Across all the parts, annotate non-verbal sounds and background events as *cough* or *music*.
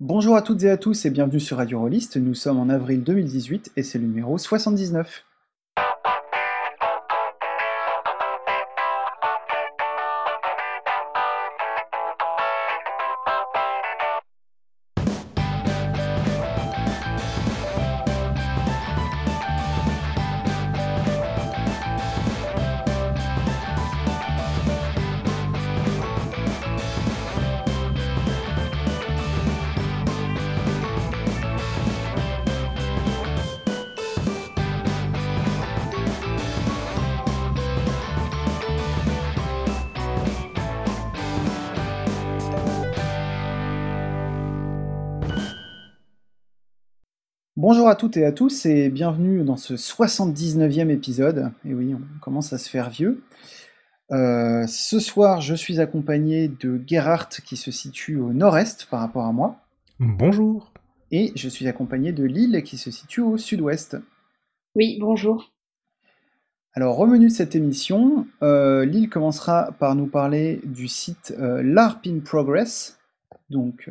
Bonjour à toutes et à tous et bienvenue sur Radio Rollist. Nous sommes en avril 2018 et c'est le numéro 79. Bonjour à toutes et à tous et bienvenue dans ce 79e épisode. Et oui, on commence à se faire vieux. Euh, ce soir, je suis accompagné de Gerhardt qui se situe au nord-est par rapport à moi. Bonjour. Et je suis accompagné de Lille qui se situe au sud-ouest. Oui, bonjour. Alors, au menu de cette émission, euh, Lille commencera par nous parler du site euh, LARP in Progress. Donc,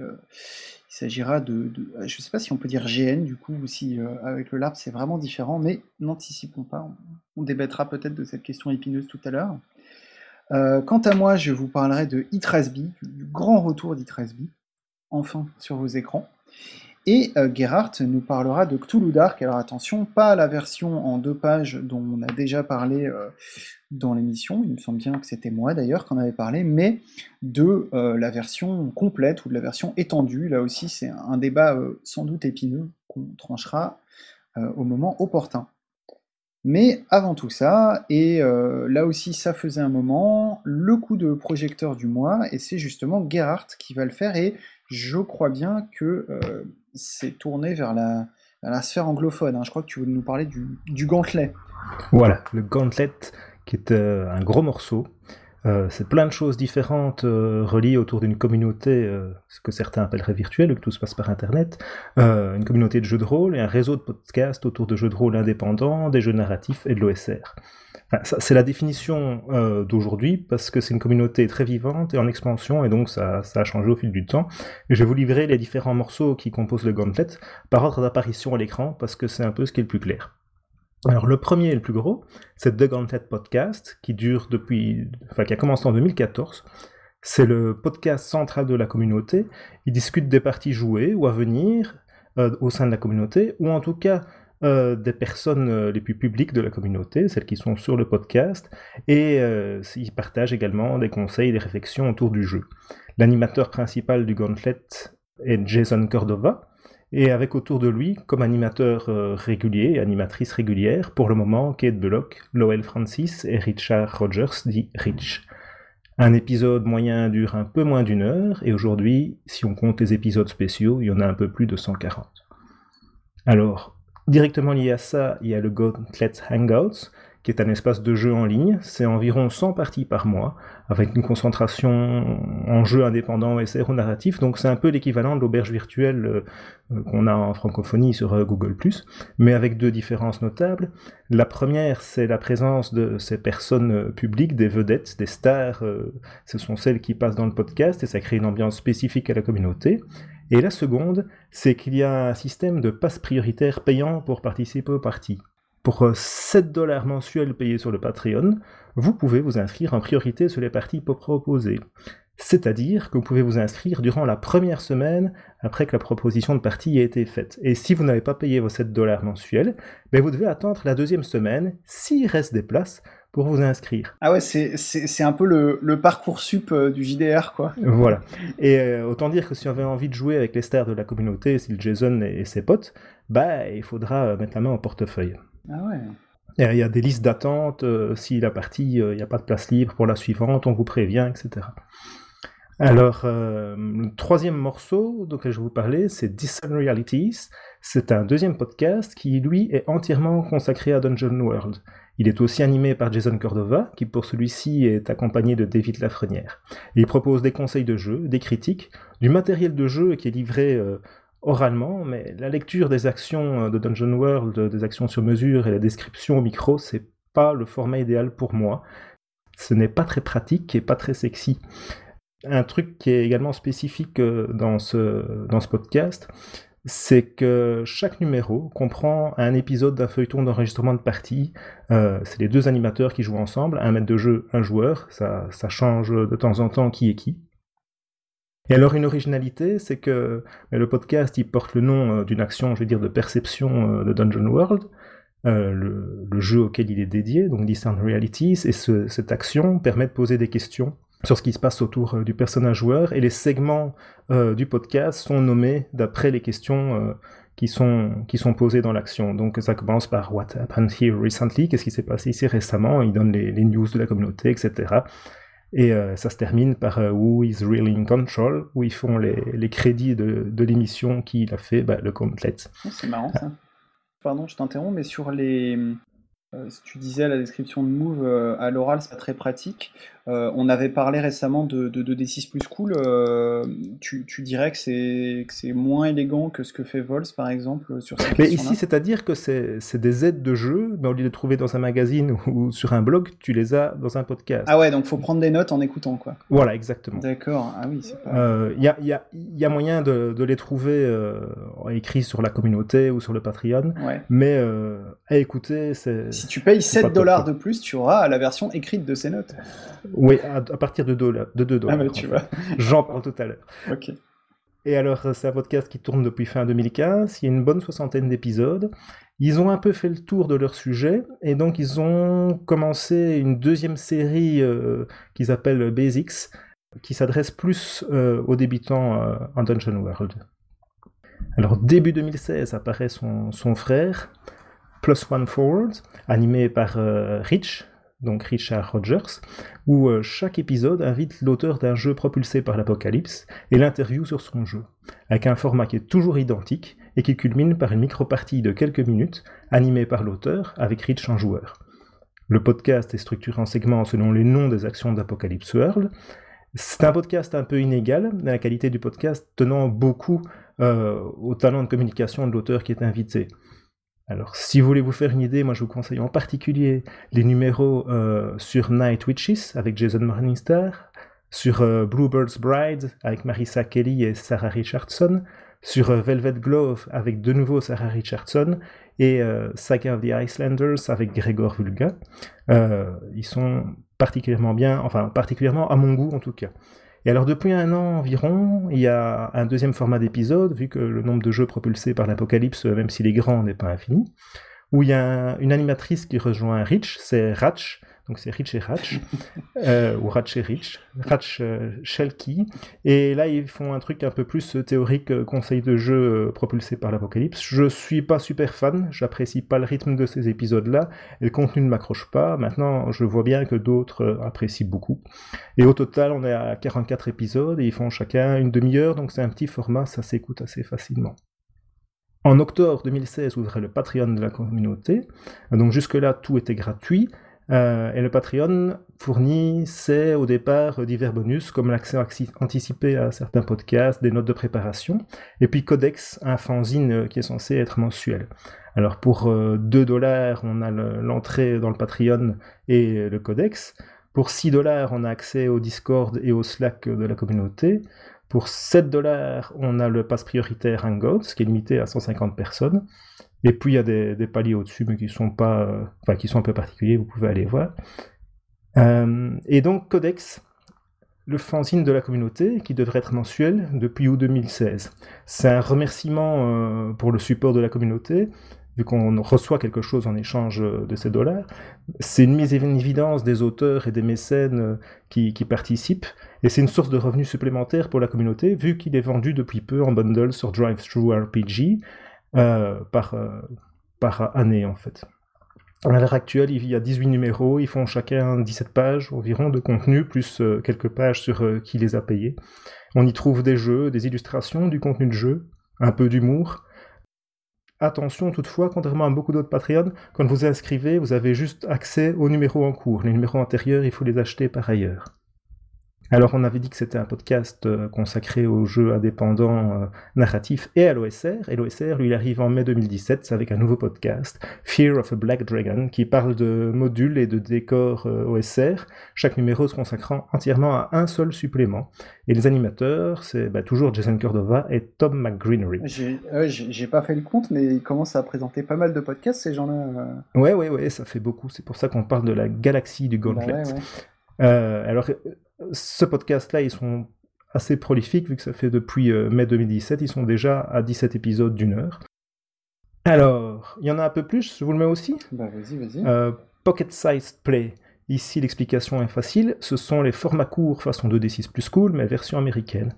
il s'agira de, je ne sais pas si on peut dire GN du coup, ou si euh, avec le LARP c'est vraiment différent, mais n'anticipons pas, on, débattra peut-être de cette question épineuse tout à l'heure. Euh, quant à moi, je vous parlerai de Itrasby, du grand retour d'Itrasby, enfin sur vos écrans. Et euh, Gerhardt nous parlera de Cthulhu Dark. Alors attention, pas la version en deux pages dont on a déjà parlé euh, dans l'émission, il me semble bien que c'était moi d'ailleurs qui en avait parlé, mais de euh, la version complète ou de la version étendue. Là aussi, c'est un débat sans doute épineux qu'on tranchera au moment opportun. Mais avant tout ça, et là aussi ça faisait un moment, le coup de projecteur du mois, et c'est justement Gerhardt qui va le faire, et je crois bien que c'est tourné vers la, sphère anglophone. Hein. Je crois que tu voulais nous parler du, du gantelet. Voilà, le gantelet qui est euh, un gros morceau. Euh, c'est plein de choses différentes euh, reliées autour d'une communauté, ce que certains appelleraient virtuelle, que tout se passe par Internet, une communauté de jeux de rôle et un réseau de podcasts autour de jeux de rôle indépendants, des jeux narratifs et de l'OSR c'est la définition euh, d'aujourd'hui parce que c'est une communauté très vivante et en expansion et donc ça, a changé au fil du temps. Je vais vous livrer les différents morceaux qui composent le Gauntlet par ordre d'apparition à l'écran parce que c'est un peu ce qui est le plus clair. Alors le premier et le plus gros, c'est The Gauntlet Podcast qui dure depuis, enfin qui a commencé en 2014. C'est le podcast central de la communauté. Il discute des parties jouées ou à venir euh, au sein de la communauté, ou en tout cas euh, des personnes euh, les plus publiques de la communauté, celles qui sont sur le podcast, et euh, ils partagent également des conseils, des réflexions autour du jeu. L'animateur principal du Gauntlet est Jason Cordova, et avec autour de lui, comme animateur régulier, animatrice régulière, pour le moment, Kate Bullock, Lowell Francis et Richard Rogers, dit Rich. Un épisode moyen dure un peu moins d'une heure, et aujourd'hui, si on compte les épisodes spéciaux, il y en a un peu plus de 140. Alors, Directement lié à ça, il y a le Gauntlet Hangouts, qui est un espace de jeu en ligne. C'est environ 100 parties par mois, avec une concentration en jeu indépendant, SR ou narratif. Donc c'est un peu l'équivalent de l'auberge virtuelle euh, euh, qu'on a en francophonie sur euh, Google ⁇ mais avec deux différences notables. La première, c'est la présence de ces personnes publiques, des vedettes, des stars. ce sont celles qui passent dans le podcast et ça crée une ambiance spécifique à la communauté. Et la seconde, c'est qu'il y a un système de passe prioritaire payant pour participer aux parties. Pour 7 euh, dollars mensuels payés sur le Patreon, vous pouvez vous inscrire en priorité sur les parties proposées. C'est-à-dire que vous pouvez vous inscrire durant la première semaine après que la proposition de partie ait été faite. Et si vous n'avez pas payé vos 7 dollars mensuels, ben vous devez attendre la deuxième semaine, s'il reste des places, pour vous inscrire. Ah ouais, c'est un peu le, le parcours sup euh, du JDR, quoi. Voilà. Et euh, autant dire que si on avait envie de jouer avec les stars de la communauté, si le Jason et, ses potes, bah il faudra euh, mettre la main au portefeuille. Ah ouais. Il y a des listes d'attente, si la partie, il n'y a pas de place libre pour la suivante, on vous prévient, etc. Alors, le troisième morceau dont je vais vous parler, c'est Discern Realities. C'est un deuxième podcast qui, lui, est entièrement consacré à Dungeon World. Il est aussi animé par Jason Cordova, qui pour celui-ci est accompagné de David Lafrenière. Il propose des conseils de jeu, des critiques, du matériel de jeu qui est livré euh, oralement, mais la lecture des actions euh, de Dungeon World, des actions sur mesure et la description au micro, c'est pas le format idéal pour moi. Ce n'est pas très pratique et pas très sexy. un truc qui est également spécifique dans dans ce podcast, c'est que chaque numéro comprend un épisode d'un feuilleton d'enregistrement de partie. c'est les deux animateurs qui jouent ensemble, un maître de jeu, un joueur. Ça, change de temps en temps qui est qui. Et alors une originalité, c'est que le podcast, porte le nom d'une action, je veux dire, de perception de Dungeon World. Euh, le, jeu auquel il est dédié, donc Discern Realities, et cette action permet de poser des questions sur ce qui se passe autour euh, du personnage joueur, et les segments euh, du podcast sont nommés d'après les questions qui, sont, qui sont posées dans l'action. Donc ça commence par What happened here recently, qu'est-ce qui s'est passé ici récemment, il donne les, news de la communauté, etc. Et ça se termine par Who is really in control, où ils font les, crédits de, l'émission qu'il a fait, bah, le complet. Oh, c'est marrant ça pardon, je t'interromps, mais sur les, euh, tu disais la description de Move euh, à l'oral, c'est pas très pratique. Euh, on avait parlé récemment de, de, D6 plus cool. Tu, tu, dirais que c'est moins élégant que ce que fait Vols, par exemple, sur cette Mais ici, c'est-à-dire que c'est des aides de jeu, mais au lieu de les trouver dans un magazine ou sur un blog, tu les as dans un podcast. Ah ouais, donc faut prendre des notes en écoutant, quoi. Voilà, exactement. D'accord. Ah oui, c'est pas. Il y a, y, a, y, a, moyen de, de les trouver écrits sur la communauté ou sur le Patreon, mais à écouter, c'est si tu payes 7 dollars de plus, tu auras la version écrite de ces notes. Oui, à, partir de 2 de dollars. Ah, tu vois. J'en parle tout à l'heure. Ok. Et alors, c'est un podcast qui tourne depuis fin 2015. Il y a une bonne soixantaine d'épisodes. Ils ont un peu fait le tour de leur sujet et donc ils ont commencé une deuxième série euh, qu'ils appellent Basics, qui s'adresse plus euh, aux débutants euh, en Dungeon World. Alors début 2016 apparaît son, son frère, Plus One Forward, animé par euh, Rich, donc Richard Rogers, où euh, chaque épisode invite l'auteur d'un jeu propulsé par l'apocalypse et l'interview sur son jeu, avec un format qui est toujours identique et qui culmine par une micro-partie de quelques minutes, animée par l'auteur avec Rich en joueur. Le podcast est structuré en segments selon les noms des actions d'Apocalypse World. C'est un podcast un peu inégal, la qualité du podcast tenant beaucoup euh, au talent de communication de l'auteur qui est invité. Alors, si vous voulez vous faire une idée, moi je vous conseille en particulier les numéros euh, sur Night Witches avec Jason Morningstar, sur euh, Bluebird's Bride avec Marissa Kelly et Sarah Richardson, sur euh, Velvet Glove avec de nouveau Sarah Richardson et Saga of the Icelanders avec Gregor Vulga. ils sont particulièrement bien, enfin particulièrement à mon goût en tout cas. Et alors depuis un an environ, il y a un deuxième format d'épisode, vu que le nombre de jeux propulsés par l'apocalypse, même s'il est grand, n'est pas infini, où il y a une animatrice qui rejoint Rich, c'est Ratch, donc c'est Rich et Ratch, *laughs* euh, ou Ratch et Rich, Ratch euh, Shelky. Et là, ils font un truc un peu plus théorique, euh, conseil de jeu propulsé par l'apocalypse. Je suis pas super fan, j'apprécie pas le rythme de ces épisodes-là, et le contenu ne m'accroche pas. Maintenant, je vois bien que d'autres apprécient beaucoup. Et au total, on est à 44 épisodes, et ils font chacun une demi-heure, donc c'est un petit format, ça s'écoute assez facilement. En octobre 2016 ouvrait le Patreon de la communauté. Donc jusque-là, tout était gratuit. Euh, et le Patreon fournissait au départ divers bonus comme l'accès anticipé à certains podcasts, des notes de préparation, et puis Codex, un fanzine qui est censé être mensuel. Alors pour 2 euh, dollars, on a l'entrée dans le Patreon et le Codex. Pour 6 dollars, on a accès au Discord et au Slack de la communauté. Pour 7 dollars, on a le pass prioritaire Hangouts, qui est limité à 150 personnes. Et puis il y a des, paliers au-dessus, mais qui sont pas, enfin qui sont un peu particuliers. Vous pouvez aller voir. Euh, et donc Codex, le fanzine de la communauté, qui devrait être mensuel depuis août 2016. C'est un remerciement euh, pour le support de la communauté, vu qu'on reçoit quelque chose en échange de ces dollars. C'est une mise en évidence des auteurs et des mécènes euh, qui, participent, et c'est une source de revenus supplémentaires pour la communauté, vu qu'il est vendu depuis peu en bundle sur RPG. Euh, par, euh, par année en fait. À l'heure actuelle, il y a 18 numéros, ils font chacun 17 pages environ de contenu, plus euh, quelques pages sur qui les a payés. On y trouve des jeux, des illustrations, du contenu de jeu, un peu d'humour. Attention toutefois, contrairement à beaucoup d'autres Patreon, quand vous inscrivez, vous avez juste accès aux numéros en cours. Les numéros antérieurs, il faut les acheter par ailleurs. Alors, on avait dit que c'était un podcast euh, consacré aux jeux indépendants euh, narratifs et à l'OSR. Et l'OSR, lui, il arrive en mai 2017 avec un nouveau podcast, Fear of a Black Dragon, qui parle de modules et de décors euh, OSR, chaque numéro se consacrant entièrement à un seul supplément. Et les animateurs, c'est bah, toujours Jason Cordova et Tom McGreenery. J'ai pas fait le compte, mais ils commencent à présenter pas mal de podcasts, ces gens-là. Ouais, ouais, ouais, ça fait beaucoup. C'est pour ça qu'on parle de la galaxie du Gauntlet. Bah alors, ce podcast-là, ils sont assez prolifiques, vu que ça fait depuis euh, mai 2017, ils sont déjà à 17 épisodes d'une heure. Alors, il y en a un peu plus, je vous le mets aussi? Bah vas-y, vas-y. Euh, Pocket Sized Play. Ici, l'explication est facile. Ce sont les formats courts façon 2D6 plus cool, mais version américaine.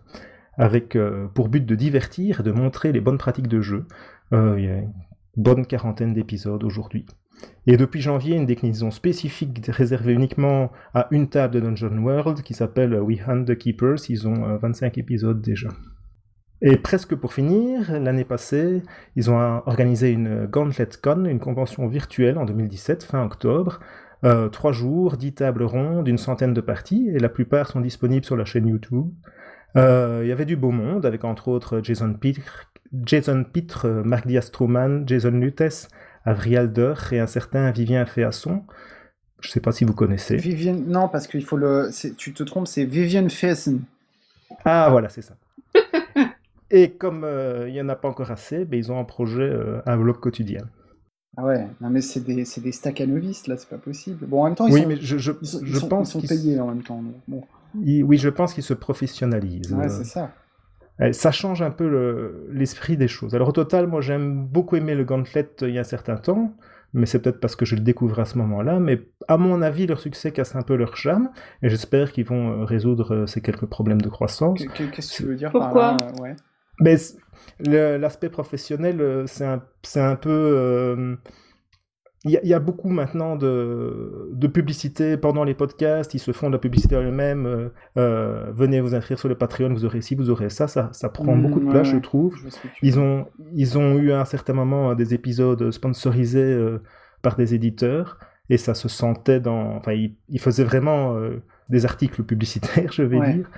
Avec euh, pour but de divertir et de montrer les bonnes pratiques de jeu. Il y a une bonne quarantaine d'épisodes aujourd'hui. Et depuis janvier, une déclinaison spécifique réservée uniquement à une table de Dungeon World qui s'appelle We Hunt the Keepers. Ils ont 25 euh, épisodes déjà. Et presque pour finir, l'année passée, ils ont organisé une Gauntlet Con, une convention virtuelle en 2017, fin octobre. Euh, trois jours, dix tables rondes, une centaine de parties, et la plupart sont disponibles sur la chaîne YouTube. Euh, il y avait du beau monde, avec entre autres Jason Pitre, Jason Pitre Mark Diaz-Truman, Jason Lutes, Avrialder et un certain Vivien Féasson. Je ne sais pas si vous connaissez. Vivien, non, parce qu'il faut le. Tu te trompes, c'est Vivien Féasson. Ah, voilà, c'est ça. *laughs* et comme euh, il n'y en a pas encore assez, ben, ils ont un projet, euh, un blog quotidien. Ah ouais, non mais c'est des, des staccanovistes là, c'est pas possible. Bon, en même temps, ils oui, sont, mais je, je, je pense ils sont payés en même temps. Bon. oui, je pense qu'ils se professionnalisent. Ouais, c'est ça. Euh, ça change un peu l'esprit des choses. Alors au total, moi j'aime beaucoup aimer le Gauntlet euh, il y a un certain temps, mais c'est peut-être parce que je le découvre à ce moment-là, mais à mon avis, leur succès casse un peu leur charme, et j'espère qu'ils vont euh, résoudre ces quelques problèmes de croissance. Qu'est-ce que tu veux dire Pourquoi par là ouais. Mais l'aspect professionnel, c'est un, un, peu... Il y, a beaucoup maintenant de, de, publicité pendant les podcasts, ils se font de la publicité eux-mêmes. Euh, euh, venez vous inscrire sur le Patreon, vous aurez ci, vous aurez ça. Ça, ça prend mmh, beaucoup de place, je trouve. ils, ont, ils ont eu à un certain moment des épisodes sponsorisés euh, par des éditeurs et ça se sentait dans. Enfin, ils, ils faisaient vraiment des articles publicitaires, *laughs* je vais dire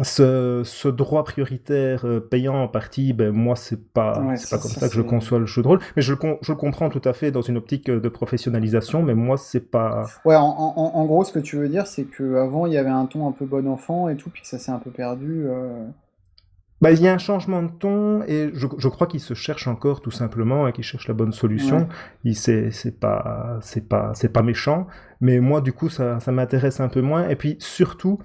ce, droit prioritaire euh, payant en partie, ben moi c'est pas pas comme ça, que je conçois le jeu de rôle, mais je le, je comprends tout à fait dans une optique euh, de professionnalisation, mais moi c'est pas. Ouais, en, gros ce que tu veux dire c'est que avant il y avait un ton un peu bon enfant et tout, puis que ça s'est un peu perdu. Euh. Bah, il y a un changement de ton et je, je crois qu'il se cherche encore tout simplement et qu'il cherche la bonne solution. Il c'est c'est pas c'est pas c'est pas méchant, mais moi du coup ça, ça m'intéresse un peu moins et puis surtout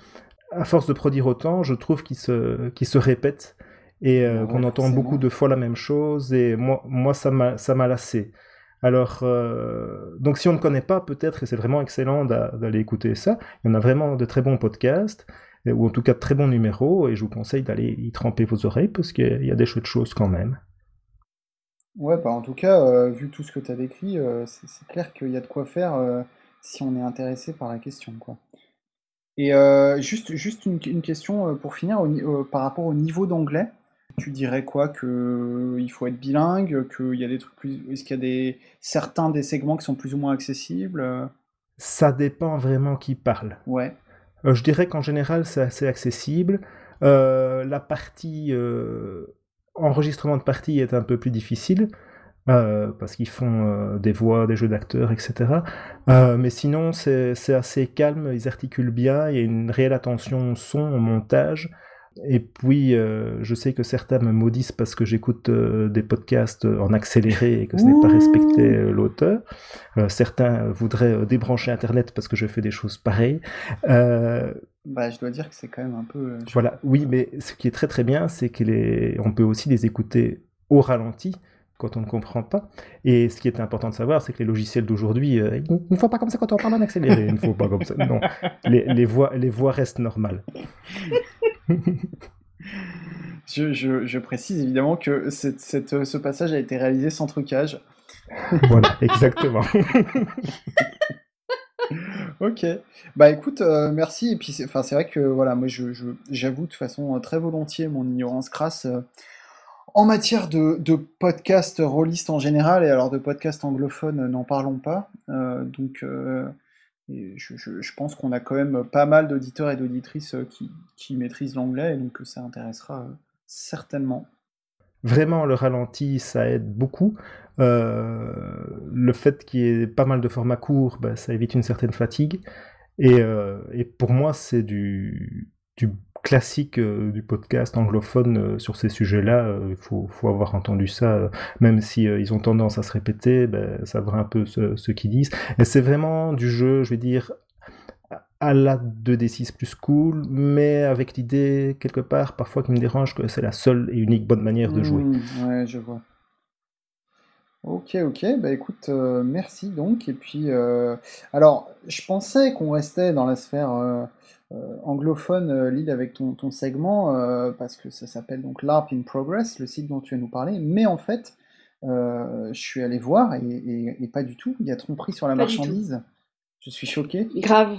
à force de produire autant, je trouve qu'il se, répète et euh, qu'on entend beaucoup de fois la même chose. Et moi, moi ça m'a lassé. Alors, euh, donc si on ne connaît pas, peut-être, et c'est vraiment excellent d'aller écouter ça, il y en a vraiment de très bons podcasts, ou en tout cas de très bons numéros, et je vous conseille d'aller y tremper vos oreilles, parce qu'il y a des chouettes choses quand même. Ouais, bah en tout cas, euh, vu tout ce que tu as décrit, c'est clair qu'il y a de quoi faire si on est intéressé par la question, quoi. Et euh, juste, juste une, question euh, pour finir euh, par rapport au niveau d'anglais. Tu dirais quoi que il faut être bilingue, qu'il y a des trucs plus, est-ce qu'il y a des certains des segments qui sont plus ou moins accessibles Ça dépend vraiment qui parle. Ouais. je dirais qu'en général c'est assez accessible. la partie enregistrement de partie est un peu plus difficile. Euh, parce qu'ils font euh, des voix, des jeux d'acteurs, etc. Euh, mais sinon, c'est assez calme, ils articulent bien, il y a une réelle attention au son, au montage. Et puis, je sais que certains me maudissent parce que j'écoute des podcasts en accéléré et que ce n'est pas respecté l'auteur. certains voudraient débrancher Internet parce que je fais des choses pareilles. Bah, je dois dire que c'est quand même un peu. Voilà, oui, mais ce qui est très très bien, c'est qu'on peut aussi les écouter au ralenti quand on ne comprend pas. Et ce qui est important de savoir, c'est que les logiciels d'aujourd'hui, euh, il ne faut pas comme ça quand on parle en accéléré, il ne faut pas comme ça. Non, les, les, voix, les voix restent normales. *laughs* je, je, je, précise évidemment que cette, cette, ce passage a été réalisé sans trucage. voilà, exactement. *laughs* ok. Bah écoute, euh, merci. Et puis, c'est vrai que voilà, moi, j'avoue je, de toute façon très volontiers mon ignorance crasse. Euh, en matière de, de podcast rôliste en général, et alors de podcast anglophone, n'en parlons pas. Euh, donc, euh, je, pense qu'on a quand même pas mal d'auditeurs et d'auditrices qui, maîtrisent l'anglais, et donc ça intéressera certainement. Vraiment, le ralenti, ça aide beaucoup. le fait qu'il y ait pas mal de formats courts, bah, ça évite une certaine fatigue. Et, et pour moi, c'est du, du classique euh, du podcast anglophone euh, sur ces sujets-là. Euh, il faut, avoir entendu ça, même si ils ont tendance à se répéter, ben, ça va un peu ce, qu'ils disent. C'est vraiment du jeu, je vais dire, à la 2D6 plus cool, mais avec l'idée, quelque part, parfois qui me dérange, que c'est la seule et unique bonne manière de jouer. Mmh, ouais, je vois. Ok, ok, bah écoute, merci donc. Et puis, alors, je pensais qu'on restait dans la sphère anglophone, euh, Lille, avec ton, ton segment, euh, parce que ça s'appelle donc LARP in Progress, le site dont tu vas nous parler. Mais en fait, je suis allé voir et, pas du tout. Il y a tromperie sur la marchandise. Je suis choqué. Grave.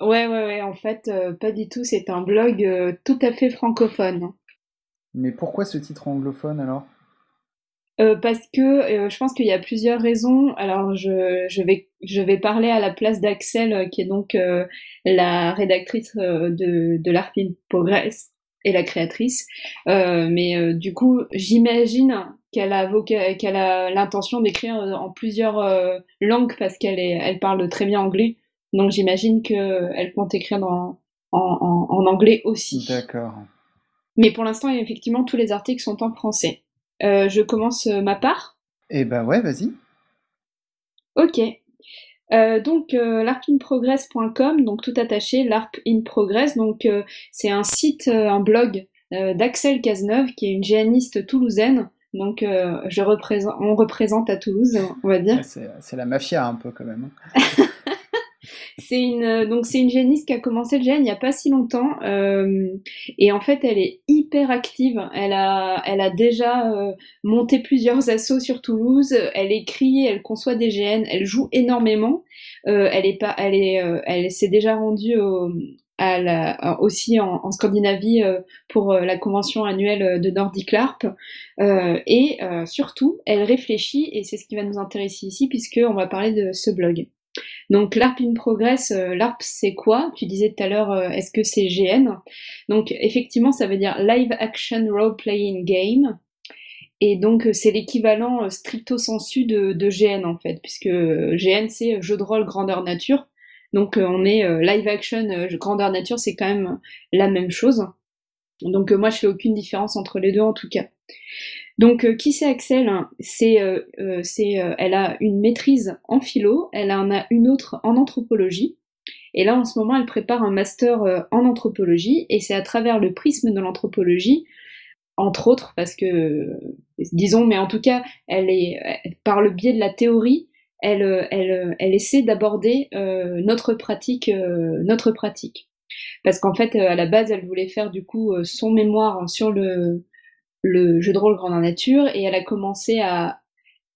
Ouais, ouais, ouais. En fait, pas du tout. C'est un blog tout à fait francophone. Mais pourquoi ce titre anglophone alors? Euh, parce que euh, je pense qu'il y a plusieurs raisons. Alors je, je, vais, je vais parler à la place d'Axel, euh, qui est donc la rédactrice de, de Progress et la créatrice. mais du coup, j'imagine qu'elle a, qu'elle a l'intention d'écrire en plusieurs langues parce qu'elle elle parle très bien anglais. Donc j'imagine qu'elle compte écrire dans, en, en, en anglais aussi. D'accord. Mais pour l'instant, effectivement, tous les articles sont en français. Euh, je commence euh, ma part. Eh ben ouais, vas-y. Ok. Euh, donc larpinprogress.com, donc tout attaché, larp in progress, donc c'est un site, un blog d'Axel Cazeneuve, qui est une géaniste toulousaine. Donc je représente, on représente à Toulouse, on va dire. c'est la mafia un peu quand même. *laughs* C'est une euh, donc géniste qui a commencé le GN il y a pas si longtemps euh, et en fait elle est hyper active. Elle a déjà euh, monté plusieurs assauts sur Toulouse. Elle écrit, elle conçoit des GN, elle joue énormément. elle s'est déjà rendue aussi en, Scandinavie pour la convention annuelle de Nordic LARP. et surtout, elle réfléchit, et c'est ce qui va nous intéresser ici, puisqu'on va parler de ce blog. Donc l'ARP in Progress, euh, l'ARP c'est quoi? Tu disais tout à l'heure, euh, est-ce que c'est GN Donc effectivement, ça veut dire Live Action Role Playing Game. Et donc c'est l'équivalent euh, stricto sensu de, GN en fait, puisque GN c'est jeu de rôle grandeur nature. Donc on est live action grandeur nature, c'est quand même la même chose. Donc moi je fais aucune différence entre les deux en tout cas. Donc, euh, qui c'est Axel C'est, euh, euh, elle a une maîtrise en philo, elle en a une autre en anthropologie. Et là, en ce moment, elle prépare un master en anthropologie, et c'est à travers le prisme de l'anthropologie, entre autres, parce que, disons, mais en tout cas, elle est, par le biais de la théorie, elle, elle, elle essaie d'aborder notre pratique, notre pratique. Parce qu'en fait, à la base, elle voulait faire du coup son mémoire sur le, le jeu de rôle grandeur nature et elle a commencé à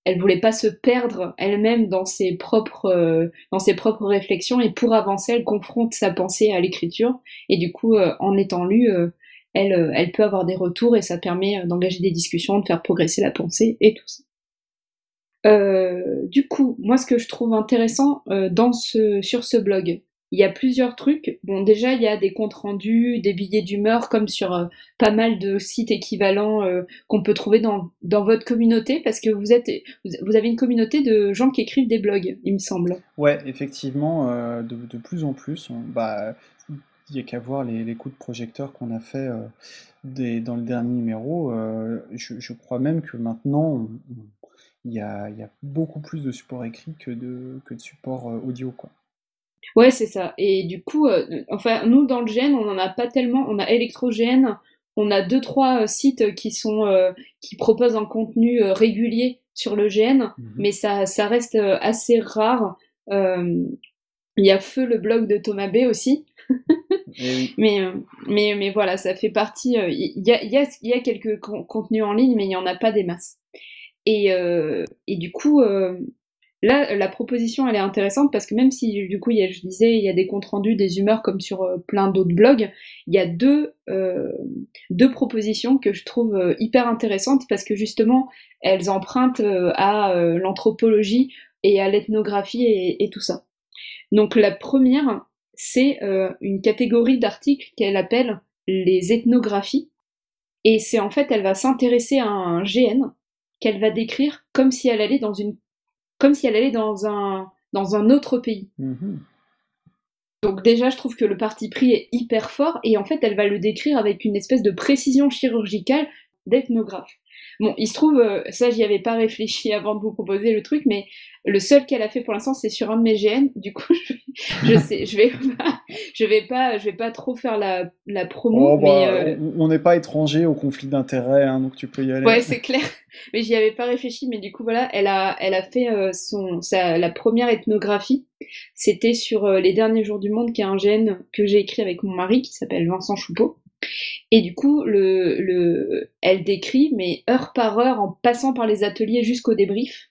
elle voulait pas se perdre elle-même dans ses propres euh, dans ses propres réflexions et pour avancer elle confronte sa pensée à l'écriture et du coup euh, en étant lue euh, elle elle peut avoir des retours et ça permet d'engager des discussions de faire progresser la pensée et tout ça. Du coup moi ce que je trouve intéressant dans ce sur ce blog il y a plusieurs trucs. Bon, déjà, il y a des comptes rendus, des billets d'humeur, comme sur euh, pas mal de sites équivalents euh, qu'on peut trouver dans, dans votre communauté, parce que vous, êtes, vous avez une communauté de gens qui écrivent des blogs, il me semble. Ouais, effectivement, euh, de, plus en plus. bah, il n'y a qu'à voir les, les, coups de projecteur qu'on a fait des, dans le dernier numéro. Je, crois même que maintenant, il y, a, y a beaucoup plus de support écrit que de, que de support audio, quoi. Ouais, c'est ça. Et du coup, euh, enfin, nous, dans le GN, on n'en a pas tellement. On a ElectroGN, on a deux, trois euh, sites qui sont euh, qui proposent un contenu régulier sur le GN, mhm. mais ça, ça reste assez rare. Il y a Feu, le blog de Thomas B aussi. Eh *laughs* mais, mais, mais voilà, ça fait partie. Il y, a, y, a, y a quelques contenus en ligne, mais il n'y en a pas des masses. Et, et du coup, Là, la proposition, elle est intéressante parce que même si, du coup, je disais, il y a des comptes rendus, des humeurs comme sur euh, plein d'autres blogs, il y a deux, euh, propositions que je trouve euh, hyper intéressantes parce que justement, elles empruntent à l'anthropologie et à l'ethnographie et, tout ça. Donc la première, c'est une catégorie d'articles qu'elle appelle les ethnographies. Et c'est en fait, elle va s'intéresser à un GN qu'elle va décrire comme si elle allait dans une, comme si elle allait dans un, dans un autre pays. Mhm. Donc déjà, je trouve que le parti pris est hyper fort et en fait, elle va le décrire avec une espèce de précision chirurgicale d'ethnographe. Bon, il se trouve, euh, ça j'y avais pas réfléchi avant de vous proposer le truc, mais le seul qu'elle a fait pour l'instant, c'est sur un de mes GN. Du coup, *laughs* je, je sais, je vais pas, je vais pas, je vais pas trop faire la, la promo. Oh, bah, mais, euh, On n'est pas étranger au conflit d'intérêts, hein, donc tu peux y aller. Ouais, c'est clair. Mais j'y avais pas réfléchi. Mais du coup, voilà, elle a, elle a fait euh, son, sa, la première ethnographie. C'était sur euh, les derniers jours du monde, qui est un GN que j'ai écrit avec mon mari, qui s'appelle Vincent Choupeau. Et du coup, le, le, elle décrit, mais heure par heure, en passant par les ateliers jusqu'au débrief,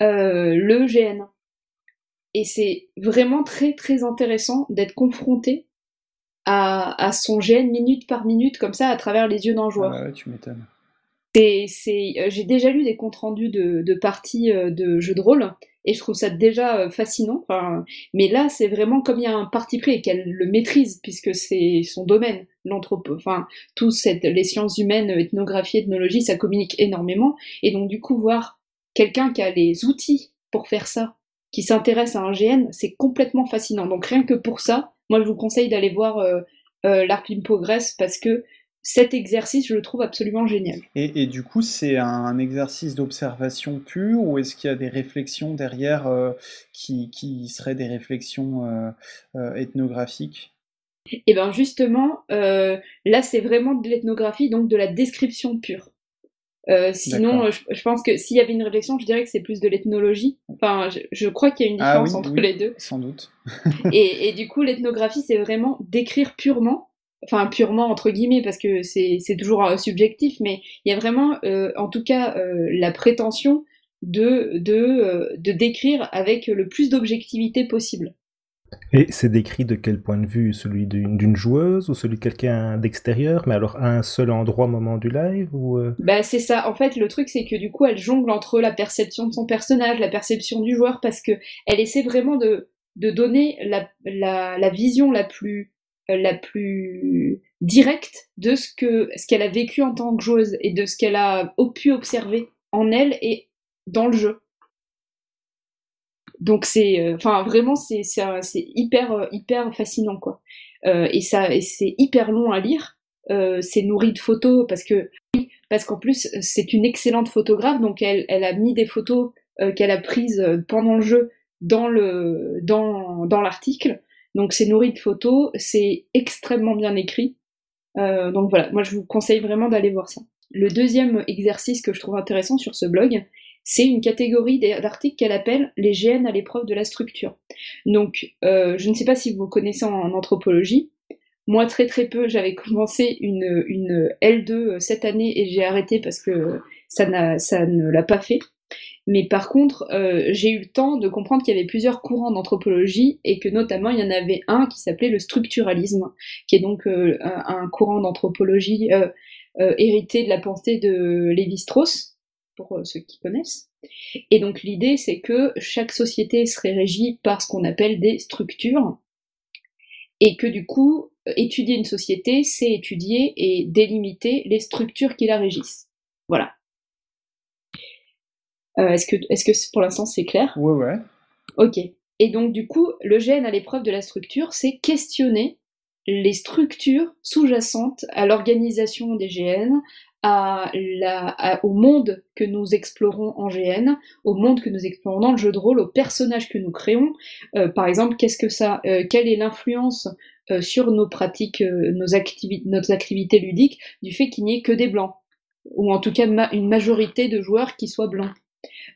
euh, le GN. Et c'est vraiment très très intéressant d'être confronté à, à, son GN minute par minute, comme ça, à travers les yeux d'un joueur. Ah ouais, tu m'étonnes. C'est, euh, j'ai déjà lu des comptes rendus de, de parties euh, de jeux de rôle et je trouve ça déjà euh, fascinant. Enfin, mais là, c'est vraiment comme il y a un parti pris et qu'elle le maîtrise puisque c'est son domaine, l'anthropo, enfin, tout cette, les sciences humaines, ethnographie, ethnologie, ça communique énormément. Et donc du coup, voir quelqu'un qui a les outils pour faire ça, qui s'intéresse à un GN, c'est complètement fascinant. Donc rien que pour ça, moi je vous conseille d'aller voir euh, euh, l'Arpim Progress parce que cet exercice, je le trouve absolument génial. Et, et du coup, c'est un exercice d'observation pure ou est-ce qu'il y a des réflexions derrière euh, qui, qui, seraient des réflexions euh, euh, ethnographiques? Et eh bien justement, là c'est vraiment de l'ethnographie, donc de la description pure. Sinon, je, je, pense que s'il y avait une réflexion, je dirais que c'est plus de l'ethnologie. Enfin, je, je, crois qu'il y a une différence ah, oui, entre oui, les deux. Sans doute. *laughs* et, et, du coup, l'ethnographie, c'est vraiment d'écrire purement, enfin purement entre guillemets, parce que c'est toujours euh, subjectif, mais il y a vraiment, euh, en tout cas, euh, la prétention de, de, euh, de décrire avec le plus d'objectivité possible. Et c'est décrit de quel point de vue? Celui d'une joueuse ou celui de quelqu'un d'extérieur Mais alors à un seul endroit, moment du live ou euh... Bah c'est ça. En fait, le truc c'est que du coup, elle jongle entre la perception de son personnage, la perception du joueur, parce que elle essaie vraiment de, de donner la, la, la vision la plus la plus directe de ce que ce qu'elle a vécu en tant que joueuse et de ce qu'elle a pu observer en elle et dans le jeu. Donc c'est, enfin euh, vraiment c'est hyper euh, hyper fascinant quoi. Euh, et ça c'est hyper long à lire. Euh, c'est nourri de photos parce que parce qu'en plus c'est une excellente photographe donc elle elle a mis des photos euh, qu'elle a prises pendant le jeu dans le dans dans l'article. Donc c'est nourri de photos, c'est extrêmement bien écrit. Euh, donc voilà, moi je vous conseille vraiment d'aller voir ça. Le deuxième exercice que je trouve intéressant sur ce blog, c'est une catégorie d'articles qu'elle appelle les GN à l'épreuve de la structure. Donc, euh, je ne sais pas si vous connaissez en, anthropologie. Moi, très très peu, j'avais commencé une, une L2 cette année et j'ai arrêté parce que ça, ça ne l'a pas fait. Mais par contre, euh, j'ai eu le temps de comprendre qu'il y avait plusieurs courants d'anthropologie et que notamment il y en avait un qui s'appelait le structuralisme, qui est donc euh, un, courant d'anthropologie euh, hérité de la pensée de Lévi-Strauss, pour ceux qui connaissent. Et donc l'idée, c'est que chaque société serait régie par ce qu'on appelle des structures, et que du coup, étudier une société, c'est étudier et délimiter les structures qui la régissent. Voilà. Euh, est-ce que, est-ce que pour l'instant c'est clair? Ouais, ouais. Ok. Et donc du coup, le gène à l'épreuve de la structure, c'est questionner les structures sous-jacentes à l'organisation des GN, à la, à, au monde que nous explorons en GN, au monde que nous explorons dans le jeu de rôle, aux personnages que nous créons. Euh, par exemple, qu'est-ce que ça, euh, quelle est l'influence euh, sur nos pratiques, euh, nos, activi nos activités ludiques du fait qu'il n'y ait que des blancs, ou en tout cas ma une majorité de joueurs qui soient blancs.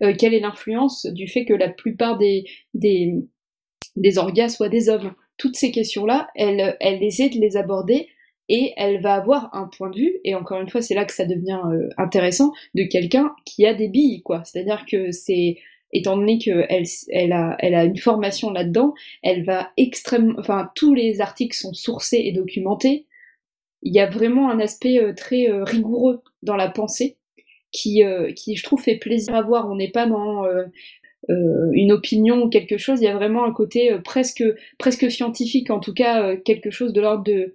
Euh, quelle est l'influence du fait que la plupart des, des, orgas soient des hommes? Toutes ces questions-là, elle, essaie de les aborder et elle va avoir un point de vue, et encore une fois, c'est là que ça devient euh, intéressant, de quelqu'un qui a des billes, quoi. C'est-à-dire que c'est, étant donné qu'elle elle a, une formation là-dedans, elle va extrêmement, enfin, tous les articles sont sourcés et documentés. Il y a vraiment un aspect euh, très rigoureux dans la pensée, qui, euh, qui, je trouve, fait plaisir à voir. On n'est pas dans une opinion ou quelque chose. Il y a vraiment un côté presque presque scientifique, en tout cas quelque chose de l'ordre de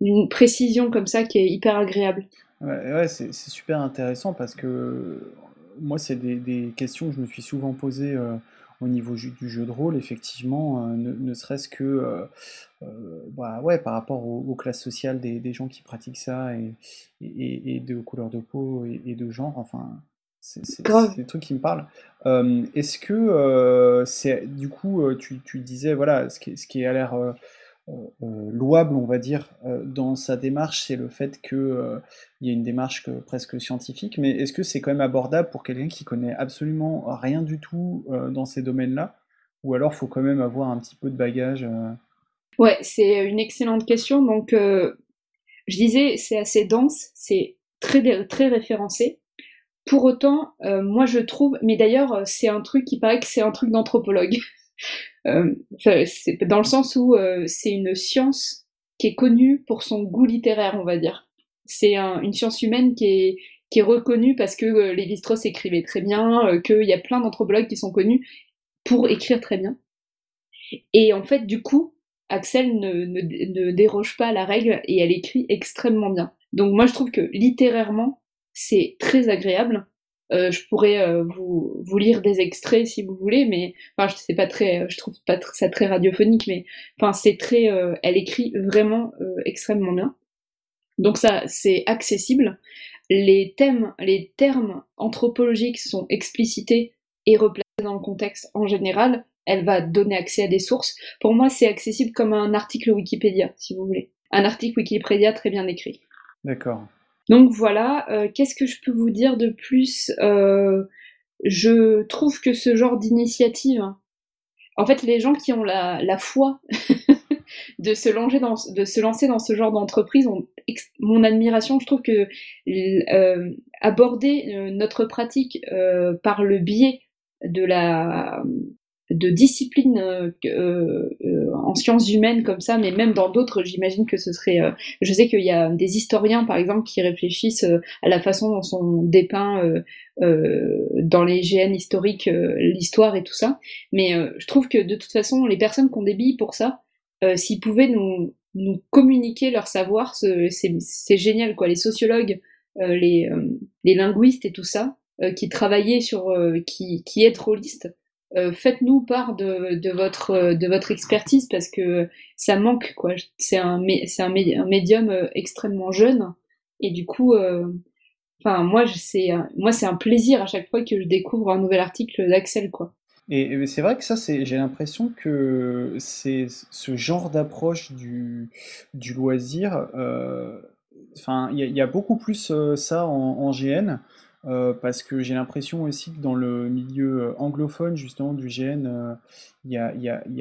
d'une précision comme ça qui est hyper agréable. Ouais, c'est super intéressant parce que moi, c'est des, questions que je me suis souvent posées euh, au niveau du jeu de rôle, effectivement, euh, ne, serait-ce que euh, bah, ouais, par rapport aux, classes sociales des, gens qui pratiquent ça et, et, de couleurs de peau et, de genre, enfin, c'est des trucs qui me parlent. Est-ce que c'est du coup, tu, tu, disais, voilà, ce qui, ce qui a l'air euh, euh, louable, on va dire, euh, dans sa démarche, c'est le fait qu'il y ait une démarche presque scientifique, mais est-ce que c'est quand même abordable pour quelqu'un qui connaît absolument rien du tout dans ces domaines-là? Ou alors faut quand même avoir un petit peu de bagage Ouais, c'est une excellente question. Donc, je disais, c'est assez dense, c'est très, très référencé. Pour autant, moi je trouve, mais d'ailleurs, c'est un truc qui paraît que c'est un truc d'anthropologue. *laughs* Euh, dans le sens où euh, c'est une science qui est connue pour son goût littéraire, on va dire. C'est une science humaine qui est, qui est reconnue parce que euh, Lévi-Strauss écrivait très bien, qu'il y a plein d'anthropologues qui sont connus pour écrire très bien. Et en fait, du coup, Axel ne, déroge pas à la règle et elle écrit extrêmement bien. Donc moi, je trouve que littérairement, c'est très agréable. Euh, je pourrais euh, vous, vous lire des extraits si vous voulez, mais enfin, je sais pas très, je trouve pas ça très radiophonique, mais enfin, c'est très, euh, elle écrit vraiment extrêmement bien. Donc ça, c'est accessible. Les thèmes, les termes anthropologiques sont explicités et replacés dans le contexte en général. Elle va donner accès à des sources. Pour moi, c'est accessible comme un article Wikipédia, si vous voulez. Un article Wikipédia très bien écrit. D'accord. Donc voilà, euh, qu'est-ce que je peux vous dire de plus euh, Je trouve que ce genre d'initiative, en fait, les gens qui ont la, foi *laughs* de, se lancer dans, de se lancer dans ce genre d'entreprise ont mon admiration. Je trouve que euh, aborder notre pratique par le biais de la de disciplines euh, euh, euh, en sciences humaines comme ça, mais même dans d'autres, j'imagine que ce serait. je sais qu'il y a des historiens, par exemple, qui réfléchissent à la façon dont sont dépeints dans les GN historiques l'histoire et tout ça. Mais je trouve que de toute façon, les personnes qui ont des billes pour ça, s'ils pouvaient nous, nous communiquer leur savoir, c'est génial, quoi. Les sociologues, les, linguistes et tout ça, qui travaillaient sur, qui, qui est euh, faites-nous part de, de, votre, euh, de votre expertise parce que ça manque, quoi. C'est un, médium euh, extrêmement jeune et du coup, enfin, moi, c'est, un plaisir à chaque fois que je découvre un nouvel article d'Axel, quoi. Et, c'est vrai que ça, j'ai l'impression que ce genre d'approche du, loisir. Il y, a beaucoup plus ça en GN. Euh, parce que j'ai l'impression aussi que dans le milieu euh, anglophone, justement, du GN, euh, il y,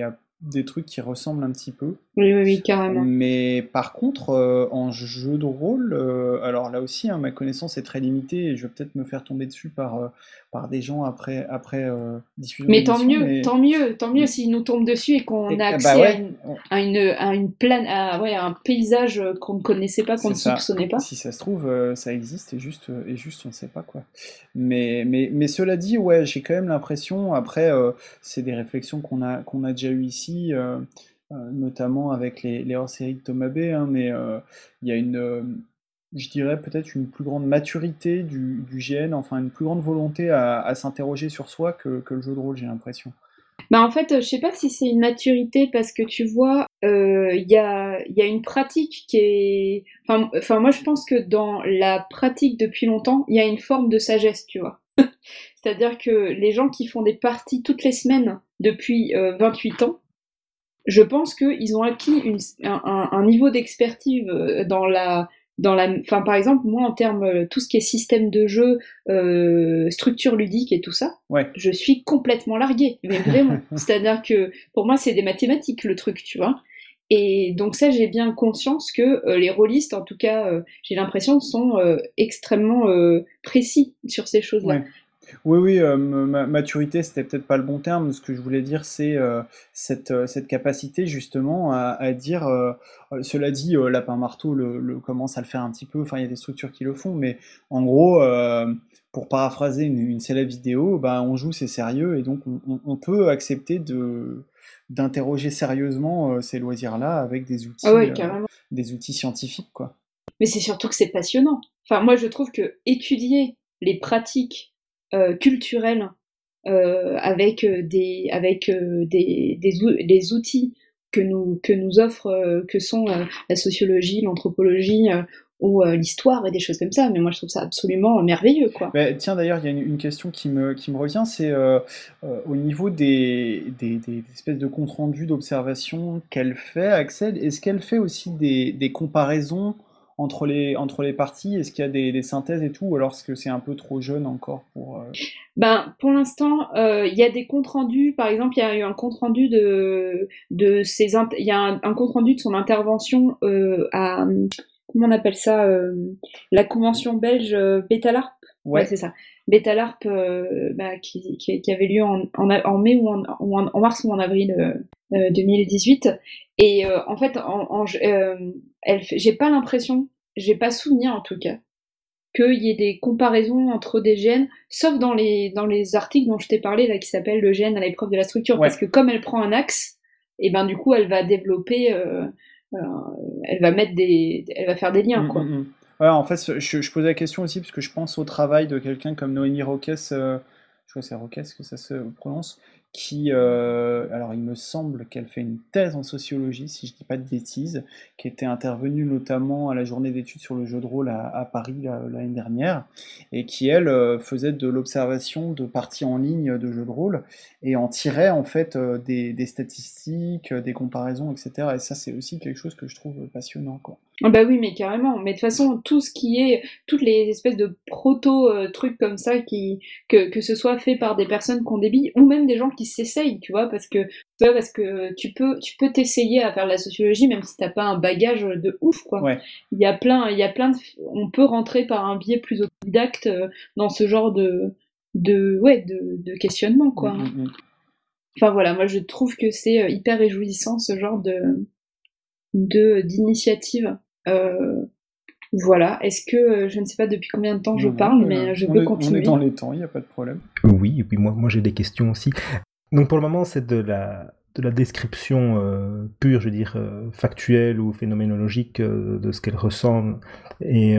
a, des trucs qui ressemblent un petit peu. Oui, oui, oui carrément. Mais par contre, euh, en jeu de rôle, euh, alors là aussi, hein, ma connaissance est très limitée et je vais peut-être me faire tomber dessus par, euh, par des gens après, après diffusion. Mais tant mieux, tant mieux, tant mieux s'ils nous tombent dessus et qu'on a bah accès à, une, à, une, plane, à, ouais, un paysage qu'on ne connaissait pas, qu'on ne soupçonnait pas. Si ça se trouve, ça existe et juste, et juste on ne sait pas quoi. Mais, mais, mais cela dit, ouais, j'ai quand même l'impression, après, c'est des réflexions qu'on a, qu'on a déjà eues ici notamment avec les, hors-séries de Thomas B, hein, mais euh, il y a une, je dirais peut-être une plus grande maturité du, du, GN, enfin une plus grande volonté à, s'interroger sur soi que, le jeu de rôle, j'ai l'impression. Bah en fait, je sais pas si c'est une maturité parce que tu vois, il y, a, y, a, une pratique qui est. Enfin, enfin, moi je pense que dans la pratique depuis longtemps, il y a une forme de sagesse, tu vois. *laughs* C'est-à-dire que les gens qui font des parties toutes les semaines depuis 28 ans, je pense qu'ils ont acquis une, un, un, niveau d'expertise euh, dans la dans la enfin par exemple moi en termes euh, tout ce qui est système de jeu euh, structure ludique et tout ça ouais. je suis complètement larguée mais vraiment. *laughs* C'est à dire que pour moi c'est des mathématiques le truc tu vois. Et donc ça j'ai bien conscience que euh, les rôlistes en tout cas j'ai l'impression sont extrêmement précis sur ces choses là oui, oui, euh, ma maturité, c'était peut-être pas le bon terme. Ce que je voulais dire, c'est euh, cette, euh, cette capacité justement à, dire, cela dit, Lapin Marteau le, commence à le faire un petit peu, enfin il y a des structures qui le font, mais en gros, pour paraphraser une, célèbre vidéo, bah, on joue, c'est sérieux, et donc on, peut accepter de d'interroger sérieusement euh, ces loisirs-là avec des outils, ah des outils scientifiques, quoi. Mais c'est surtout que c'est passionnant. Enfin, moi, je trouve que étudier les pratiques culturelles avec des avec des, des, outils que nous, que nous offre, euh, que sont euh, la sociologie, l'anthropologie euh, ou l'histoire et des choses comme ça. Mais moi, je trouve ça absolument merveilleux, quoi. Bah, tiens, d'ailleurs, il y a une, question qui me, qui me revient, c'est au niveau des, des, des, espèces de comptes rendus d'observation qu'elle fait, Axel, est-ce qu'elle fait aussi des, des comparaisons entre les, entre les parties Est-ce qu'il y a des, synthèses et tout, ou alors est-ce que c'est un peu trop jeune encore pour... Euh, ben, pour l'instant, euh, il y a des comptes rendus, par exemple, il y a eu un compte rendu de, de ses... Il y a un, compte rendu de son intervention euh, à... Comment on appelle ça La convention belge Bétalarp Ouais, c'est ça. Bétalarp, bah, qui, qui, avait lieu en, en, mai ou en, en, mars ou en avril 2018. Et en fait, en, en j'ai pas l'impression, j'ai pas souvenir en tout cas, qu'il y ait des comparaisons entre des gènes, sauf dans les, dans les articles dont je t'ai parlé, là, qui s'appelle le gène à l'épreuve de la structure, parce que comme elle prend un axe, et ben du coup, elle va développer, euh, euh, elle va mettre des, elle va faire des liens, mmh, quoi. Mmh, en fait, je, je, posais la question aussi parce que je pense au travail de quelqu'un comme Noémie Roques, euh, je crois que c'est Roques que ça se prononce, qui, euh, alors il me semble qu'elle fait une thèse en sociologie, si je ne dis pas de bêtises, qui était intervenue notamment à la journée d'études sur le jeu de rôle à, Paris l'année dernière, et qui, elle, euh, faisait de l'observation de parties en ligne de jeux de rôle, et en tirait en fait euh, des, statistiques, des comparaisons, etc. Et ça, c'est aussi quelque chose que je trouve passionnant. Quoi. Ah bah oui, mais carrément. Mais de toute façon, tout ce qui est, toutes les espèces de proto-trucs comme ça, qui, que, que ce soit fait par des personnes des billes, ou même des gens qui s'essaye, tu vois, parce que tu parce que tu peux tu peux t'essayer à faire de la sociologie même si t'as pas un bagage de ouf quoi. Il y a plein il y a plein de on peut rentrer par un biais plus autodidacte euh, dans ce genre de de ouais de, de questionnement quoi. Mm, mm, mm. Enfin voilà, moi je trouve que c'est euh, hyper réjouissant ce genre de de d'initiative. Euh, voilà. Est-ce que je ne sais pas depuis combien de temps je parle, mais je peux continuer. On est dans les temps, il n'y a pas de problème. Oui, et puis moi, moi j'ai des questions aussi. Donc pour le moment, c'est de la, de la description euh, pure, je veux dire, euh, factuelle ou phénoménologique euh, de ce qu'elle ressent. Et,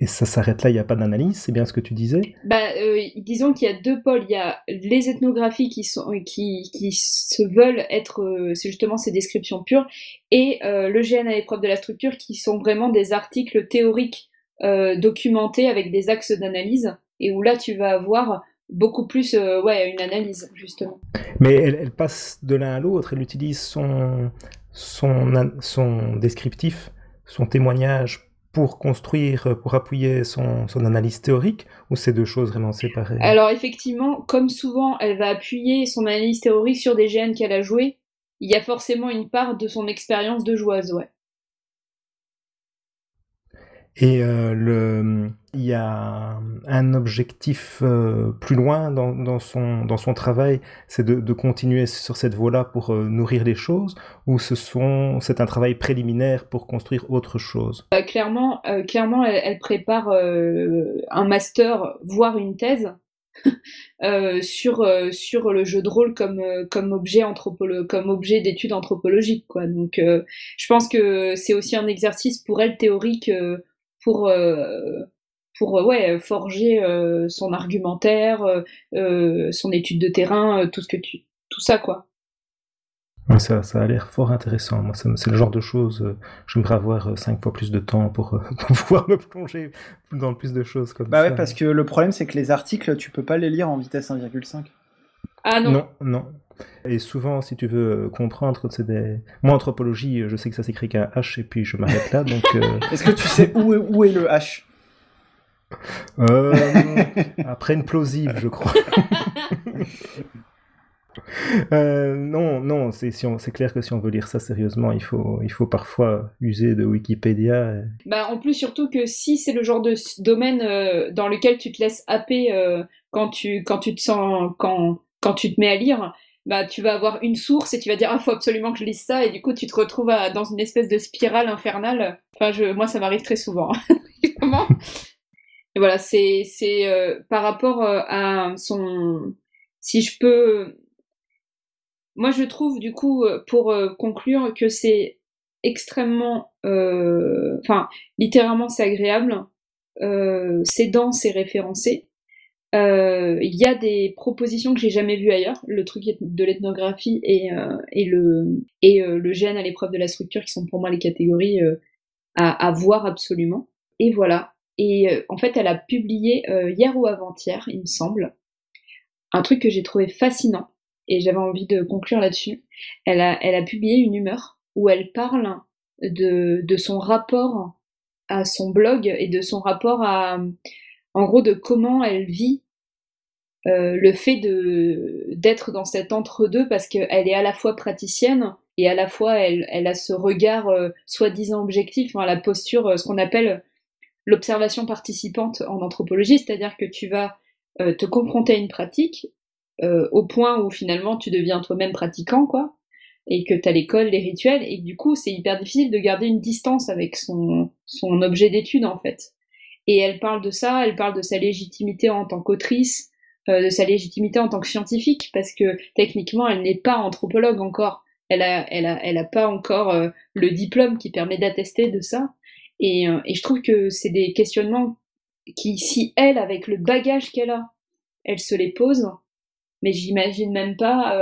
et ça s'arrête là, il n'y a pas d'analyse, c'est bien ce que tu disais? Bah, Disons qu'il y a deux pôles. Il y a les ethnographies qui, sont, qui, qui se veulent être, c'est justement ces descriptions pures, et le GN à l'épreuve de la structure qui sont vraiment des articles théoriques documentés avec des axes d'analyse, et où là tu vas avoir beaucoup plus euh, ouais, une analyse, justement. Mais elle, passe de l'un à l'autre, elle utilise son, son, son descriptif, son témoignage pour construire, pour appuyer son, son analyse théorique, ou c'est deux choses vraiment séparées? Alors effectivement, comme souvent, elle va appuyer son analyse théorique sur des gènes qu'elle a joués, il y a forcément une part de son expérience de joueuse, ouais. Et euh, le, il y a un objectif euh, plus loin dans, dans, son, dans son travail, c'est de, de, continuer sur cette voie-là pour euh, nourrir les choses, ou ce sont, c'est un travail préliminaire pour construire autre chose? Bah, Clairement, clairement elle, elle prépare un master, voire une thèse. *laughs* sur sur le jeu de rôle comme comme objet comme objet d'étude anthropologique quoi donc je pense que c'est aussi un exercice pour elle théorique pour euh, pour euh, ouais forger euh, son argumentaire, son étude de terrain, tout ce que tu tout ça quoi. Ça, ça a l'air fort intéressant. Moi, c'est le genre de choses. J'aimerais avoir cinq fois plus de temps pour, *laughs* pour, pouvoir me plonger dans plus de choses comme bah ça. ouais, parce que le problème, c'est que les articles, tu peux pas les lire en vitesse 1,5. Ah non. Non, non. Et souvent, si tu veux euh, comprendre, c'est des... Moi, anthropologie, je sais que ça s'écrit qu'un H et puis je m'arrête là. Donc, euh, *laughs* Est-ce que tu sais où est, où est le H? Euh, Après une plausive, je crois. *laughs* non, non, c'est si clair que si on veut lire ça sérieusement, il faut, il faut parfois user de Wikipédia. Bah, en plus, surtout que si c'est le genre de domaine dans lequel tu te laisses happer quand, tu, quand tu te sens, quand, quand tu te mets à lire, bah tu vas avoir une source et tu vas dire ah faut absolument que je lise ça et du coup tu te retrouves dans une espèce de spirale infernale. Enfin je, moi ça m'arrive très souvent. *laughs* Et voilà, c'est c'est par rapport à son si je peux moi je trouve du coup pour conclure que c'est extrêmement enfin littéralement c'est agréable c'est dense et référencé euh, il y a des propositions que j'ai jamais vues ailleurs, le truc de l'ethnographie et, euh, et, le, et euh, le gène à l'épreuve de la structure qui sont pour moi les catégories à, à, voir absolument. Et voilà. Et en fait, elle a publié hier ou avant-hier, il me semble, un truc que j'ai trouvé fascinant et j'avais envie de conclure là-dessus. Elle a, elle a publié une humeur où elle parle de, de son rapport à son blog et de son rapport à, en gros de comment elle vit euh, le fait de d'être dans cet entre-deux parce qu'elle est à la fois praticienne et à la fois elle, a ce regard euh, soi-disant objectif, enfin, la posture, euh, ce qu'on appelle l'observation participante en anthropologie, c'est-à-dire que tu vas te confronter à une pratique au point où finalement tu deviens toi-même pratiquant, quoi, et que tu as l'école, les rituels, et du coup c'est hyper difficile de garder une distance avec son, son objet d'étude en fait. Et elle parle de ça, elle parle de sa légitimité en tant qu'autrice, euh, de sa légitimité en tant que scientifique, parce que techniquement, elle n'est pas anthropologue encore. Elle a, elle a, elle a pas encore euh, le diplôme qui permet d'attester de ça. Et, euh, et je trouve que c'est des questionnements qui, si elle, avec le bagage qu'elle a, elle se les pose, mais j'imagine même pas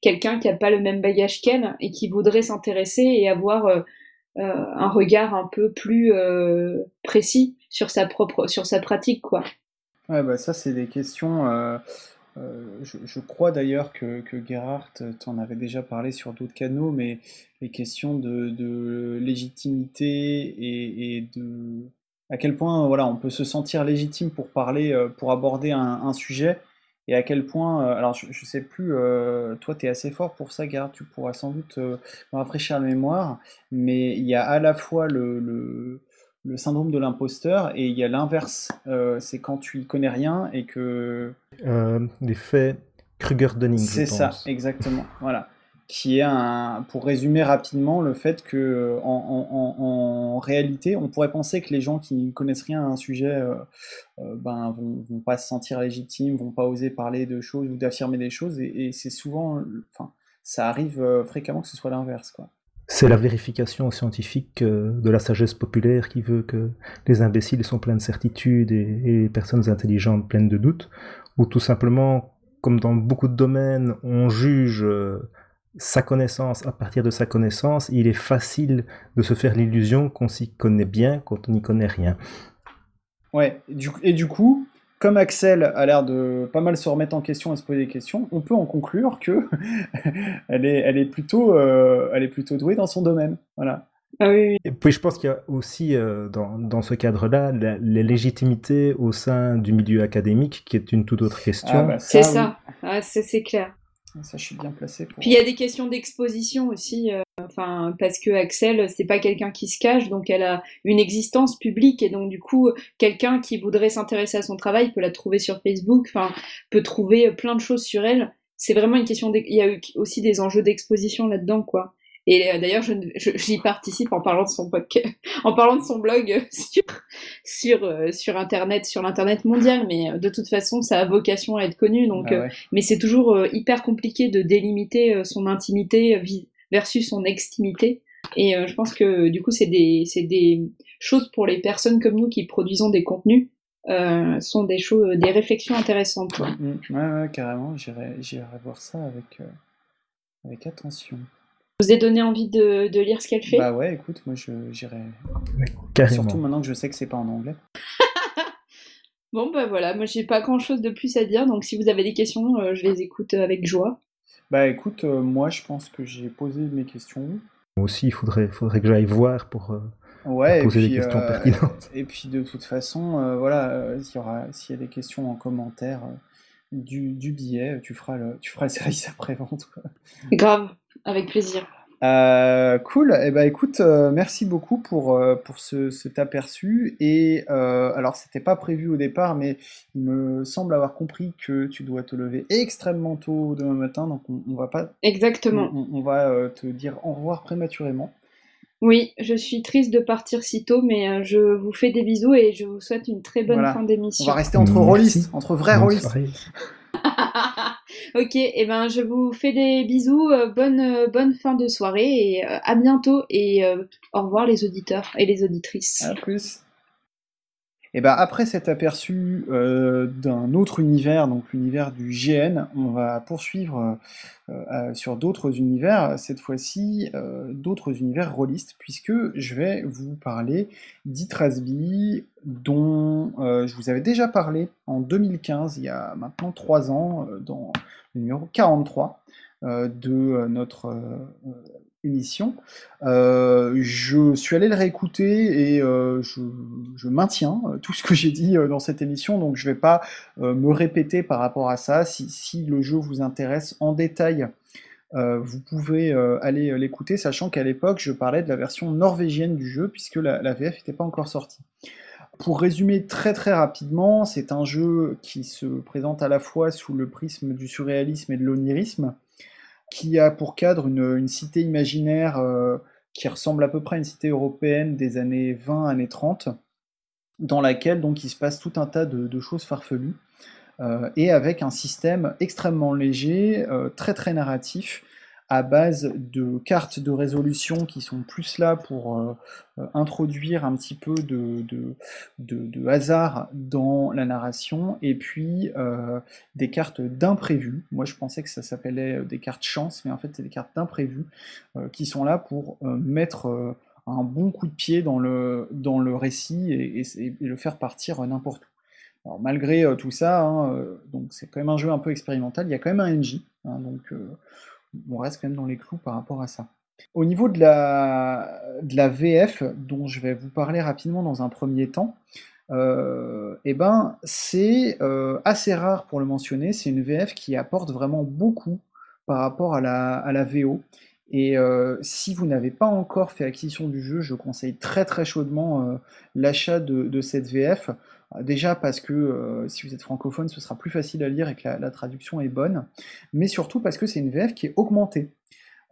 quelqu'un qui a pas le même bagage qu'elle et qui voudrait s'intéresser et avoir un regard un peu plus précis sur sa propre, sur sa pratique, quoi. Ouais, bah ça, c'est des questions. Euh, euh, je, crois d'ailleurs que, que Gerhardt t'en avait déjà parlé sur d'autres canaux, mais les questions de, légitimité et, de à quel point voilà, on peut se sentir légitime pour parler, euh, pour aborder un, sujet, et à quel point. alors, je, ne sais plus, toi, tu es assez fort pour ça, Gerhardt, tu pourras sans doute me rafraîchir la mémoire, mais il y a à la fois le le syndrome de l'imposteur et il y a l'inverse, euh, c'est quand tu y connais rien et que... Euh, L'effet Kruger-Dunning. C'est ça, exactement. voilà. Qui est un, pour résumer rapidement, le fait que en, réalité, on pourrait penser que les gens qui ne connaissent rien à un sujet euh, euh, ben, vont, pas se sentir légitimes, vont pas oser parler de choses ou d'affirmer des choses, et, c'est souvent, enfin, ça arrive fréquemment que ce soit l'inverse, quoi. C'est la vérification scientifique euh, de la sagesse populaire qui veut que les imbéciles sont pleins de certitudes et, les personnes intelligentes pleines de doutes, ou tout simplement, comme dans beaucoup de domaines, on juge euh, sa connaissance à partir de sa connaissance, il est facile de se faire l'illusion qu'on s'y connaît bien quand on n'y connaît rien. Ouais, et du coup, comme Axel a l'air de pas mal se remettre en question et se poser des questions, on peut en conclure que *laughs* elle, est, elle, est plutôt, euh, elle est plutôt douée dans son domaine. Voilà. Ah oui, Et puis je pense qu'il y a aussi euh, dans, dans, ce cadre-là la, légitimité au sein du milieu académique qui est une toute autre question. Ah bah c'est ça, ah, c'est clair. Ça, je suis bien placé. Puis il y a des questions d'exposition aussi. Euh, Enfin, parce que Axel, c'est pas quelqu'un qui se cache, donc elle a une existence publique et donc du coup, quelqu'un qui voudrait s'intéresser à son travail peut la trouver sur Facebook, enfin, peut trouver plein de choses sur elle. C'est vraiment une question. Il y a aussi des enjeux d'exposition là-dedans, quoi. Et euh, d'ailleurs, j'y participe en parlant de son podcast, *laughs* en parlant de son blog *laughs* sur sur euh, sur internet, sur l'internet mondial. Mais euh, de toute façon, ça a vocation à être connu. Donc, ah mais c'est toujours hyper compliqué de délimiter son intimité versus son extimité. Et euh, je pense que du coup, c'est des, des choses pour les personnes comme nous qui produisons des contenus, euh, sont des choses, des réflexions intéressantes. Mm, mm. Ouais, ouais, carrément, j'irai voir ça avec, euh, avec attention. Vous ai donné envie de, de lire ce qu'elle fait Bah ouais, écoute, moi j'irai. Surtout maintenant que je sais que c'est pas en anglais. *laughs* bon, bah voilà, moi j'ai pas grand chose de plus à dire, donc si vous avez des questions, je les écoute avec joie. Bah écoute, euh, moi je pense que j'ai posé mes questions. Moi aussi, il faudrait, faudrait que j'aille voir pour, euh, ouais, poser puis, des questions euh, pertinentes. Et puis de toute façon, voilà, s'il y, aura, s'il y a des questions en commentaire du, du billet, tu feras le, tu feras le service *laughs* après-vente. Grave, avec plaisir. Euh, cool. Et eh ben écoute, euh, merci beaucoup pour, euh, pour ce, cet aperçu. Et alors, c'était pas prévu au départ, mais il me semble avoir compris que tu dois te lever extrêmement tôt demain matin, donc on, va pas. Exactement. On, va te dire au revoir prématurément. Oui, je suis triste de partir si tôt, mais je vous fais des bisous et je vous souhaite une très bonne fin d'émission. On va rester entre rôlistes, entre vrais rôlistes. *laughs* ok, et eh ben je vous fais des bisous, bonne, bonne fin de soirée et à bientôt et au revoir les auditeurs et les auditrices. À plus. Et ben après cet aperçu euh, d'un autre univers, donc l'univers du GN, on va poursuivre euh, euh, sur d'autres univers, cette fois-ci d'autres univers rôlistes, puisque je vais vous parler d'Itrasby, dont je vous avais déjà parlé en 2015, il y a maintenant 3 ans, dans le numéro 43 de notre émission. Euh, je suis allé le réécouter et euh, je, maintiens euh, tout ce que j'ai dit dans cette émission, donc je ne vais pas me répéter par rapport à ça. Si, le jeu vous intéresse en détail, vous pouvez aller l'écouter, sachant qu'à l'époque, je parlais de la version norvégienne du jeu, puisque la, la VF n'était pas encore sortie. Pour résumer très très rapidement, c'est un jeu qui se présente à la fois sous le prisme du surréalisme et de l'onirisme, qui a pour cadre une, cité imaginaire euh, qui ressemble à peu près à une cité européenne des années 20, années 30, dans laquelle donc il se passe tout un tas de, choses farfelues, euh, et avec un système extrêmement léger, euh, très très narratif, à base de cartes de résolution qui sont plus là pour euh, euh, introduire un petit peu de, hasard dans la narration, et puis euh, des cartes d'imprévu. Moi je pensais que ça s'appelait des cartes chance, mais en fait c'est des cartes d'imprévu qui sont là pour mettre un bon coup de pied dans le, récit et, le faire partir n'importe où. Malgré tout ça, hein, c'est quand même un jeu un peu expérimental, il y a quand même un NJ, hein, on reste quand même dans les clous par rapport à ça. Au niveau de la, VF, dont je vais vous parler rapidement dans un premier temps, euh, eh ben, c'est euh, assez rare pour le mentionner, c'est une VF qui apporte vraiment beaucoup par rapport à la VO. Et euh, si vous n'avez pas encore fait acquisition du jeu, je conseille très très chaudement l'achat de, cette VF. Déjà parce que euh, si vous êtes francophone, ce sera plus facile à lire et que la, traduction est bonne, mais surtout parce que c'est une VF qui est augmentée.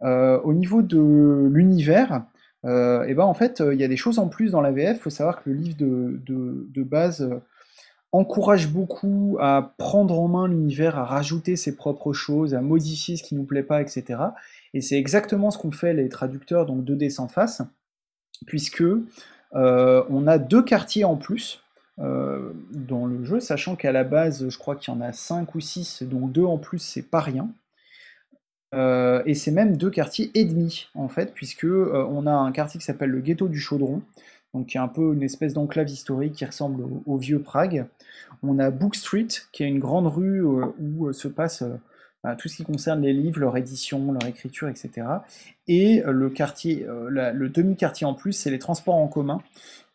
Euh, au niveau de l'univers, et euh, eh ben en fait, il y a des choses en plus dans la VF. Il faut savoir que le livre de, base encourage beaucoup à prendre en main l'univers, à rajouter ses propres choses, à modifier ce qui nous plaît pas, etc. Et c'est exactement ce qu'ont fait les traducteurs, donc 2D sans face, puisque on a deux quartiers en plus euh, dans le jeu, sachant qu'à la base, je crois qu'il y en a 5 ou 6, dont 2 en plus, c'est pas rien. Euh, et c'est même deux quartiers et demi, en fait, puisque euh, on a un quartier qui s'appelle le ghetto du Chaudron, donc qui est un peu une espèce d'enclave historique qui ressemble au, vieux Prague. On a Book Street, qui est une grande rue où se passe tout ce qui concerne les livres, leur édition, leur écriture, etc. Et le quartier, le demi-quartier en plus, c'est les transports en commun,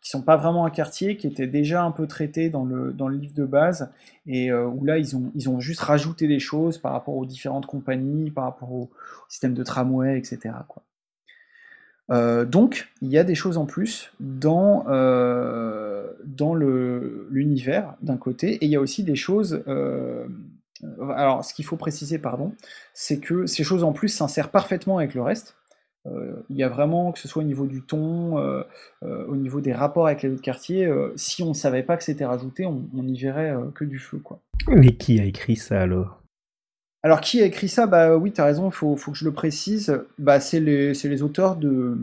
qui sont pas vraiment un quartier, qui était déjà un peu traité dans le, dans le livre de base, et euh, où là ils ont, ils ont juste rajouté des choses par rapport aux différentes compagnies, par rapport au, système de tramway, etc. Euh, donc il y a des choses en plus dans, euh, dans l'univers d'un côté, et il y a aussi des choses... alors ce qu'il faut préciser, pardon, c'est que ces choses en plus s'insèrent parfaitement avec le reste, euh, il y a vraiment, que ce soit au niveau du ton, euh, euh, au niveau des rapports avec les autres quartiers, si on ne savait pas que c'était rajouté, on, n'y verrait que du feu. Quoi. Mais qui a écrit ça alors? Alors, qui a écrit ça? Bah oui, t'as raison, il faut, que je le précise. Bah, c'est les, les, auteurs de,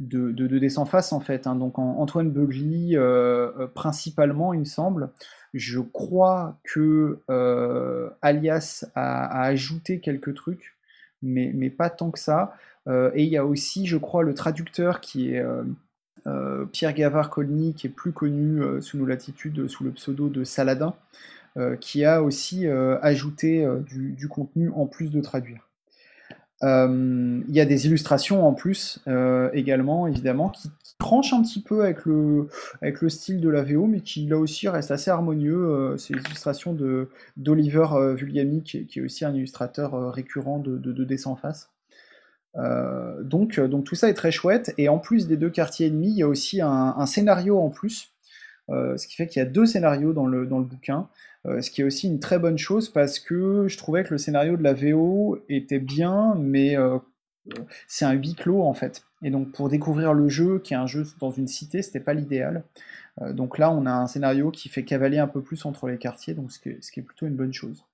de, de, Sans Face, en fait. Hein. Donc, Antoine Beugly, principalement, il me semble. Je crois que Alias a, ajouté quelques trucs, mais, pas tant que ça. Euh, et il y a aussi, je crois, le traducteur qui est euh, euh, Pierre Gavard-Colny, qui est plus connu sous nos latitudes sous le pseudo de Saladin, qui a aussi ajouté du, contenu en plus de traduire. Il y a des illustrations en plus également, évidemment, qui, tranchent un petit peu avec le, avec le style de la VO, mais qui là aussi restent assez harmonieux. C'est l'illustration d'Oliver Vulgami, qui, est aussi un illustrateur récurrent de, de, de Face. Euh, donc, euh, donc tout ça est très chouette. Et en plus des deux quartiers ennemis, il y a aussi un, scénario en plus. Euh, ce qui fait qu'il y a deux scénarios dans le, dans le bouquin. Ce qui est aussi une très bonne chose parce que je trouvais que le scénario de la VO était bien, mais c'est un huis clos en fait. Et donc pour découvrir le jeu, qui est un jeu dans une cité, c'était pas l'idéal. donc là, on a un scénario qui fait cavaler un peu plus entre les quartiers, donc ce qui est, plutôt une bonne chose.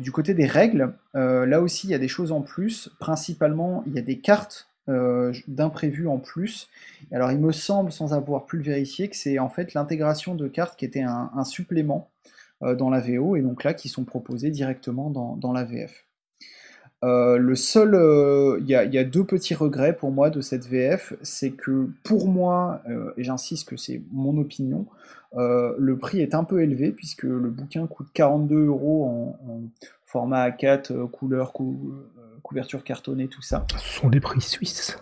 Du côté des règles, là aussi il y a des choses en plus. Principalement, il y a des cartes euh, d'imprévu en plus. Alors il me semble, sans avoir pu le vérifier, que c'est en fait l'intégration de cartes qui était un, supplément euh, dans la VO et donc là qui sont proposées directement dans, la VF. Euh, le seul, il y, a deux petits regrets pour moi de cette VF, c'est que pour moi, et j'insiste que c'est mon opinion, le prix est un peu élevé puisque le bouquin coûte 42 euros en, format A4, couleur, couverture cartonnée, tout ça. Ce sont des prix suisses.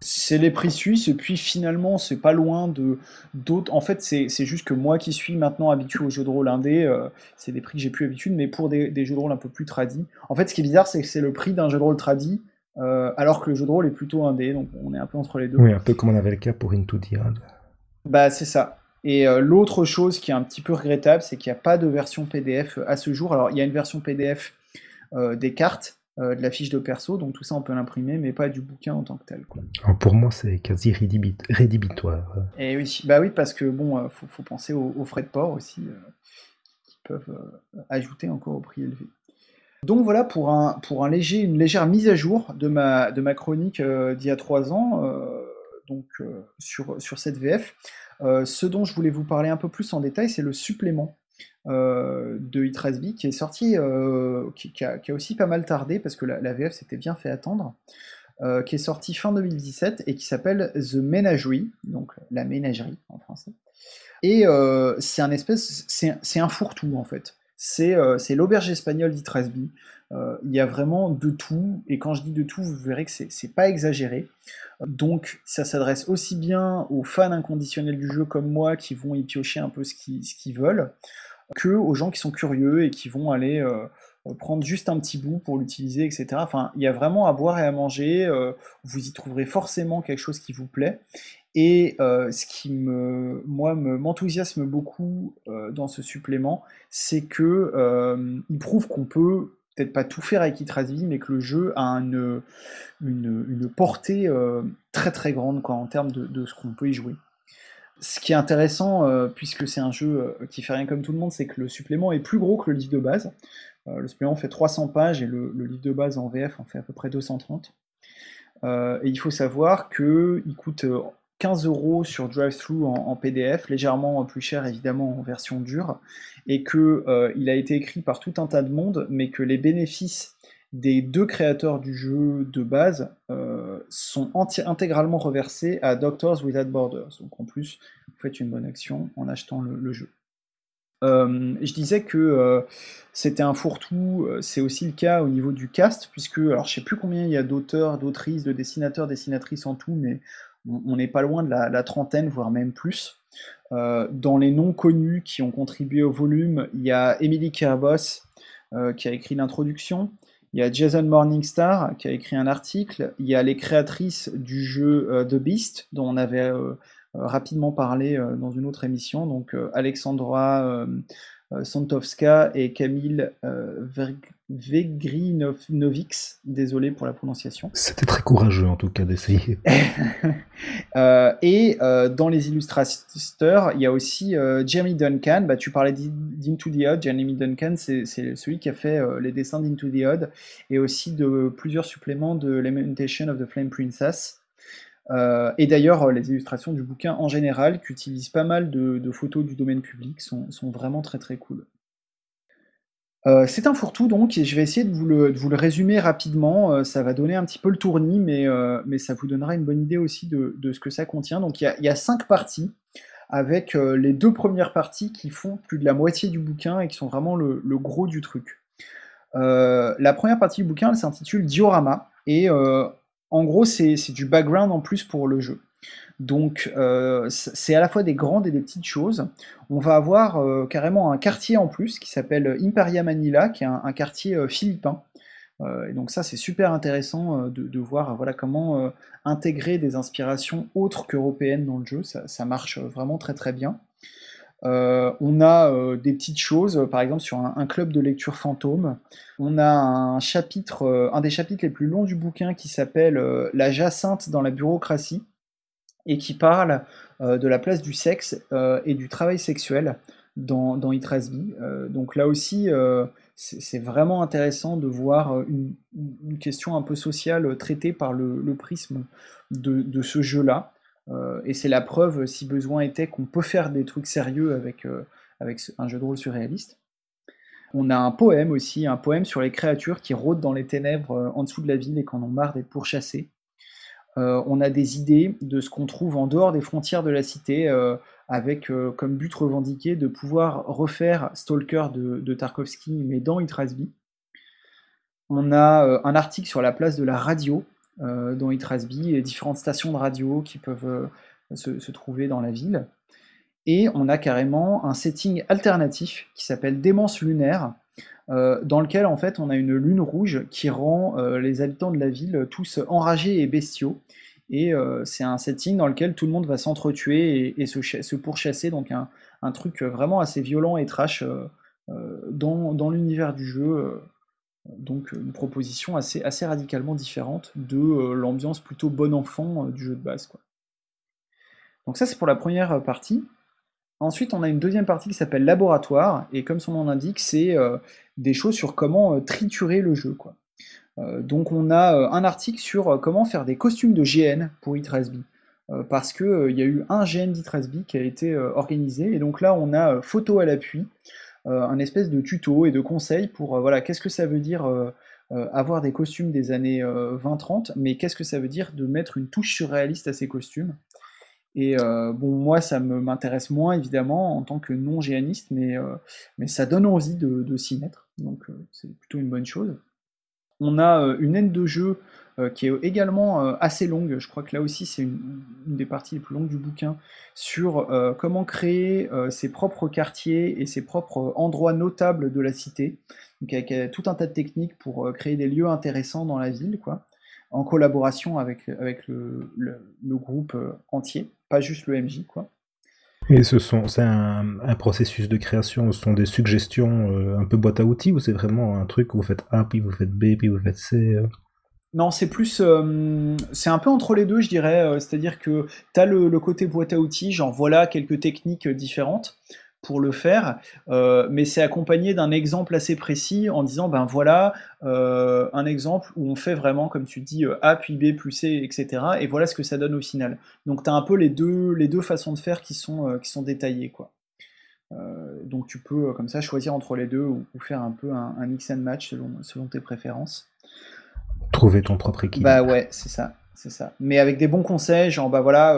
C'est les prix suisses, et puis finalement, c'est pas loin de d'autres. En fait, c'est juste que moi qui suis maintenant habitué aux jeux de rôle indé, euh, c'est des prix que j'ai plus l'habitude, mais pour des, jeux de rôle un peu plus tradis. En fait, ce qui est bizarre, c'est que c'est le prix d'un jeu de rôle tradit, euh, alors que le jeu de rôle est plutôt indé, donc on est un peu entre les deux. Oui, un peu comme on avait le cas pour Into the Odd. Bah, c'est ça. Et euh, l'autre chose qui est un petit peu regrettable, c'est qu'il n'y a pas de version PDF à ce jour. Alors, il y a une version PDF des cartes, euh, de la fiche de perso, donc tout ça on peut l'imprimer, mais pas du bouquin en tant que tel. pour moi, c'est quasi rédhibitoire. Et oui, bah oui, parce que bon, euh, faut, penser aux, frais de port aussi, euh, qui peuvent ajouter encore au prix élevé. Donc voilà pour, un, pour un léger, une légère mise à jour de ma, de ma chronique d'il y a trois ans, donc sur, sur cette VF. ce dont je voulais vous parler un peu plus en détail, c'est le supplément euh, de Itrasby qui est sorti, euh, qui, a, aussi pas mal tardé parce que la, VF s'était bien fait attendre, euh, qui est sorti fin 2017 et qui s'appelle The Menagerie, donc la ménagerie en français. Et c'est un espèce, c'est un fourre-tout en fait. C'est l'auberge espagnole d'Itrasby. Il y a vraiment de tout, et quand je dis de tout, vous verrez que c'est pas exagéré. Donc ça s'adresse aussi bien aux fans inconditionnels du jeu comme moi qui vont y piocher un peu ce qu'ils veulent, que aux gens qui sont curieux et qui vont aller euh, prendre juste un petit bout pour l'utiliser, etc. Enfin, il y a vraiment à boire et à manger. Euh, vous y trouverez forcément quelque chose qui vous plaît. Et euh, ce qui me, moi, m'enthousiasme beaucoup dans ce supplément, c'est que il prouve qu'on peut peut-être pas tout faire avec Itrasvi, mais que le jeu a une, portée très très grande en termes de ce qu'on peut y jouer. Ce qui est intéressant, euh, puisque c'est un jeu euh, qui fait rien comme tout le monde, c'est que le supplément est plus gros que le livre de base. Euh, le supplément fait 300 pages et le, livre de base en VF en fait à peu près 230. et il faut savoir qu'il coûte 15 euros sur DriveThru en, en, PDF, légèrement plus cher évidemment en version dure, et qu'il a été écrit par tout un tas de monde, mais que les bénéfices des deux créateurs du jeu de base euh, sont intégralement reversés à Doctors Without Borders. Donc en plus, vous faites une bonne action en achetant le, jeu. Euh, je disais que euh, c'était un fourre-tout, c'est aussi le cas au niveau du cast, puisque, alors je sais plus combien il y a d'auteurs, d'autrices, de dessinateurs, dessinatrices en tout, mais on n'est pas loin de la, trentaine, voire même plus. dans les noms connus qui ont contribué au volume, il y a Emily Kerbos qui a écrit l'introduction, il y a Jason Morningstar qui a écrit un article. Il y a les créatrices du jeu euh, The Beast, dont on avait euh, euh, rapidement parlé dans une autre émission. Donc Alexandra Santovska et Camille Vegrinovix, désolé pour la prononciation. C'était très courageux en tout cas d'essayer. *laughs* Euh, et euh, dans les illustrateurs, il y a aussi euh, Jeremy Duncan. Bah, tu parlais d'Into the Odd. Jeremy Duncan, c'est celui qui a fait les dessins d'Into the Odd et aussi de plusieurs suppléments de Lamentation of the Flame Princess. Et d'ailleurs, les illustrations du bouquin en général, qui utilisent pas mal de, photos du domaine public, sont, vraiment très très cool. Euh, c'est un fourre-tout donc, et je vais essayer de vous le, résumer rapidement. Euh, ça va donner un petit peu le tournis, mais, euh, ça vous donnera une bonne idée aussi de, ce que ça contient. Donc il y a, cinq parties, avec les deux premières parties qui font plus de la moitié du bouquin et qui sont vraiment le, gros du truc. la première partie du bouquin, elle s'intitule Diorama, et en gros c'est du background en plus pour le jeu. Donc euh, c'est à la fois des grandes et des petites choses. On va avoir euh, carrément un quartier en plus qui s'appelle Imperia Manila, qui est un, quartier euh, philippin. et donc ça c'est super intéressant de, voir voilà, comment intégrer des inspirations autres qu'européennes dans le jeu, ça, marche vraiment très très bien. On a des petites choses, par exemple sur un, club de lecture fantôme. On a un chapitre, un des chapitres les plus longs du bouquin qui s'appelle La jacinthe dans la bureaucratie et qui parle de la place du sexe et du travail sexuel dans, dans donc là aussi, c'est vraiment intéressant de voir une, question un peu sociale traitée par le, prisme de, ce jeu-là. Euh, et c'est la preuve, si besoin était, qu'on peut faire des trucs sérieux avec, euh, avec un jeu de rôle surréaliste. On a un poème aussi, un poème sur les créatures qui rôdent dans les ténèbres euh, en dessous de la ville et qui en ont marre d'être pourchassées. on a des idées de ce qu'on trouve en dehors des frontières de la cité, avec comme but revendiqué de pouvoir refaire Stalker de, Tarkovsky, mais dans Itrasby. On a un article sur la place de la radio dans Itrasby et différentes stations de radio qui peuvent se, trouver dans la ville. Et on a carrément un setting alternatif qui s'appelle Démence lunaire, dans lequel en fait on a une lune rouge qui rend les habitants de la ville tous enragés et bestiaux. Et euh, c'est un setting dans lequel tout le monde va s'entretuer et, se, pourchasser, donc un, truc vraiment assez violent et trash euh, euh, dans, l'univers du jeu. Donc une proposition assez, radicalement différente de l'ambiance plutôt bon enfant du jeu de base. Donc ça c'est pour la première partie. Ensuite, on a une deuxième partie qui s'appelle laboratoire, et comme son nom l'indique, c'est des choses sur comment triturer le jeu. Quoi. Euh, donc on a euh, un article sur euh, comment faire des costumes de GN pour Itrasby. parce qu'il il y a eu un GN d'Itrasby qui a été organisé, et donc là on a photo à l'appui, un espèce de tuto et de conseils pour voilà qu'est-ce que ça veut dire avoir des costumes des années 20-30, mais qu'est-ce que ça veut dire de mettre une touche surréaliste à ces costumes? Et bon, moi, ça m'intéresse moins évidemment en tant que non géaniste, mais, mais ça donne envie de, de s'y mettre, donc c'est plutôt une bonne chose. On a euh, une aide de jeu euh, qui est également euh, assez longue, je crois que là aussi c'est une, des parties les plus longues du bouquin, sur comment créer ses propres quartiers et ses propres endroits notables de la cité. Donc avec tout un tas de techniques pour créer des lieux intéressants dans la ville, quoi, en collaboration avec, avec le, le groupe entier, pas juste le MJ. Quoi. Et ce sont, c'est un, processus de création, ce sont des suggestions euh, un peu boîte à outils ou c'est vraiment un truc où vous faites A, puis vous faites B, puis vous faites C euh? Non, c'est plus. Euh, c'est un peu entre les deux, je dirais. C'est-à-dire que tu as le, côté boîte à outils, genre voilà quelques techniques différentes pour le faire, euh, mais c'est accompagné d'un exemple assez précis en disant ben voilà euh, un exemple où on fait vraiment comme tu dis A puis B plus C etc et voilà ce que ça donne au final. Donc tu as un peu les deux, les deux façons de faire qui sont, euh, détaillées quoi. donc tu peux comme ça choisir entre les deux ou, faire un peu un, mix and match selon tes préférences. Trouver ton propre équilibre. Bah ouais, c'est ça c'est ça. Mais avec des bons conseils, genre bah voilà,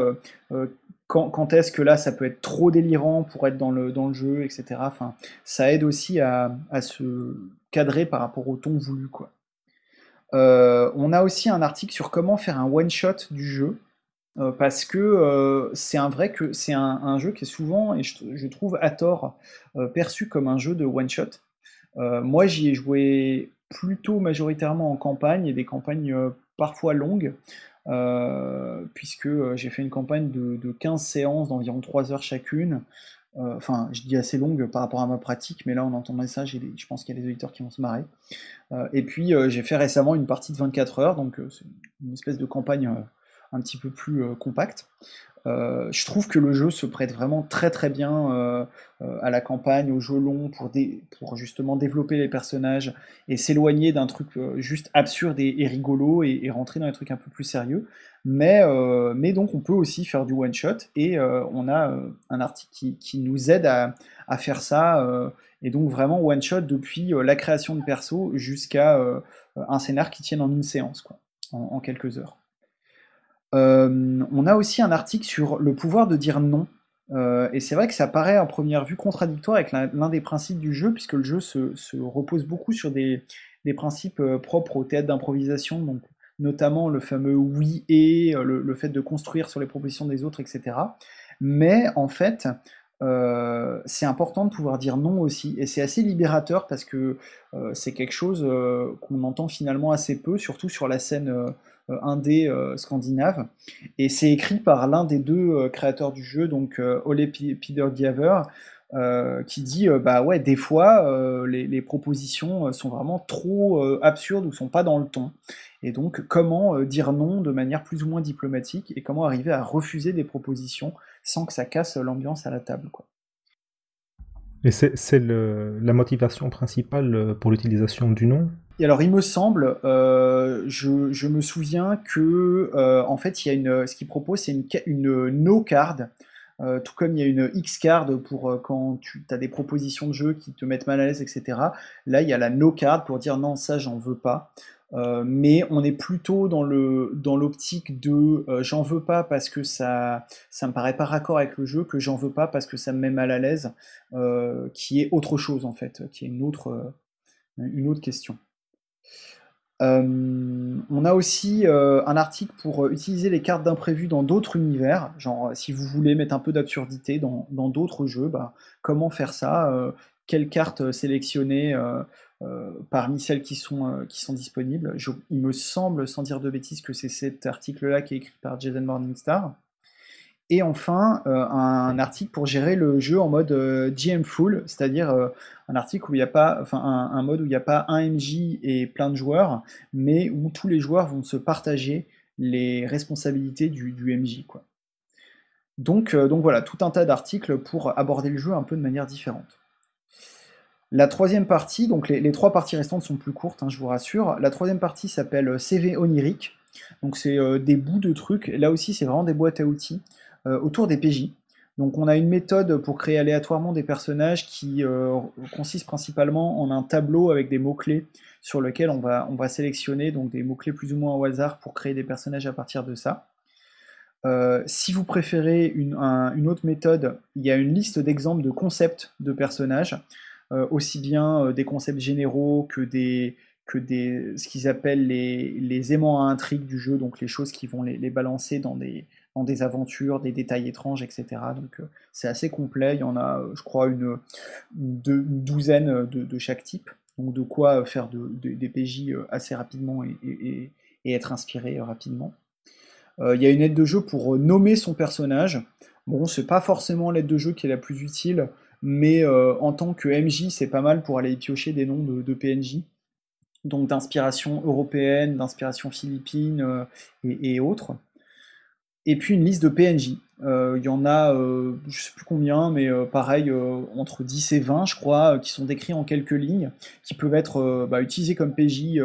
quand, est-ce que là ça peut être trop délirant pour être dans le, dans jeu, etc. Ça aide aussi à, se cadrer par rapport au ton voulu. Quoi. Euh, on a aussi un article sur comment faire un one-shot du jeu. Euh, parce que euh, c'est un vrai que c'est un, jeu qui est souvent, et je, trouve à tort, perçu comme un jeu de one-shot. moi j'y ai joué plutôt majoritairement en campagne, et des campagnes parfois longues. Euh, puisque euh, j'ai fait une campagne de, 15 séances d'environ 3 heures chacune. Euh, enfin, je dis assez longue par rapport à ma pratique, mais là on entendrait ça, je pense qu'il y a des auditeurs qui vont se marrer. et puis j'ai fait récemment une partie de 24 heures, donc c'est une espèce de campagne un petit peu plus compacte. Euh, je trouve que le jeu se prête vraiment très très bien euh, euh, à la campagne, au jeu long, pour, pour justement développer les personnages et s'éloigner d'un truc juste absurde et, rigolo et, rentrer dans des trucs un peu plus sérieux. Mais, mais donc on peut aussi faire du one-shot et on a un article qui, nous aide à, faire ça. et donc vraiment one-shot depuis la création de perso jusqu'à un scénar qui tienne en une séance, quoi, en quelques heures. Euh, on a aussi un article sur le pouvoir de dire non. Euh, et c'est vrai que ça paraît à première vue contradictoire avec l'un des principes du jeu, puisque le jeu se, repose beaucoup sur des, principes euh, propres au théâtre d'improvisation, notamment le fameux oui et le, fait de construire sur les propositions des autres, etc. Mais en fait, c'est important de pouvoir dire non aussi, et c'est assez libérateur parce que c'est quelque chose qu'on entend finalement assez peu, surtout sur la scène indé scandinave. Et c'est écrit par l'un des deux créateurs du jeu, donc Ole Peter Giaver, qui dit bah ouais des fois les, les, propositions sont vraiment trop absurdes ou sont pas dans le ton et donc comment dire non de manière plus ou moins diplomatique et comment arriver à refuser des propositions sans que ça casse l'ambiance à la table quoi. Et c'est la motivation principale pour l'utilisation du nom? Et alors, il me semble, euh, je, je, me souviens que, euh, en fait, il y a une, ce qu'il propose, c'est une, une no card, euh, tout comme il y a une X card pour quand tu as des propositions de jeu qui te mettent mal à l'aise, etc. Là, il y a la no card pour dire non, ça, j'en veux pas. Mais on est plutôt dans le dans l'optique de j'en veux pas parce que ça ça me paraît pas raccord avec le jeu que j'en veux pas parce que ça me met mal à l'aise qui est autre chose en fait qui est une autre une autre question. Euh, on a aussi euh, un article pour euh, utiliser les cartes d'imprévu dans d'autres univers, genre si vous voulez mettre un peu d'absurdité dans d'autres jeux, bah, comment faire ça, quelles cartes sélectionner parmi celles qui sont, sont disponibles. il me semble, sans dire de bêtises, que c'est cet article-là qui est écrit par Jason Morningstar. Et enfin, euh, un article pour gérer le jeu en mode euh, GM full, c'est-à-dire euh, un article où il n'y a un, mode où il n'y a pas un MJ et plein de joueurs, mais où tous les joueurs vont se partager les responsabilités du, MJ. Donc voilà, tout un tas d'articles pour aborder le jeu un peu de manière différente. La troisième partie, donc les, trois parties restantes sont plus courtes, hein, je vous rassure. La troisième partie s'appelle CV onirique. Donc c'est des bouts de trucs. Là aussi, c'est vraiment des boîtes à outils. Euh, autour des PJ. Donc on a une méthode pour créer aléatoirement des personnages qui euh, consiste principalement en un tableau avec des mots-clés sur lequel on va, on va sélectionner donc des mots-clés plus ou moins au hasard pour créer des personnages à partir de ça. Euh, si vous préférez une, autre méthode, il y a une liste d'exemples de concepts de personnages, aussi bien des concepts généraux que des, que des, ce qu'ils appellent les, les, aimants à intrigue du jeu, donc les choses qui vont les balancer dans des, dans des aventures, des détails étranges, etc. Donc euh, c'est assez complet, il y en a, euh, je crois, une, douzaine de, chaque type, donc de quoi faire des PJ euh, assez rapidement et, être inspiré rapidement. Il y a une aide de jeu pour nommer son personnage. Bon, c'est pas forcément l'aide de jeu qui est la plus utile, mais en tant que MJ, c'est pas mal pour aller piocher des noms de, PNJ donc d'inspiration européenne, d'inspiration philippine et, autres et puis une liste de PNJ. Euh, il y en a, euh, je sais plus combien, mais euh, pareil, entre 10 et 20, je crois, qui sont décrits en quelques lignes, qui peuvent être bah, utilisés comme PJ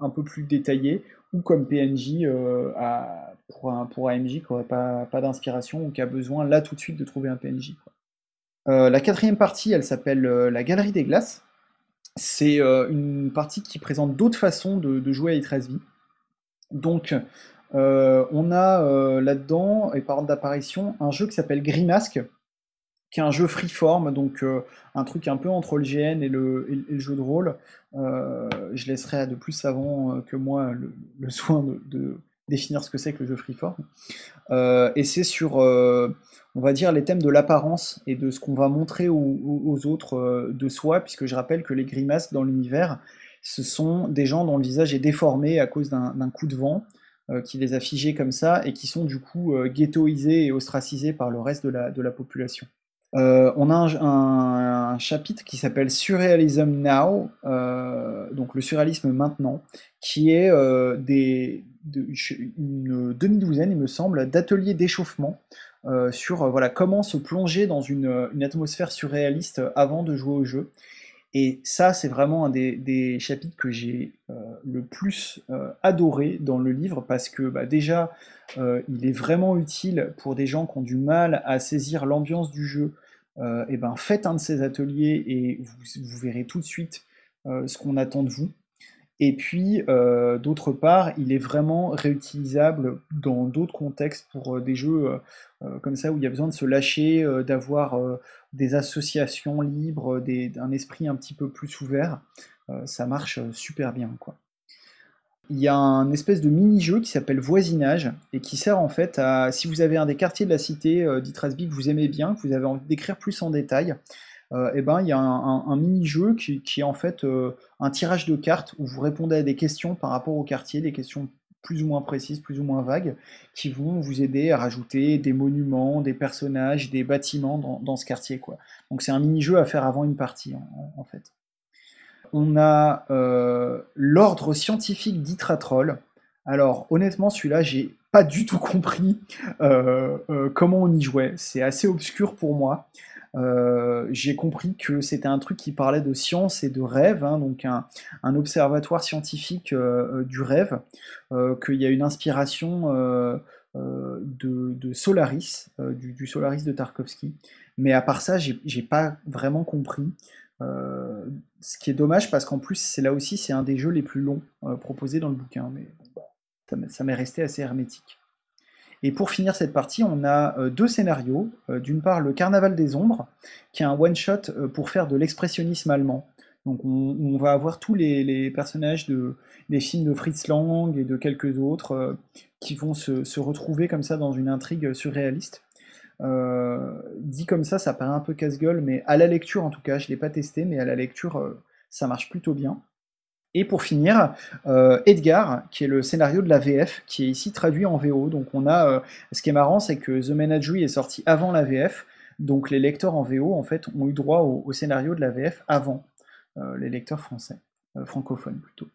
un peu plus détaillés, ou comme PNJ pour, un, pour qui n'aurait pas d'inspiration ou qui a besoin là tout de suite de trouver un PNJ. La quatrième partie, elle s'appelle la Galerie des Glaces. C'est une partie qui présente d'autres façons de, jouer à i13v. Donc, euh, on a euh, là-dedans, et par ordre d'apparition, un jeu qui s'appelle Grimask, qui est un jeu freeform, donc euh, un truc un peu entre le GN et le, jeu de rôle. je laisserai à de plus savants que moi le, *laughs* soin de, définir ce que c'est que le jeu freeform. et c'est sur, on va dire, les thèmes de l'apparence et de ce qu'on va montrer aux, autres de soi, puisque je rappelle que les grimasques dans l'univers, ce sont des gens dont le visage est déformé à cause d'un coup de vent. Euh, qui les a figés comme ça et qui sont du coup euh, ghettoisés et ostracisés par le reste de la, de la population. Euh, on a un, chapitre qui s'appelle Surrealism Now, donc le surréalisme maintenant, qui est des, une demi-douzaine, il me semble, d'ateliers d'échauffement sur voilà, comment se plonger dans une, une, atmosphère surréaliste avant de jouer au jeu. Et ça, c'est vraiment un des, chapitres que j'ai euh, le plus euh, adoré dans le livre parce que bah, déjà, euh, il est vraiment utile pour des gens qui ont du mal à saisir l'ambiance du jeu. et ben, faites un de ces ateliers et vous verrez tout de suite ce qu'on attend de vous. Et puis, euh, d'autre part, il est vraiment réutilisable dans d'autres contextes pour euh, des jeux euh, comme ça où il y a besoin de se lâcher, d'avoir des associations libres, des, un esprit un petit peu plus ouvert. ça marche super bien. Quoi. il y a un espèce de mini-jeu qui s'appelle Voisinage et qui sert en fait à, si vous avez un des quartiers de la cité d'Itrasby que vous aimez bien, que vous avez envie d'écrire plus en détail, euh, eh ben il y a un, mini-jeu qui, est en fait euh, un tirage de cartes où vous répondez à des questions par rapport au quartier, des questions plus ou moins précises, plus ou moins vagues, qui vont vous aider à rajouter des monuments, des personnages, des bâtiments dans, ce quartier. Donc c'est un mini-jeu à faire avant une partie en fait on a euh, l'ordre scientifique d'Itratroll. Alors honnêtement, celui-là, j'ai pas du tout compris comment on y jouait. C'est assez obscur pour moi. J'ai compris que c'était un truc qui parlait de science et de rêve, hein, donc un, observatoire scientifique du rêve, qu'il y a une inspiration de, Solaris, du, Solaris de Tarkovsky. Mais à part ça, j'ai pas vraiment compris. Euh, ce qui est dommage parce qu'en plus, c'est là aussi, c'est un des jeux les plus longs euh, proposés dans le bouquin, mais ça m'est resté assez hermétique. Et pour finir cette partie, on a euh, deux scénarios. D'une part, le Carnaval des Ombres, qui est un one-shot pour faire de l'expressionnisme allemand. Donc on, va avoir tous les, personnages de, des films de Fritz Lang et de quelques autres qui vont se, retrouver comme ça dans une intrigue surréaliste. Euh, dit comme ça, ça paraît un peu casse-gueule, mais à la lecture en tout cas, je ne l'ai pas testé, mais à la lecture, euh, ça marche plutôt bien. Et pour finir, euh, Edgar, qui est le scénario de la VF, qui est ici traduit en VO. Donc on a, ce qui est marrant, c'est que The Menagerie est sorti avant la VF, donc les lecteurs en VO en fait ont eu droit au scénario de la VF avant les lecteurs français, francophones plutôt.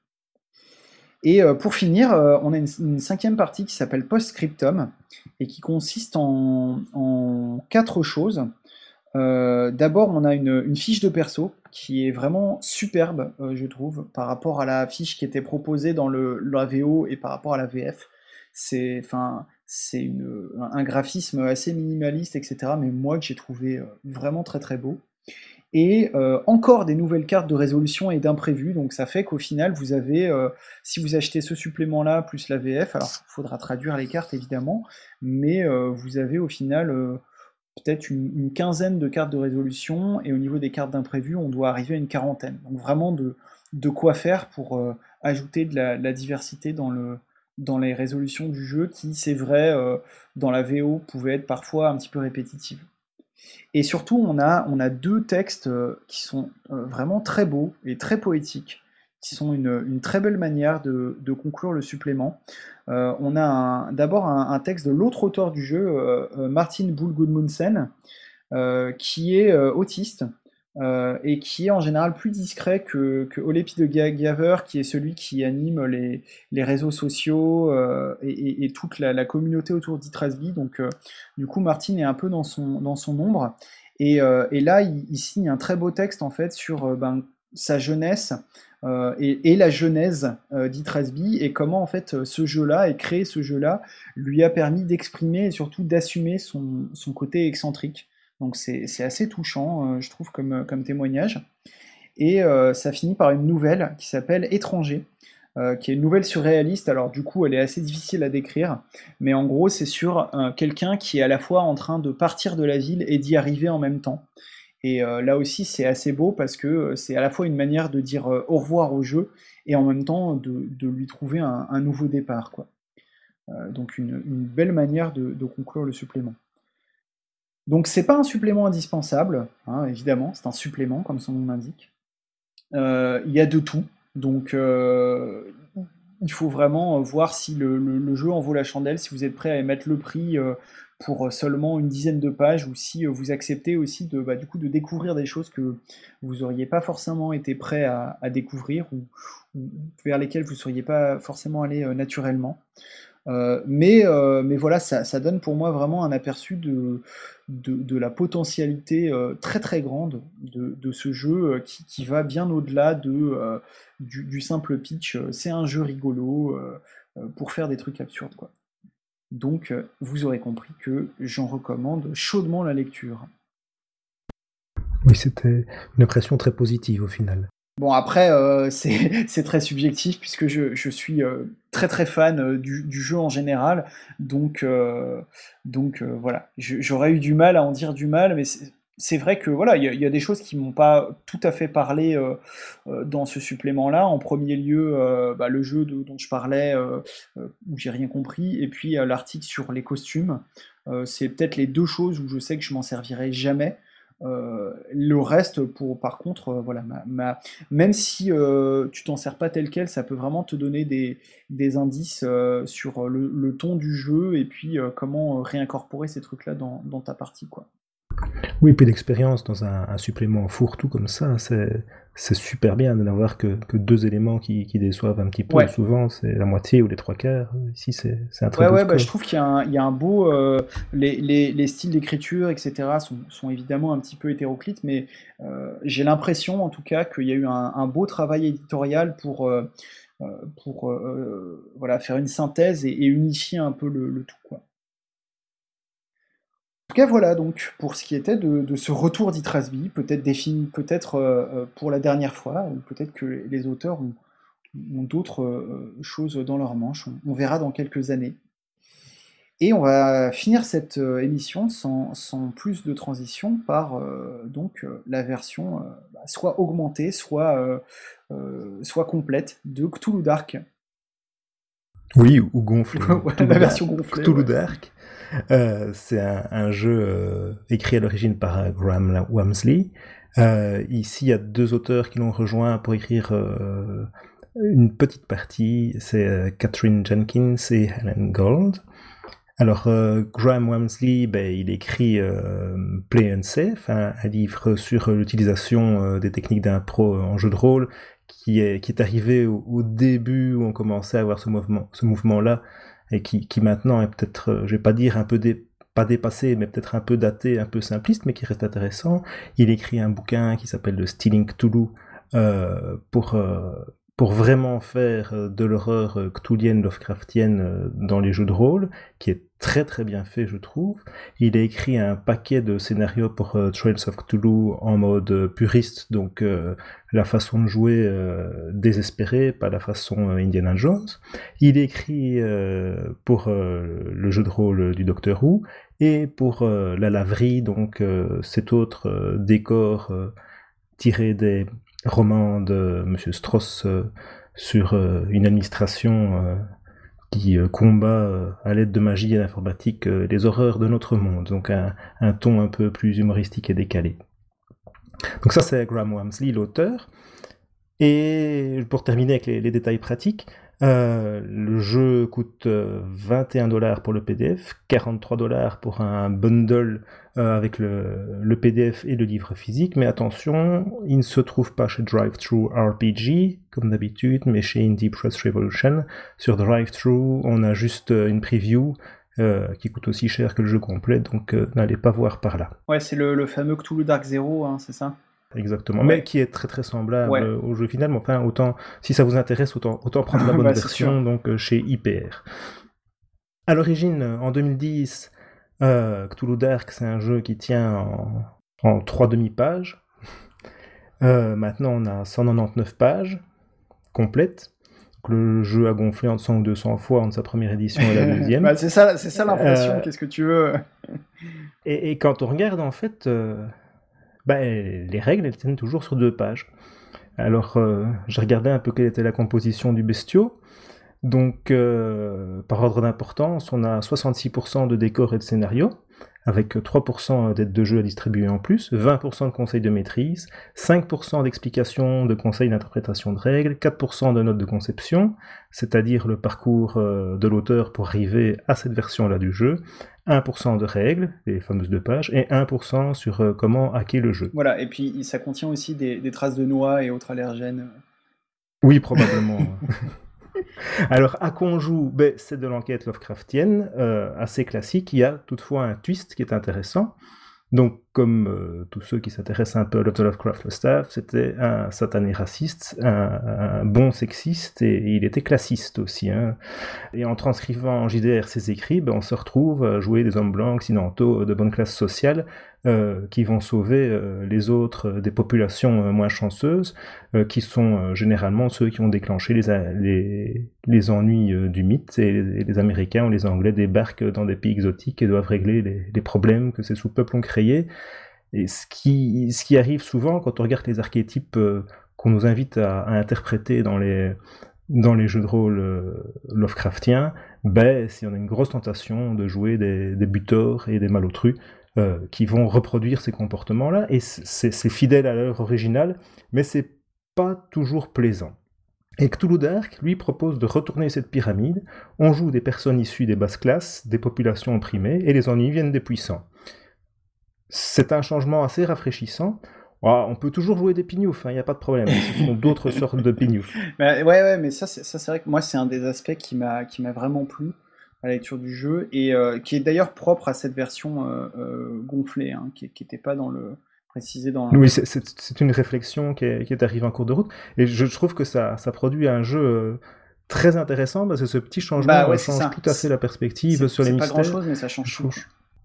Et euh, pour finir, euh, on a une, cinquième partie qui s'appelle Postscriptum et qui consiste en, quatre choses. Euh, d'abord, on a une, fiche de perso qui est vraiment superbe, je trouve, par rapport à la fiche qui était proposée dans le, la VO et par rapport à la VF. C'est enfin, un graphisme assez minimaliste, etc., mais moi que j'ai trouvé vraiment très très beau et euh, encore des nouvelles cartes de résolution et d'imprévu. Donc ça fait qu'au final, vous avez, euh, si vous achetez ce supplément-là plus la VF, alors il faudra traduire les cartes évidemment, mais euh, vous avez au final peut-être une, quinzaine de cartes de résolution, et au niveau des cartes d'imprévu, on doit arriver à une quarantaine. Donc vraiment de, quoi faire pour ajouter de la, diversité dans, le, dans les résolutions du jeu, qui, c'est vrai, dans la VO, pouvait être parfois un petit peu répétitive. Et surtout, on a, deux textes euh, qui sont euh, vraiment très beaux et très poétiques, qui sont une, très belle manière de, conclure le supplément. Euh, on a d'abord un, texte de l'autre auteur du jeu, Martin Bull qui est autiste euh, et qui est en général plus discret que, que Olepi de Gaver, qui est celui qui anime les, réseaux sociaux euh, et, toute la, communauté autour d'Itrasby. Donc, euh, du coup, Martin est un peu dans son, ombre. Et, là, il, il, signe un très beau texte en fait sur ben, sa jeunesse et, et, la genèse d'Itrasby et comment en fait ce jeu-là et créer ce jeu-là lui a permis d'exprimer et surtout d'assumer son, côté excentrique. Donc c'est assez touchant, euh, je trouve, comme, euh, comme témoignage. Et euh, ça finit par une nouvelle qui s'appelle Étranger, qui est une nouvelle surréaliste. Alors du coup, elle est assez difficile à décrire, mais en gros, c'est sur quelqu'un qui est à la fois en train de partir de la ville et d'y arriver en même temps. Et là aussi, c'est assez beau parce que c'est à la fois une manière de dire au revoir au jeu et en même temps de, lui trouver un, nouveau départ. Quoi. donc une, belle manière de conclure le supplément. Donc c'est pas un supplément indispensable, hein, évidemment, c'est un supplément comme son nom l'indique. Euh, il y a de tout, donc euh, il faut vraiment voir si le, jeu en vaut la chandelle, si vous êtes prêt à émettre le prix euh, pour seulement une dizaine de pages, ou si vous acceptez aussi de, bah, de découvrir des choses que vous n'auriez pas forcément été prêt à, découvrir, ou, vers lesquelles vous ne seriez pas forcément allé naturellement. Euh, mais, euh, mais voilà, ça, donne pour moi vraiment un aperçu de, de, la potentialité euh, très très grande de, ce jeu qui, va bien au-delà de, du, simple pitch. C'est un jeu rigolo pour faire des trucs absurdes. Donc vous aurez compris que j'en recommande chaudement la lecture. Oui, c'était une impression très positive au final. Bon, après, euh, *laughs* c'est très subjectif puisque je, suis euh, très très fan euh, du, du, jeu en général. Donc, donc voilà, j'aurais eu du mal à en dire du mal, mais c'est vrai que voilà, il y, a des choses qui m'ont pas tout à fait parlé dans ce supplément-là. En premier lieu, bah, le jeu dont je parlais, où j'ai rien compris, et puis l'article sur les costumes. c'est peut-être les deux choses où je sais que je m'en servirai jamais. Euh, le reste, pour, par contre, euh, voilà, même si euh, tu t'en sers pas tel quel, ça peut vraiment te donner des, indices sur le, ton du jeu et puis comment réincorporer ces trucs-là dans, dans, ta partie. Quoi. Oui, puis l'expérience dans un, supplément fourre-tout comme ça, c'est, c'est super bien de n'avoir que, que, deux éléments qui, qui, déçoivent un petit peu. Souvent, c'est la moitié ou les trois quarts. Ici, c'est, c'est un très ouais, ouais, bah, je trouve qu'il y a un, il y a un beau. Euh, les, les, les, styles d'écriture, etc., sont, sont, évidemment un petit peu hétéroclites, mais euh, j'ai l'impression, en tout cas, qu'il y a eu un, un beau travail éditorial pour. Euh, pour voilà, faire une synthèse et, et unifier un peu le, le tout. Quoi tout cas, voilà donc pour ce qui était de, ce retour d'Itrasby, peut-être des films, peut-être euh, euh, pour la dernière fois, ou peut-être que les auteurs ont, d'autres euh, choses dans leur manche. On, verra dans quelques années. Et on va finir cette émission sans, plus de transition par donc la version bah, soit augmentée, soit, soit complète de Cthulhu Dark. Oui, ou gonflée. *laughs* la version gonflée. Cthulhu Dark. Euh, c'est un, jeu euh, écrit à l'origine par euh, Graham Wamsley. ici, il y a deux auteurs qui l'ont rejoint pour écrire une petite partie. C'est Catherine Jenkins et Helen Gold. Alors, Graham Wamsley, ben, il écrit Play and Safe, un, livre sur l'utilisation des techniques d'impro en jeu de rôle, qui est, arrivé au, début où on commençait à avoir ce mouvement, ce mouvement-là et qui, maintenant est peut-être, euh, je vais pas dire un peu pas dépassé, mais peut-être un peu daté, un peu simpliste, mais qui reste intéressant. Il écrit un bouquin qui s'appelle le Stealing Cthulhu euh, pour euh, pour vraiment faire euh, de l'horreur euh, cthulhienne, Lovecraftienne dans les jeux de rôle, qui est très très bien fait, je trouve. Il a écrit un paquet de scénarios pour Trails of Cthulhu en mode puriste, donc la façon de jouer désespérée, pas la façon Indiana Jones. Il écrit pour le jeu de rôle du Docteur Who et pour la laverie, donc cet autre décor tiré des roman de M. Strauss euh, sur euh, une administration euh, qui combat à l'aide de magie et d'informatique les horreurs de notre monde. Donc un, ton un peu plus humoristique et décalé. Donc ça c'est Graham Wamsley, l'auteur. Et pour terminer avec les détails pratiques, euh, le jeu coûte 21 euh, dollars pour le PDF, 43 dollars pour un bundle euh, avec le, PDF et le livre physique, mais attention, il ne se trouve pas chez DriveThru RPG, comme d'habitude, mais chez Indie Press Revolution. Sur DriveThru, on a juste une preview, qui coûte aussi cher que le jeu complet, donc n'allez pas voir par là. Ouais, c'est le, fameux Cthulhu Dark Zero, hein, c'est ça? Exactement, mais qui est très très semblable au jeu final. Mais enfin, autant, si ça vous intéresse, autant, autant prendre la *laughs* bonne bah, version donc euh, chez IPR. À l'origine, en 2010, euh, Cthulhu Dark, c'est un jeu qui tient en, en 3 demi-pages. Euh, maintenant, on a 199 pages complètes. le jeu a gonflé en 100 ou 200 fois entre sa première édition et la *laughs* deuxième. bah, c'est ça, c'est ça l'impression. Qu'est-ce que tu veux? *laughs* et, et, quand on regarde, en fait, bah, les règles, elles tiennent toujours sur deux pages. Alors, euh, j'ai regardé un peu quelle était la composition du bestiau. Donc, euh, par ordre d'importance, on a 66% de décors et de scénarios, avec 3% d'aides de jeu à distribuer en plus, 20% de conseils de maîtrise, 5% d'explications de conseils d'interprétation de règles, 4% de notes de conception, c'est-à-dire le parcours euh, de l'auteur pour arriver à cette version-là du jeu, 1% de règles, les fameuses deux pages, et 1% sur euh, comment hacker le jeu. Voilà, et puis ça contient aussi des, traces de noix et autres allergènes. Oui, probablement. *laughs* Alors, à quoi on joue ben, C'est de l'enquête Lovecraftienne, euh, assez classique. Il y a toutefois un twist qui est intéressant. Donc, comme euh, tous ceux qui s'intéressent un peu à Lovecraft Staff, c'était un satané raciste, un, bon sexiste, et il était classiste aussi. Hein. Et en transcrivant en JDR ses écrits, ben, on se retrouve à jouer des hommes blancs occidentaux de bonne classe sociale, euh, qui vont sauver euh, les autres des populations moins chanceuses, qui sont généralement ceux qui ont déclenché les, les, ennuis du mythe, et les, Américains ou les Anglais débarquent dans des pays exotiques et doivent régler les problèmes que ces sous-peuples ont créés Et ce qui, ce qui arrive souvent quand on regarde les archétypes qu'on nous invite à, interpréter dans les, dans les jeux de rôle Lovecraftiens, ben, si on a une grosse tentation de jouer des, des buteurs et des malotrus, qui vont reproduire ces comportements-là, et c'est fidèle à l'œuvre originale, mais c'est pas toujours plaisant. Et Cthulhu Dark, lui, propose de retourner cette pyramide. On joue des personnes issues des basses classes, des populations opprimées, et les ennuis viennent des puissants. C'est un changement assez rafraîchissant. Ah, on peut toujours jouer des pignoufs, il hein, n'y a pas de problème. Ce sont d'autres *laughs* sortes de pignoufs. ouais, ouais, mais ça, c'est vrai que moi, c'est un des aspects qui m'a vraiment plu à la lecture du jeu, et euh, qui est d'ailleurs propre à cette version euh, euh, gonflée, hein, qui n'était pas dans le, dans... Oui, c'est une réflexion qui est, qui est, arrivée en cours de route, et je trouve que ça, ça produit un jeu très intéressant, parce que ce petit changement bah change tout à fait la perspective sur les mystères. C'est pas grand-chose, mais ça change tout.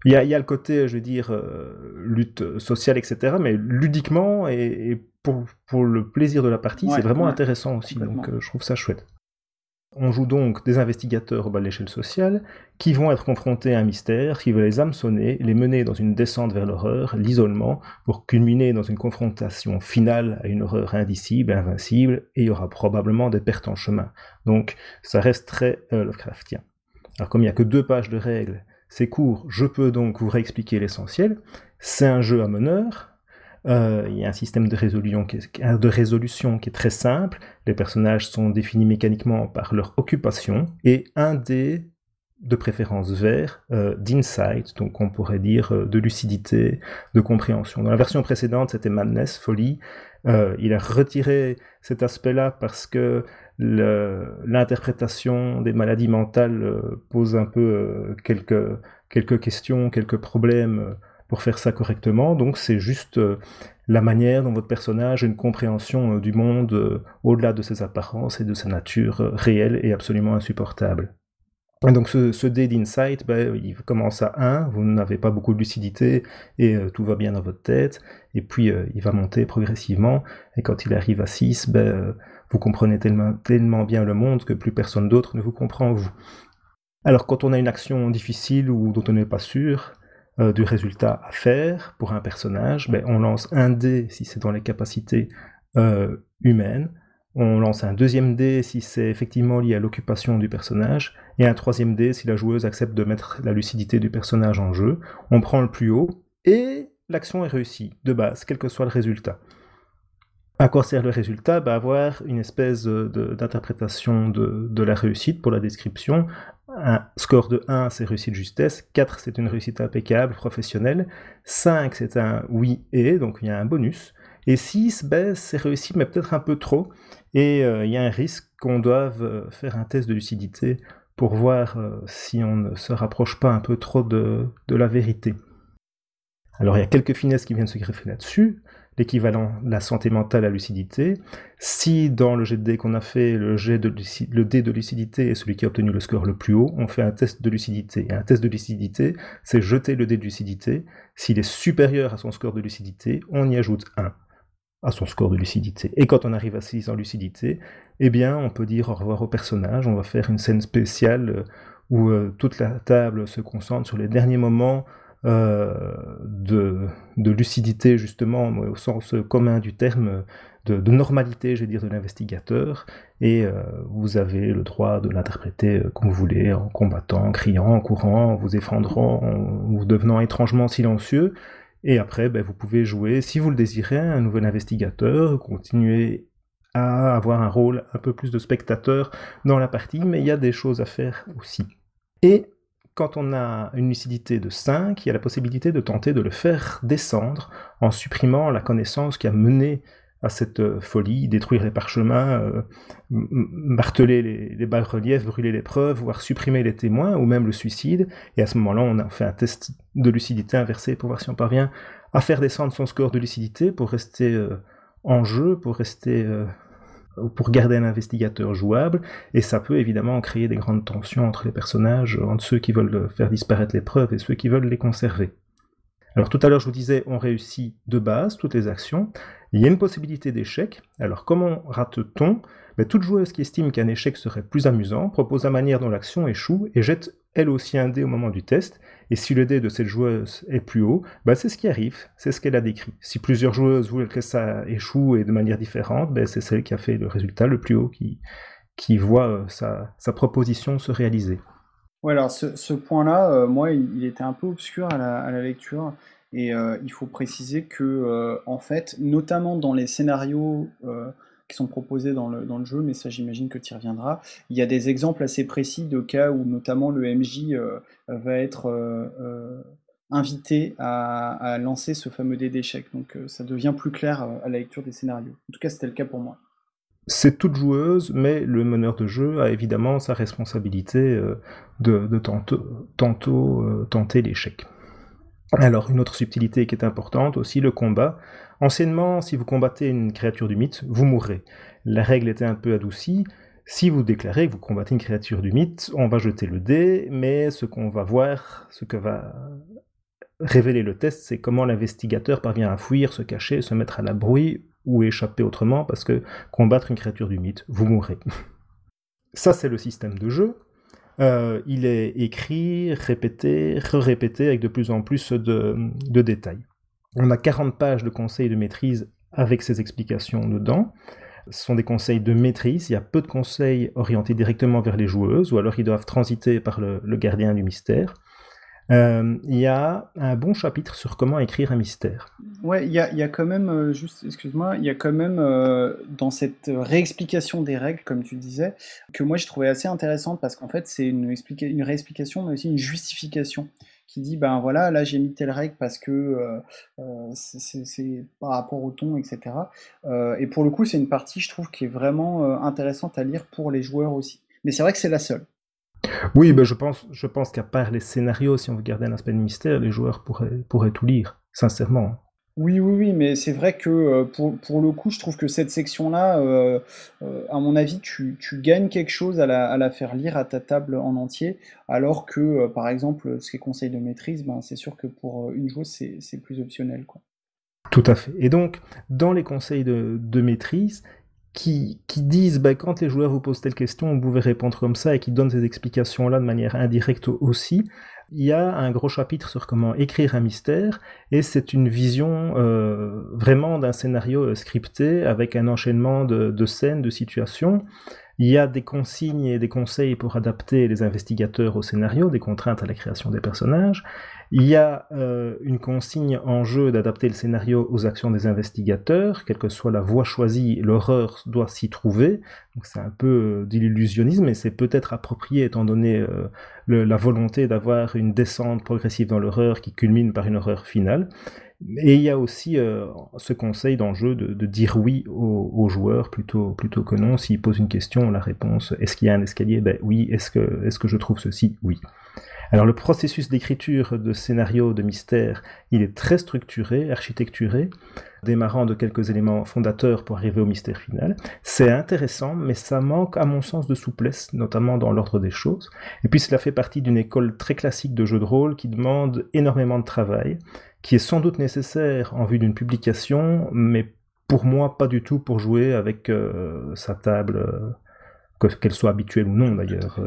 Il y, a, il y, a, le côté, je veux dire, euh, lutte sociale, etc., mais ludiquement et, pour, pour, le plaisir de la partie, c'est vraiment intéressant aussi, donc euh, je trouve ça chouette. On joue donc des investigateurs au bas de l'échelle sociale qui vont être confrontés à un mystère qui va les hameçonner, les mener dans une descente vers l'horreur, l'isolement, pour culminer dans une confrontation finale à une horreur indicible, invincible, et il y aura probablement des pertes en chemin. Donc ça reste très euh, Lovecraftien. Alors comme il n'y a que deux pages de règles, c'est court, je peux donc vous réexpliquer l'essentiel. C'est un jeu à meneur, euh, il y a un système de résolution, qui est, de résolution qui est très simple. Les personnages sont définis mécaniquement par leur occupation et un dé de préférence vert euh, d'insight, donc on pourrait dire euh, de lucidité, de compréhension. Dans la version précédente, c'était madness, folie. il a retiré cet aspect-là parce que l'interprétation des maladies mentales pose un peu quelques, quelques questions, quelques problèmes pour faire ça correctement. Donc c'est juste euh, la manière dont votre personnage a une compréhension euh, du monde euh, au-delà de ses apparences et de sa nature réelle et absolument insupportable. Donc ce, ce dé d'insight, ben, il commence à 1, vous n'avez pas beaucoup de lucidité et tout va bien dans votre tête, et puis il va monter progressivement, et quand il arrive à 6, ben, vous comprenez tellement, bien le monde que plus personne d'autre ne vous comprend vous. Alors quand on a une action difficile ou dont on n'est pas sûr, euh, du résultat à faire pour un personnage, ben, on lance un dé si c'est dans les capacités euh, humaines, on lance un deuxième dé si c'est effectivement lié à l'occupation du personnage, et un troisième dé si la joueuse accepte de mettre la lucidité du personnage en jeu. On prend le plus haut, et l'action est réussie, de base, quel que soit le résultat. À quoi sert le résultat? Bah, Avoir une espèce d'interprétation de, la réussite pour la description, un score de 1, c'est réussite justesse. 4, c'est une réussite impeccable, professionnelle. 5, c'est un oui et, donc il y a un bonus. Et 6, ben, c'est réussi, mais peut-être un peu trop. Et euh, il y a un risque qu'on doive euh, faire un test de lucidité pour voir euh, si on ne se rapproche pas un peu trop de, de la vérité. Alors il y a quelques finesses qui viennent se greffer là-dessus l'équivalent de la santé mentale à lucidité. Si dans le jet de dé qu'on a fait, le, jet de le dé de lucidité est celui qui a obtenu le score le plus haut, on fait un test de lucidité. Et un test de lucidité, c'est jeter le dé de lucidité. S'il est supérieur à son score de lucidité, on y ajoute 1 à son score de lucidité. Et quand on arrive à 6 en lucidité, eh bien, on peut dire au revoir au personnage, on va faire une scène spéciale euh, où euh, toute la table se concentre sur les derniers moments de, de, lucidité, justement, au sens commun du terme, de, normalité, je vais dire, de l'investigateur, et euh, vous avez le droit de l'interpréter euh, comme vous voulez, en combattant, en criant, en courant, en vous effandrant, en vous devenant étrangement silencieux, et après, ben, vous pouvez jouer, si vous le désirez, un nouvel investigateur, continuer à avoir un rôle un peu plus de spectateur dans la partie, mais il y a des choses à faire aussi. Et quand on a une lucidité de 5, il y a la possibilité de tenter de le faire descendre en supprimant la connaissance qui a mené à cette euh, folie, détruire les parchemins, euh, marteler les, bas-reliefs, brûler les preuves, voire supprimer les témoins, ou même le suicide. Et à ce moment-là, on a fait un test de lucidité inversé pour voir si on parvient à faire descendre son score de lucidité pour rester euh, en jeu, pour rester pour garder un investigateur jouable, et ça peut évidemment créer des grandes tensions entre les personnages, entre ceux qui veulent faire disparaître les preuves et ceux qui veulent les conserver. Alors tout à l'heure je vous disais, on réussit de base toutes les actions, il y a une possibilité d'échec, alors comment rate-t-on? Ben, Toute joueuse qui estime qu'un échec serait plus amusant propose la manière dont l'action échoue et jette elle aussi un dé au moment du test, et si le dé de cette joueuse est plus haut, bah c'est ce qui arrive, c'est ce qu'elle a décrit. Si plusieurs joueuses voulaient que ça échoue et de manière différente, ben c'est celle qui a fait le résultat le plus haut qui, voit euh, sa, proposition se réaliser. Ouais, alors ce, point-là, euh, moi, il, était un peu obscur à la, à la lecture. Et euh, il faut préciser que, en fait, notamment dans les scénarios qui sont proposés dans le, jeu, mais ça j'imagine que tu y reviendras. Il y a des exemples assez précis de cas où notamment le MJ euh, va être euh, euh, invité à, lancer ce fameux dé d'échecs. Donc ça devient plus clair à la lecture des scénarios. En tout cas, c'était le cas pour moi. C'est toute joueuse, mais le meneur de jeu a évidemment sa responsabilité de, tantôt tenter l'échec. Alors, une autre subtilité qui est importante aussi, le combat. Anciennement, si vous combattez une créature du mythe, vous mourrez. La règle était un peu adoucie. Si vous déclarez que vous combattez une créature du mythe, on va jeter le dé, mais ce qu'on va voir, ce que va révéler le test, c'est comment l'investigateur parvient à fuir, se cacher, se mettre à l'abri ou échapper autrement, parce que combattre une créature du mythe, vous mourrez. *laughs* Ça, c'est le système de jeu. Euh, il est écrit, répété, re-répété avec de plus en plus de, détails. On a 40 pages de conseils de maîtrise avec ces explications dedans. Ce sont des conseils de maîtrise, il y a peu de conseils orientés directement vers les joueuses, ou alors ils doivent transiter par le gardien du mystère. Euh, il y a un bon chapitre sur comment écrire un mystère. Ouais, il y a, quand même, euh, juste, excuse-moi, il y a quand même euh, dans cette réexplication des règles, comme tu disais, que moi je trouvais assez intéressante parce qu'en fait c'est une réexplication, mais aussi une justification qui dit ben voilà là j'ai mis telle règle parce que c'est par rapport au ton etc et pour le coup c'est une partie je trouve qui est vraiment intéressante à lire pour les joueurs aussi. Mais c'est vrai que c'est la seule. Oui, ben je pense, je pense qu'à part les scénarios, si on veut garder un aspect de mystère, les joueurs pourraient, pourraient tout lire, sincèrement. Oui, oui, oui, mais c'est vrai que euh, pour, le coup, je trouve que cette section-là, euh, euh, à mon avis, tu, gagnes quelque chose à la, faire lire à ta table en entier, alors que, par exemple, ce qui est conseil de maîtrise, ben, c'est sûr que pour une joueuse, c'est plus optionnel. Tout à fait. Et donc, dans les conseils de, de maîtrise, qui, disent bah, quand les joueurs vous posent telle question, vous pouvez répondre comme ça et qui donnent ces explications-là de manière indirecte aussi. Il y a un gros chapitre sur comment écrire un mystère et c'est une vision euh, vraiment d'un scénario euh, scripté avec un enchaînement de, de scènes, de situations. Il y a des consignes et des conseils pour adapter les investigateurs au scénario, des contraintes à la création des personnages. Il y a euh, une consigne en jeu d'adapter le scénario aux actions des investigateurs, quelle que soit la voie choisie, l'horreur doit s'y trouver. Donc c'est un peu euh, de l'illusionnisme, mais c'est peut-être approprié étant donné euh, la volonté d'avoir une descente progressive dans l'horreur qui culmine par une horreur finale. Et il y a aussi ce conseil d'enjeu de, de, dire oui aux, joueurs plutôt, plutôt que non. S'ils posent une question, la réponse est-ce qu'il y a un escalier? Ben oui. Est-ce que, est-ce que je trouve ceci? Oui. Alors le processus d'écriture de scénario de mystère, il est très structuré, architecturé, démarrant de quelques éléments fondateurs pour arriver au mystère final. C'est intéressant, mais ça manque à mon sens de souplesse, notamment dans l'ordre des choses. Et puis cela fait partie d'une école très classique de jeu de rôle qui demande énormément de travail, qui est sans doute nécessaire en vue d'une publication, mais pour moi pas du tout pour jouer avec euh, sa table, euh, qu'elle soit habituelle ou non d'ailleurs.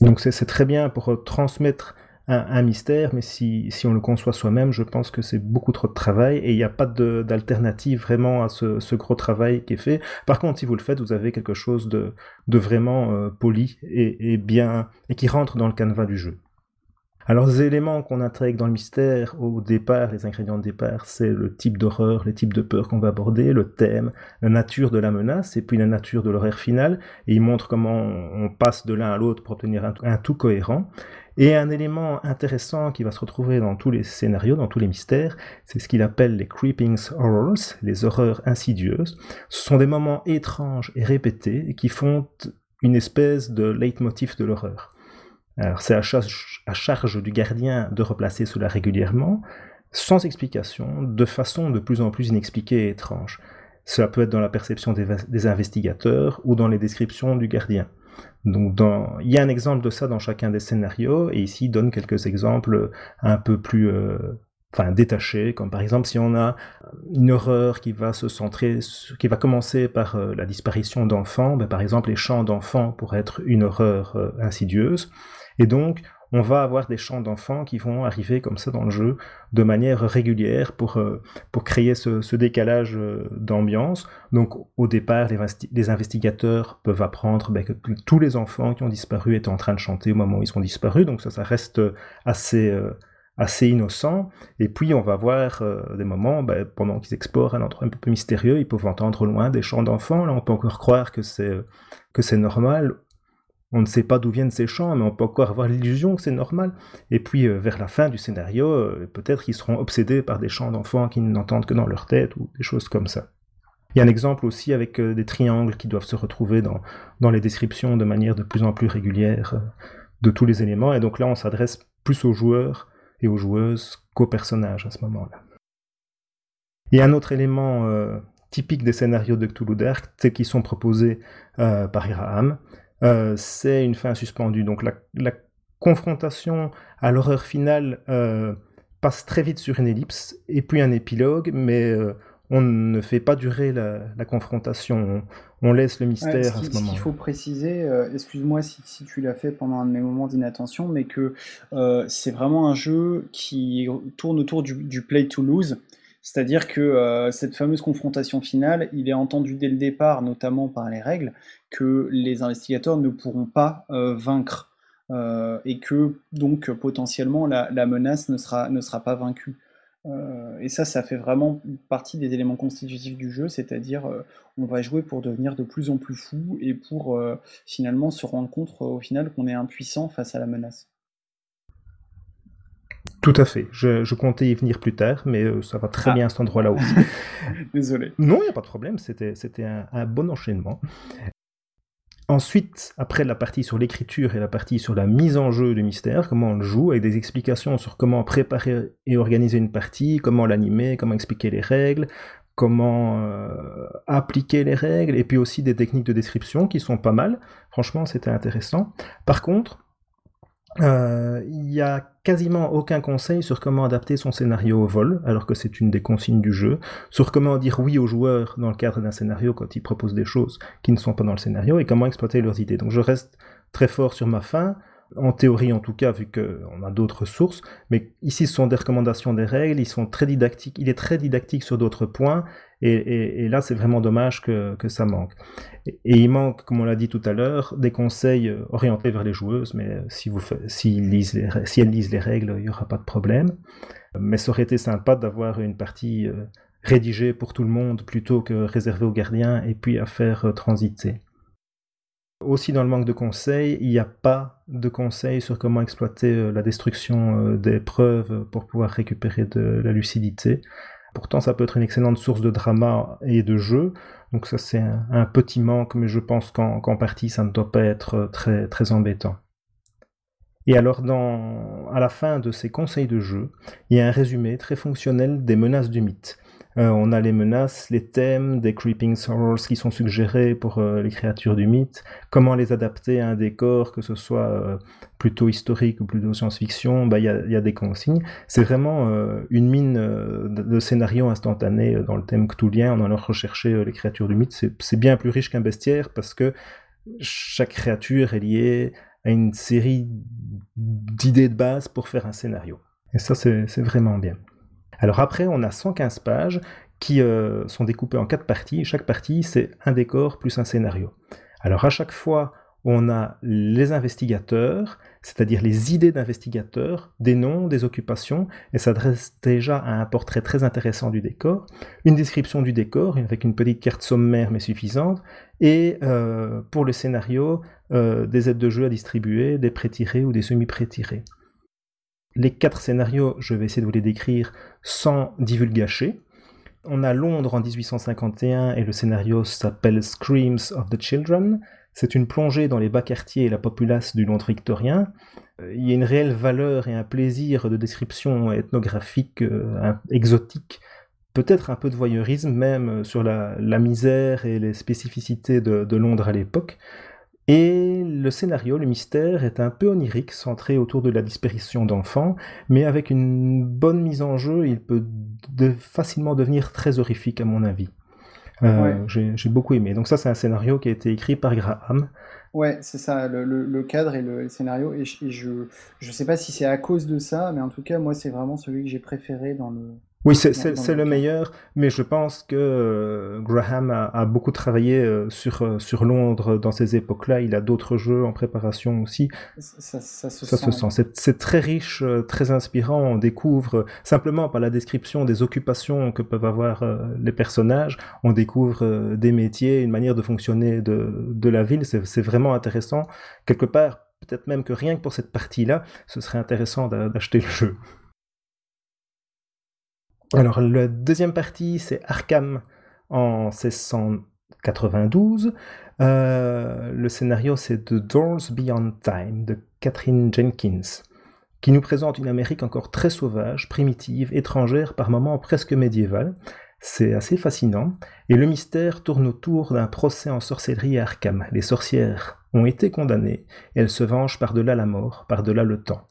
Donc c'est très bien pour euh, transmettre un, mystère, mais si, on le conçoit soi-même, je pense que c'est beaucoup trop de travail et il n'y a pas d'alternative vraiment à ce, gros travail qui est fait. Par contre, si vous le faites, vous avez quelque chose de, vraiment euh, poli et, bien et qui rentre dans le canevas du jeu. Alors, les éléments qu'on intègre dans le mystère au départ, les ingrédients de départ, c'est le type d'horreur, les types de peur qu'on va aborder, le thème, la nature de la menace, et puis la nature de l'horaire final, et il montre comment on passe de l'un à l'autre pour obtenir un, tout cohérent. Et un élément intéressant qui va se retrouver dans tous les scénarios, dans tous les mystères, c'est ce qu'il appelle les creeping horrors, les horreurs insidieuses. Ce sont des moments étranges et répétés qui font une espèce de leitmotiv de l'horreur. C'est à, charge du gardien de replacer cela régulièrement, sans explication, de façon de plus en plus inexpliquée et étrange. Cela peut être dans la perception des, investigateurs ou dans les descriptions du gardien. Donc il y a un exemple de ça dans chacun des scénarios, et ici il donne quelques exemples un peu plus, euh, enfin détachées, comme par exemple si on a une horreur qui va se centrer, qui va commencer par la disparition d'enfants, ben, par exemple les chants d'enfants pourraient être une horreur insidieuse, et donc on va avoir des chants d'enfants qui vont arriver comme ça dans le jeu de manière régulière pour, euh, pour créer ce, décalage euh, d'ambiance. Donc au départ, les, investigateurs peuvent apprendre ben, que tous les enfants qui ont disparu étaient en train de chanter au moment où ils sont disparus, donc ça, ça reste assez... Euh, assez innocent. Et puis on va voir des moments, ben, pendant qu'ils explorent un endroit un peu mystérieux, ils peuvent entendre loin des chants d'enfants. Là, on peut encore croire que c'est normal on ne sait pas d'où viennent ces chants, mais on peut encore avoir l'illusion que c'est normal. Et puis, euh, vers la fin du scénario, euh, peut-être qu'ils seront obsédés par des chants d'enfants qu'ils n'entendent que dans leur tête, ou des choses comme ça. Il y a un exemple aussi avec euh, des triangles qui doivent se retrouver dans, les descriptions de manière de plus en plus régulière de tous les éléments, et donc là, on s'adresse plus aux joueurs et aux joueuses qu'aux personnages à ce moment-là. A un autre élément typique des scénarios de Cthulhu Dark, c'est qu'ils sont proposés par Iraham, euh, c'est une fin suspendue. Donc la, confrontation à l'horreur finale euh, passe très vite sur une ellipse et puis un épilogue, mais euh, on ne fait pas durer la, confrontation. On, laisse le mystère à ce moment. Ce qu'il faut préciser, excuse-moi si, tu l'as fait pendant un de mes moments d'inattention, mais que c'est vraiment un jeu qui tourne autour du, du play to lose. C'est-à-dire que euh, cette fameuse confrontation finale, il est entendu dès le départ, notamment par les règles, que les investigateurs ne pourront pas euh, vaincre. Euh, et que donc potentiellement la, menace ne sera, ne sera pas vaincue. et ça, ça fait vraiment partie des éléments constitutifs du jeu, c'est-à-dire on va jouer pour devenir de plus en plus fou et pour finalement se rendre compte au final qu'on est impuissant face à la menace. Tout à fait. Je, comptais y venir plus tard, mais euh, ça va très ah. bien à cet endroit-là aussi. *laughs* Désolé. Non, il n'y a pas de problème. C'était, c'était un, bon enchaînement. Ensuite, après la partie sur l'écriture et la partie sur la mise en jeu du mystère, comment on le joue, avec des explications sur comment préparer et organiser une partie, comment l'animer, comment expliquer les règles, comment euh, appliquer les règles, et puis aussi des techniques de description qui sont pas mal. Franchement, c'était intéressant. Par contre, euh, il n'y a quasiment aucun conseil sur comment adapter son scénario au vol, alors que c'est une des consignes du jeu, sur comment dire oui aux joueurs dans le cadre d'un scénario quand ils proposent des choses qui ne sont pas dans le scénario, et comment exploiter leurs idées. Donc je reste très fort sur ma fin, en théorie en tout cas, vu qu'on a d'autres sources, mais ici ce sont des recommandations des règles, ils sont très didactiques, il est très didactique sur d'autres points, et, là c'est vraiment dommage que, ça manque. Et, il manque, comme on l'a dit tout à l'heure, des conseils euh, orientés vers les joueuses, mais si, vous, si, elles lisent les règles, il n'y aura pas de problème. Mais ça aurait été sympa d'avoir une partie euh, rédigée pour tout le monde plutôt que réservée aux gardiens et puis à faire euh, transiter. Aussi dans le manque de conseils, il n'y a pas de conseils sur comment exploiter euh, la destruction euh, des preuves pour pouvoir récupérer de la lucidité. Pourtant, ça peut être une excellente source de drama et de jeu. Donc ça, c'est un, petit manque, mais je pense qu'en partie, ça ne doit pas être euh, très, embêtant. Et alors, à la fin de ces conseils de jeu, il y a un résumé très fonctionnel des menaces du mythe. Euh, on a les menaces, les thèmes des Creeping Sorrows qui sont suggérés pour euh, les créatures du mythe, comment les adapter à un décor, que ce soit euh, plutôt historique ou plutôt science-fiction, bah, il y, a, des consignes. C'est vraiment une mine de, scénario instantané dans le thème cthulhien, on allant rechercher les créatures du mythe. C'est bien plus riche qu'un bestiaire parce que chaque créature est liée à une série d'idées de base pour faire un scénario. Et ça, c'est vraiment bien. Alors après, on a 115 pages qui euh, sont découpées en quatre parties. Chaque partie, c'est un décor plus un scénario. Alors à chaque fois, on a les investigateurs, c'est-à-dire les idées d'investigateurs, des noms, des occupations, et ça dresse déjà à un portrait très intéressant du décor, une description du décor avec une petite carte sommaire mais suffisante, et euh, pour le scénario, euh, des aides de jeu à distribuer, des pré-tirés ou des semi-pré-tirés. Les quatre scénarios, je vais essayer de vous les décrire sans divulgacher. On a Londres en 1851 et le scénario s'appelle Screams of the Children. C'est une plongée dans les bas quartiers et la populace du Londres victorien. Euh, il y a une réelle valeur et un plaisir de description ethnographique euh, exotique, peut-être un peu de voyeurisme même sur la, misère et les spécificités de Londres à l'époque Et le scénario, le mystère, est un peu onirique, centré autour de la disparition d'enfants, mais avec une bonne mise en jeu, il peut facilement devenir très horrifique à mon avis. Euh, j'ai beaucoup aimé. Donc ça, c'est un scénario qui a été écrit par Graham. Ouais, c'est ça, le, cadre et le, scénario. Et, je ne sais pas si c'est à cause de ça, mais en tout cas, moi, c'est vraiment celui que j'ai préféré dans le, oui, c'est le meilleur, mais je pense que euh, Graham a, beaucoup travaillé euh, sur, euh, sur Londres dans ces époques-là. Il a d'autres jeux en préparation aussi. Ça, se sent. C'est très riche, très inspirant. On découvre, simplement par la description des occupations que peuvent avoir les personnages, on découvre des métiers, une manière de fonctionner de, de la ville. C'est vraiment intéressant. Quelque part, peut-être même que rien que pour cette partie-là, ce serait intéressant d'acheter le jeu. Alors, la deuxième partie, c'est Arkham en 1692. Euh, le scénario, c'est The Doors Beyond Time de Catherine Jenkins, qui nous présente une Amérique encore très sauvage, primitive, étrangère, par moments presque médiévale. C'est assez fascinant. Et le mystère tourne autour d'un procès en sorcellerie à Arkham. Les sorcières ont été condamnées elles se vengent par-delà la mort, par-delà le temps.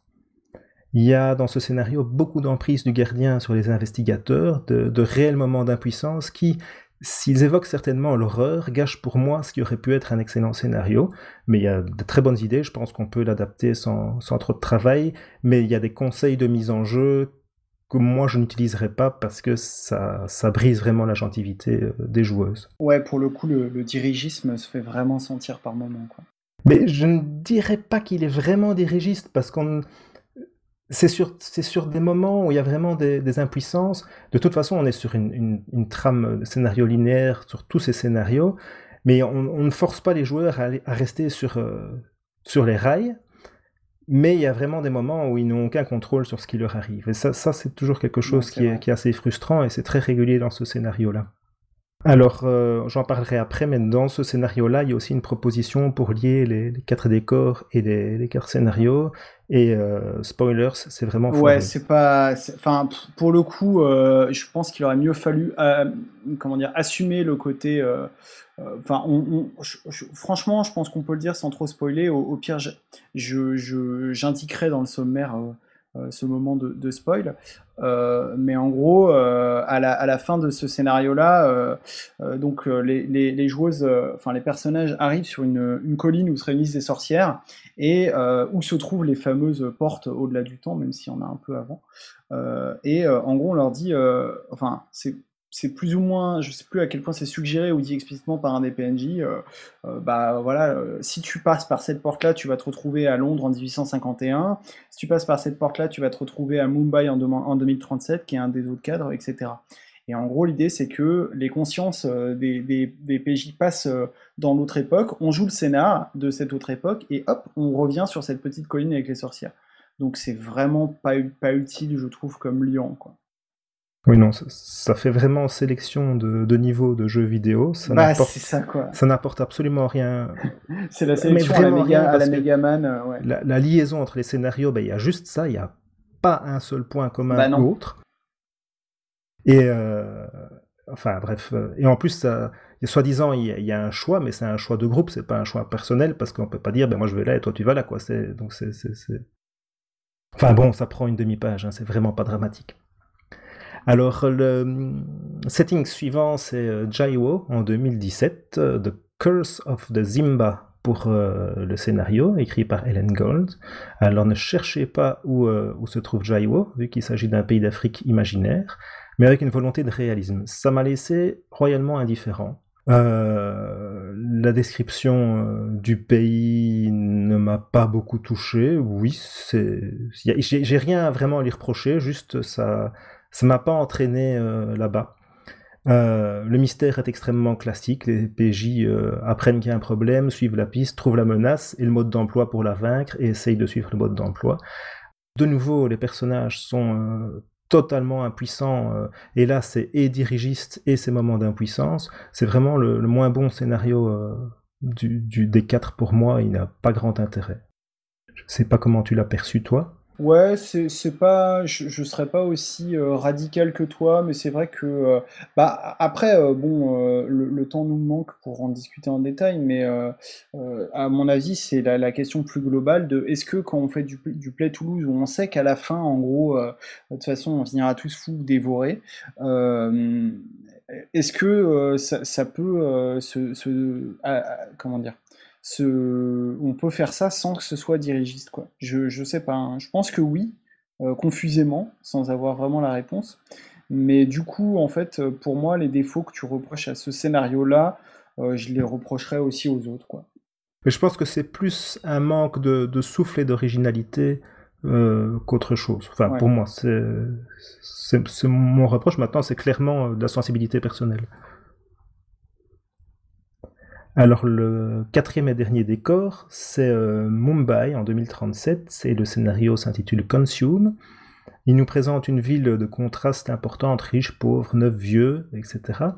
Il y a dans ce scénario beaucoup d'emprise du gardien sur les investigateurs, de, réels moments d'impuissance qui, s'ils évoquent certainement l'horreur, gâchent pour moi ce qui aurait pu être un excellent scénario. Mais il y a de très bonnes idées, je pense qu'on peut l'adapter sans, trop de travail, mais il y a des conseils de mise en jeu que moi je n'utiliserai pas parce que ça, ça brise vraiment la gentilité euh, des joueuses. Ouais, pour le coup, le, dirigisme se fait vraiment sentir par moments. Quoi. Mais je ne dirais pas qu'il est vraiment dirigiste parce qu'on c'est sur, sur des moments où il y a vraiment des, impuissances. De toute façon, on est sur une, trame de scénario linéaire sur tous ces scénarios, mais on, ne force pas les joueurs à, rester sur, euh, sur les rails. Mais il y a vraiment des moments où ils n'ont aucun contrôle sur ce qui leur arrive. Et ça, ça c'est toujours quelque chose qui, est, qui, est, assez frustrant et c'est très régulier dans ce scénario-là. Alors, euh, j'en parlerai après, mais dans ce scénario-là, il y a aussi une proposition pour lier les, quatre décors et les, quatre scénarios. Et euh, spoilers, c'est vraiment. Ouais, c'est pas. Enfin, pour le coup, euh, je pense qu'il aurait mieux fallu, comment dire, assumer le côté. Enfin, franchement, je pense qu'on peut le dire sans trop spoiler. Au, pire, j'indiquerai dans le sommaire ce moment de, spoil. Euh, mais en gros, euh, à la, fin de ce scénario-là, donc les, joueuses, enfin les personnages arrivent sur une, colline où se réunissent des sorcières et où se trouvent les fameuses portes au-delà du temps, même s'il y en a un peu avant. et en gros, on leur dit, enfin, c'est c'est plus ou moins, je sais plus à quel point c'est suggéré ou dit explicitement par un des PNJ, euh, euh, bah voilà, euh, si tu passes par cette porte-là, tu vas te retrouver à Londres en 1851, si tu passes par cette porte-là, tu vas te retrouver à Mumbai en, en 2037, qui est un des autres cadres, etc. Et en gros, l'idée, c'est que les consciences des, des, PJ passent dans l'autre époque, on joue le scénar de cette autre époque, et hop, on revient sur cette petite colline avec les sorcières. Donc c'est vraiment pas, pas utile, je trouve, comme Lyon, quoi. Oui, non, ça, fait vraiment sélection de, de niveau de jeux vidéo. Ça bah, c'est ça, quoi. Ça n'apporte absolument rien. *laughs* c'est la sélection à la, Megaman. Euh, ouais. la, liaison entre les scénarios, bah, il y a juste ça, il n'y a pas un seul point commun bah, l'autre. Et, euh, enfin, bref. Euh, et en plus, ça, soi-disant, il y, a un choix, mais c'est un choix de groupe, c'est pas un choix personnel, parce qu'on peut pas dire, ben moi je vais là et toi tu vas là, quoi. Donc c'est. Enfin bon, ça prend une demi-page, hein, c'est vraiment pas dramatique. Alors, le setting suivant, c'est euh, Jaiwo en 2017, euh, The Curse of the Zimba pour euh, le scénario, écrit par Ellen Gold. Alors, ne cherchez pas où, se trouve Jaiwo, vu qu'il s'agit d'un pays d'Afrique imaginaire, mais avec une volonté de réalisme. Ça m'a laissé royalement indifférent. la description du pays ne m'a pas beaucoup touché. Oui, j'ai rien vraiment à lui reprocher. Juste ça, ça m'a pas entraîné euh, là-bas. Euh, le mystère est extrêmement classique. Les PJ euh, apprennent qu'il y a un problème, suivent la piste, trouvent la menace et le mode d'emploi pour la vaincre et essayent de suivre le mode d'emploi. De nouveau, les personnages sont totalement impuissants et là, c'est et dirigiste et ces moments d'impuissance. C'est vraiment le, moins bon scénario du, des quatre pour moi. Il n'a pas grand intérêt. Je sais pas comment tu l'as perçu toi. Ouais, c'est pas, je, serais pas aussi euh, radical que toi, mais c'est vrai que, euh, bah après, euh, bon, le, temps nous manque pour en discuter en détail, mais à mon avis, c'est la, question plus globale de est-ce que quand on fait du, du Play Toulouse, où on sait qu'à la fin, en gros, de toute façon, on finira tous fous ou dévorés, est-ce que ça, peut se, se- comment dire? Ce- on peut faire ça sans que ce soit dirigiste, quoi. Je, je sais pas, hein. Je pense que oui, euh, confusément, sans avoir vraiment la réponse. Mais du coup, en fait, euh, pour moi, les défauts que tu reproches à ce scénario-là, euh, je les reprocherais aussi aux autres, quoi. Mais je pense que c'est plus un manque de, de souffle et d'originalité euh, qu'autre chose. Enfin, Ouais. pour moi, c'est mon reproche. Maintenant, c'est clairement de la sensibilité personnelle. Alors, le quatrième et dernier décor, c'est euh, Mumbai en 2037, et le scénario s'intitule Consume. Il nous présente une ville de contraste importante, riche, pauvre, neuf, vieux, etc.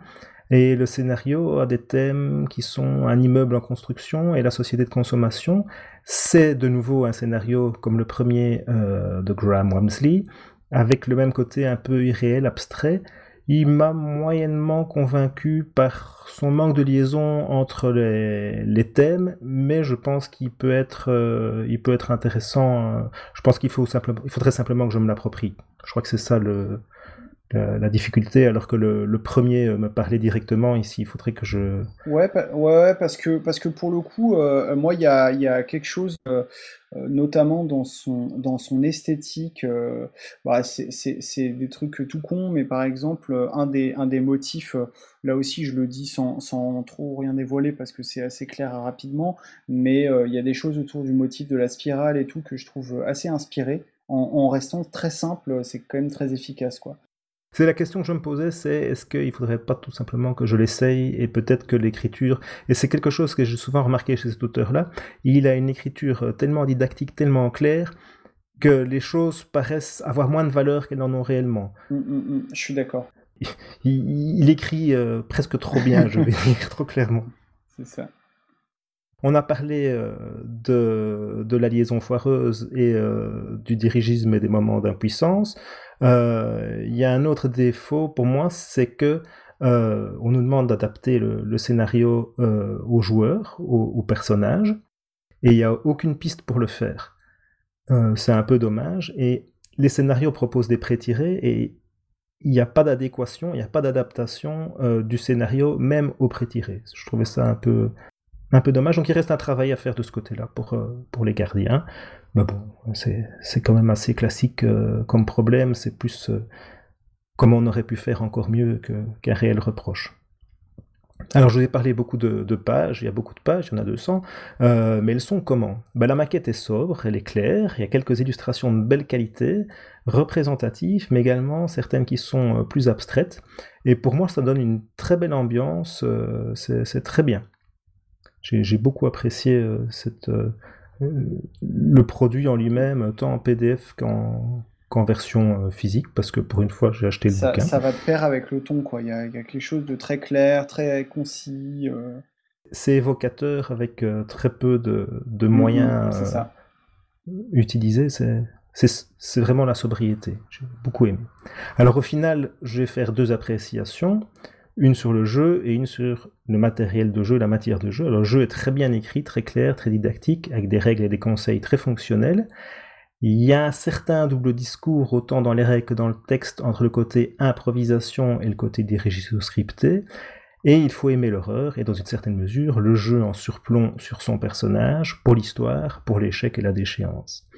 Et le scénario a des thèmes qui sont un immeuble en construction et la société de consommation. C'est de nouveau un scénario comme le premier euh, de Graham Wamsley, avec le même côté un peu irréel, abstrait. Il m'a moyennement convaincu par son manque de liaison entre les, thèmes, mais je pense qu'il peut être, euh, il peut être intéressant. euh, je pense qu'il faut simplement, il faudrait simplement que je me l'approprie. Je crois que c'est ça le, la, la difficulté, alors que le, premier euh, me parlait directement. Ici, il faudrait que je. Ouais, ouais, parce que, parce que pour le coup, euh, moi, il y a, y a quelque chose, euh, euh, notamment dans son, dans son esthétique, euh, bah, c'est des trucs tout cons, mais par exemple, euh, un des, un des motifs, euh, là aussi, je le dis sans, sans trop rien dévoiler parce que c'est assez clair rapidement, mais euh, il y a des choses autour du motif de la spirale et tout que je trouve assez inspiré. En, en restant très simple, c'est quand même très efficace, quoi. C'est la question que je me posais, c'est est-ce qu'il faudrait pas tout simplement que je l'essaye et peut-être que l'écriture, et c'est quelque chose que j'ai souvent remarqué chez cet auteur-là, il a une écriture euh, tellement didactique, tellement claire, que les choses paraissent avoir moins de valeur qu'elles n'en ont réellement. Hum, hum, hum, je suis d'accord, Il, il écrit euh, presque trop bien, je vais *laughs* dire trop clairement. c'est ça. On a parlé euh, de, de la liaison foireuse et euh, du dirigisme et des moments d'impuissance. Euh, Il y a un autre défaut pour moi, c'est que euh, on nous demande d'adapter le, scénario euh, aux joueurs, aux, aux personnages, et il n'y a aucune piste pour le faire. C'est un peu dommage. Et les scénarios proposent des pré-tirés et il n'y a pas d'adéquation, il n'y a pas d'adaptation du scénario même au pré-tiré. Je trouvais ça un peu, un peu dommage. Donc il reste un travail à faire de ce côté-là pour, pour les gardiens. Mais bon, c'est quand même assez classique euh, comme problème. C'est plus euh, comment on aurait pu faire encore mieux qu'un réel reproche. Alors, je vous ai parlé beaucoup de, pages, il y a beaucoup de pages, il y en a 200, euh, mais elles sont comment? Ben, La maquette est sobre, elle est claire, il y a quelques illustrations de belle qualité, représentatives, mais également certaines qui sont plus abstraites, et pour moi ça donne une très belle ambiance, c'est très bien. J'ai beaucoup apprécié cette, le produit en lui-même, tant en PDF qu'en qu'en version euh, physique, parce que pour une fois j'ai acheté le Ça, bouquin. ça va de pair avec le ton, quoi. Il y a, il y a quelque chose de très clair, très concis. euh. C'est évocateur avec euh, très peu de, de Mhm, moyens euh, utilisés. C'est vraiment la sobriété. J'ai beaucoup aimé. Alors au final, je vais faire deux appréciations. Une sur le jeu et une sur le matériel de jeu, la matière de jeu. Alors le jeu est très bien écrit, très clair, très didactique, avec des règles et des conseils très fonctionnels. Il y a un certain double discours, autant dans les règles que dans le texte, entre le côté improvisation et le côté dirigisme scripté. Et il faut aimer l'horreur, et dans une certaine mesure, le jeu en surplomb sur son personnage, pour l'histoire, pour l'échec et la déchéance.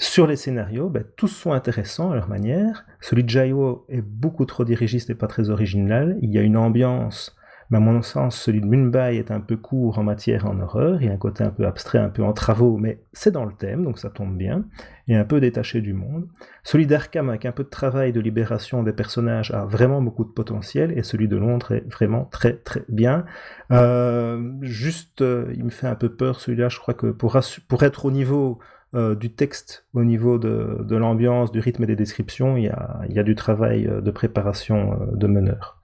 Sur les scénarios, ben, tous sont intéressants à leur manière. Celui de Jaiwo est beaucoup trop dirigiste et pas très original. Il y a une ambiance, mais à mon sens, celui de Munbai est un peu court en matière en horreur. Il y a un côté un peu abstrait, un peu en travaux, mais c'est dans le thème, donc ça tombe bien. Et un peu détaché du monde. Celui d'Arkham, avec un peu de travail de libération des personnages, a vraiment beaucoup de potentiel. Et celui de Londres est vraiment très très bien. Euh, juste, euh, il me fait un peu peur celui-là. Je crois que pour être au niveau euh, du texte, au niveau de, de l'ambiance, du rythme et des descriptions, il y a, il y a du travail euh, de préparation euh, de meneur.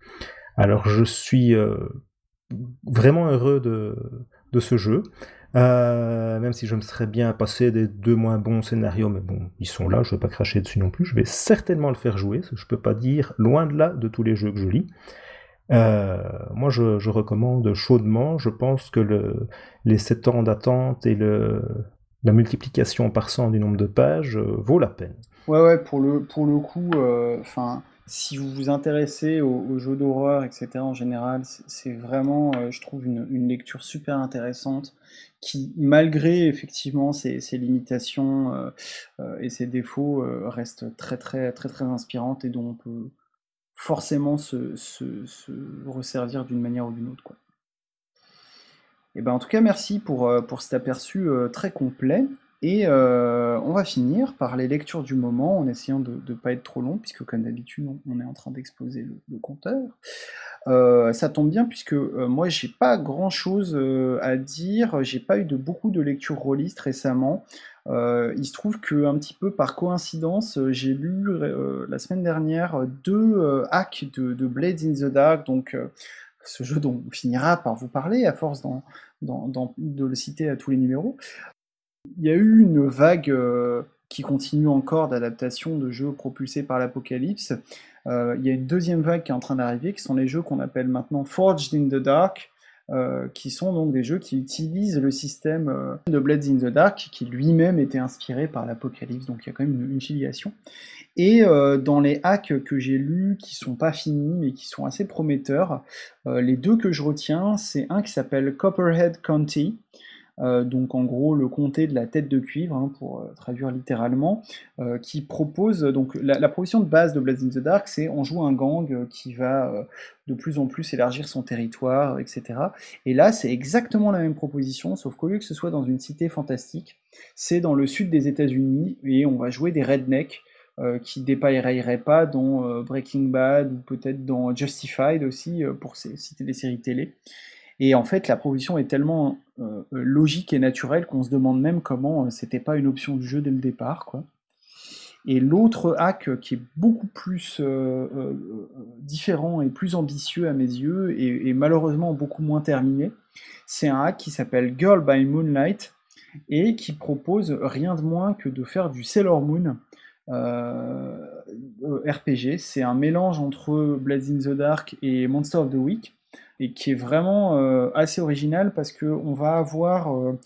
Alors je suis vraiment heureux de, de ce jeu. Même si je me serais bien passé des deux moins bons scénarios, mais bon, ils sont là, je vais pas cracher dessus non plus. Je vais certainement le faire jouer, je peux pas dire loin de là de tous les jeux que je lis. Moi, je, recommande chaudement. Je pense que le, les 7 ans d'attente et le, la multiplication par 100 du nombre de pages euh, vaut la peine. Ouais, ouais, pour le, pour le coup, enfin si vous vous intéressez aux, jeux d'horreur, etc., en général, c'est vraiment, euh, je trouve, une, lecture super intéressante qui, malgré effectivement ses, limitations euh, euh, et ses défauts, reste très, très, très, très inspirante et dont on peut forcément se, resservir d'une manière ou d'une autre. Quoi. Et ben, en tout cas, merci pour, pour cet aperçu très complet. Et euh, on va finir par les lectures du moment en essayant de ne pas être trop long, puisque comme d'habitude on, est en train d'exposer le, compteur. Euh, ça tombe bien puisque euh, moi j'ai pas grand chose à dire, j'ai pas eu de beaucoup de lectures rôlistes récemment. il se trouve que un petit peu par coïncidence, j'ai lu la semaine dernière deux hacks de, Blades in the Dark, donc ce jeu dont on finira par vous parler à force de le citer à tous les numéros. Il y a eu une vague euh, qui continue encore d'adaptation de jeux propulsés par l'apocalypse. Euh, il y a une deuxième vague qui est en train d'arriver, qui sont les jeux qu'on appelle maintenant Forged in the Dark, euh, qui sont donc des jeux qui utilisent le système de Blades in the Dark, qui lui-même était inspiré par l'Apocalypse, donc il y a quand même une, filiation. Et dans les hacks que j'ai lus, qui sont pas finis, mais qui sont assez prometteurs, les deux que je retiens, c'est un qui s'appelle Copperhead County, euh, donc en gros le comté de la tête de cuivre, hein, pour euh, traduire littéralement, euh, qui propose, donc la, la, proposition de base de Blades in the Dark, c'est on joue un gang qui va de plus en plus élargir son territoire, etc. Et là c'est exactement la même proposition, sauf qu'au lieu que ce soit dans une cité fantastique, c'est dans le sud des États-Unis, et on va jouer des rednecks, qui dépareilleraient pas dans Breaking Bad ou peut-être dans Justified aussi, pour citer des séries télé. Et en fait, la proposition est tellement euh, logique et naturelle qu'on se demande même comment euh, c'était pas une option du jeu dès le départ. Quoi. Et l'autre hack qui est beaucoup plus euh, différent et plus ambitieux à mes yeux, et, malheureusement beaucoup moins terminé, c'est un hack qui s'appelle Girl by Moonlight, et qui propose rien de moins que de faire du Sailor Moon RPG. C'est un mélange entre Blades in the Dark et Monster of the Week et qui est vraiment euh, assez original parce qu'on va avoir euh,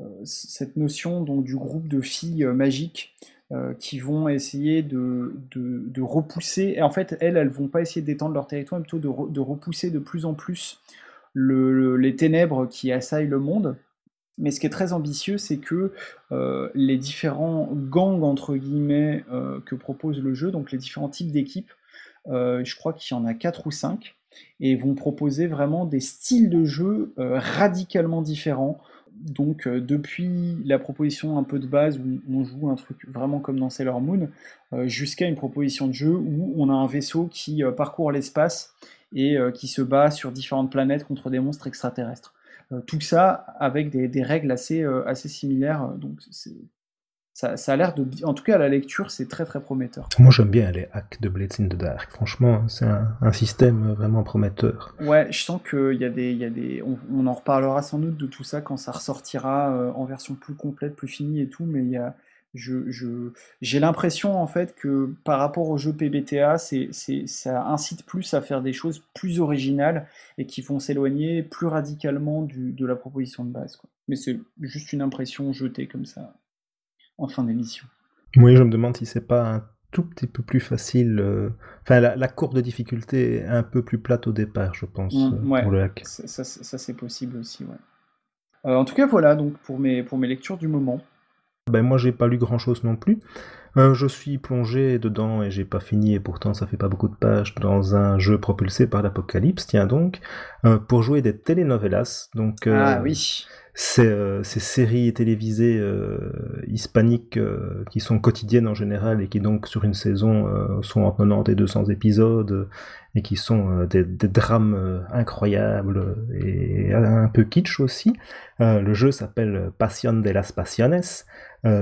euh, cette notion donc, du groupe de filles magiques qui vont essayer de, de, repousser, et en fait elles, elles vont pas essayer d'étendre leur territoire, mais plutôt de, repousser de plus en plus le, les ténèbres qui assaillent le monde. Mais ce qui est très ambitieux, c'est que les différents gangs, entre guillemets, que propose le jeu, donc les différents types d'équipes, je crois qu'il y en a 4 ou 5, et vont proposer vraiment des styles de jeu euh, radicalement différents. Donc euh, depuis la proposition un peu de base où on joue un truc vraiment comme dans Sailor Moon, euh, jusqu'à une proposition de jeu où on a un vaisseau qui parcourt l'espace et qui se bat sur différentes planètes contre des monstres extraterrestres. Tout ça avec des, des règles assez, assez similaires, donc ça, a l'air de. En tout cas, à la lecture, c'est très très prometteur. Moi, j'aime bien les hacks de Blades in the Dark. Franchement, c'est un, système vraiment prometteur. Ouais, je sens qu'il y a des. Y a des on, en reparlera sans doute de tout ça quand ça ressortira euh, en version plus complète, plus finie et tout, mais il y a. Je, je, j'ai l'impression en fait que par rapport au jeu PBTA, c'est, ça incite plus à faire des choses plus originales et qui vont s'éloigner plus radicalement du, de la proposition de base. Quoi. Mais c'est juste une impression jetée comme ça en fin d'émission. Oui, je me demande si c'est pas un tout petit peu plus facile. Euh, enfin, la, courbe de difficulté est un peu plus plate au départ, je pense, mmh, pour le hack. Ça, c'est possible aussi, ouais. Euh, en tout cas, voilà donc pour mes, pour mes lectures du moment. Ben moi, j'ai pas lu grand chose non plus. Euh, je suis plongé dedans et j'ai pas fini, et pourtant ça fait pas beaucoup de pages, dans un jeu propulsé par l'apocalypse, tiens donc, pour jouer des telenovelas. Donc, ah oui ces, euh, ces séries télévisées euh, hispaniques euh, qui sont quotidiennes en général et qui donc sur une saison sont entre 90 et 200 épisodes et qui sont des, des, drames incroyables et un peu kitsch aussi. le jeu s'appelle Passion de las Pasiones.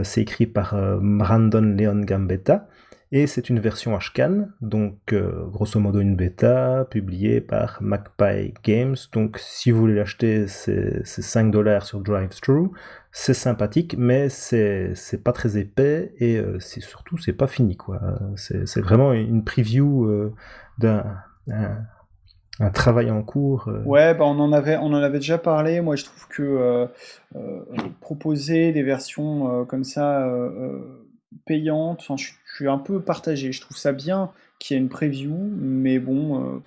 C'est écrit par Brandon Leon Gambetta Et c'est une version HCAN, donc euh, grosso modo une bêta publiée par Magpie Games. Donc si vous voulez l'acheter, c'est 5 dollars sur DriveThru. C'est sympathique, mais c'est pas très épais et euh, c'est surtout c'est pas fini quoi. C'est vraiment une preview euh, d'un un travail en cours. Euh. Ouais, bah on, en avait, on en avait déjà parlé. Moi, je trouve que euh, euh, proposer des versions comme ça payantes, enfin, je, suis un peu partagé. Je trouve ça bien qu'il y ait une preview, mais bon,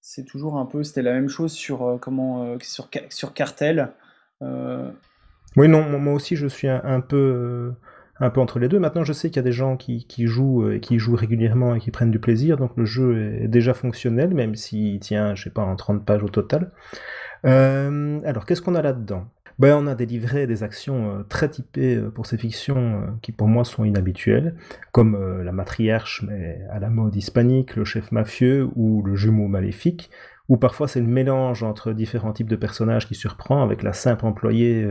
c'est toujours un peu. C'était la même chose sur comment sur, sur Cartel. Oui, non, moi aussi, je suis un peu un peu entre les deux. Maintenant, je sais qu'il y a des gens qui, jouent euh, et qui jouent régulièrement et qui prennent du plaisir, donc le jeu est déjà fonctionnel, même s'il tient, je sais pas, en 30 pages au total. Euh, alors, qu'est-ce qu'on a là-dedans? Ben, on a des livrets, des actions euh, très typées pour ces fictions qui pour moi sont inhabituelles, comme la matriarche mais à la mode hispanique, le chef mafieux ou le jumeau maléfique, ou parfois c'est le mélange entre différents types de personnages qui surprend avec la simple employée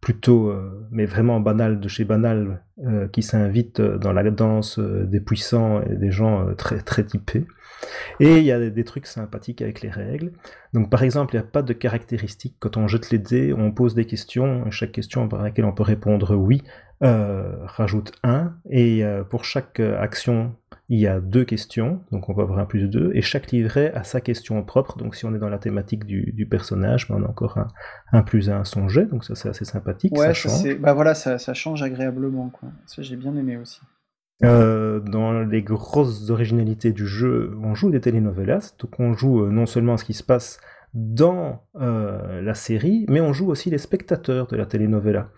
plutôt, euh, mais vraiment banal de chez banal, euh, qui s'invite euh, dans la danse des puissants et des gens très, très typés. Et il y a des, trucs sympathiques avec les règles. Donc par exemple, il n'y a pas de caractéristiques. Quand on jette les dés, on pose des questions, chaque question par laquelle on peut répondre oui, rajoute un. Et pour chaque action il y a deux questions, donc on va avoir un plus de deux, et chaque livret a sa question propre, donc si on est dans la thématique du, personnage, ben, on a encore un, plus un son jet, donc ça c'est assez sympathique. Ouais, ça change. Bah voilà, ça, change agréablement, quoi. Ça j'ai bien aimé aussi. Euh, dans les grosses originalités du jeu, on joue des telenovelas, donc on joue euh, non seulement ce qui se passe dans euh, la série, mais on joue aussi les spectateurs de la telenovela.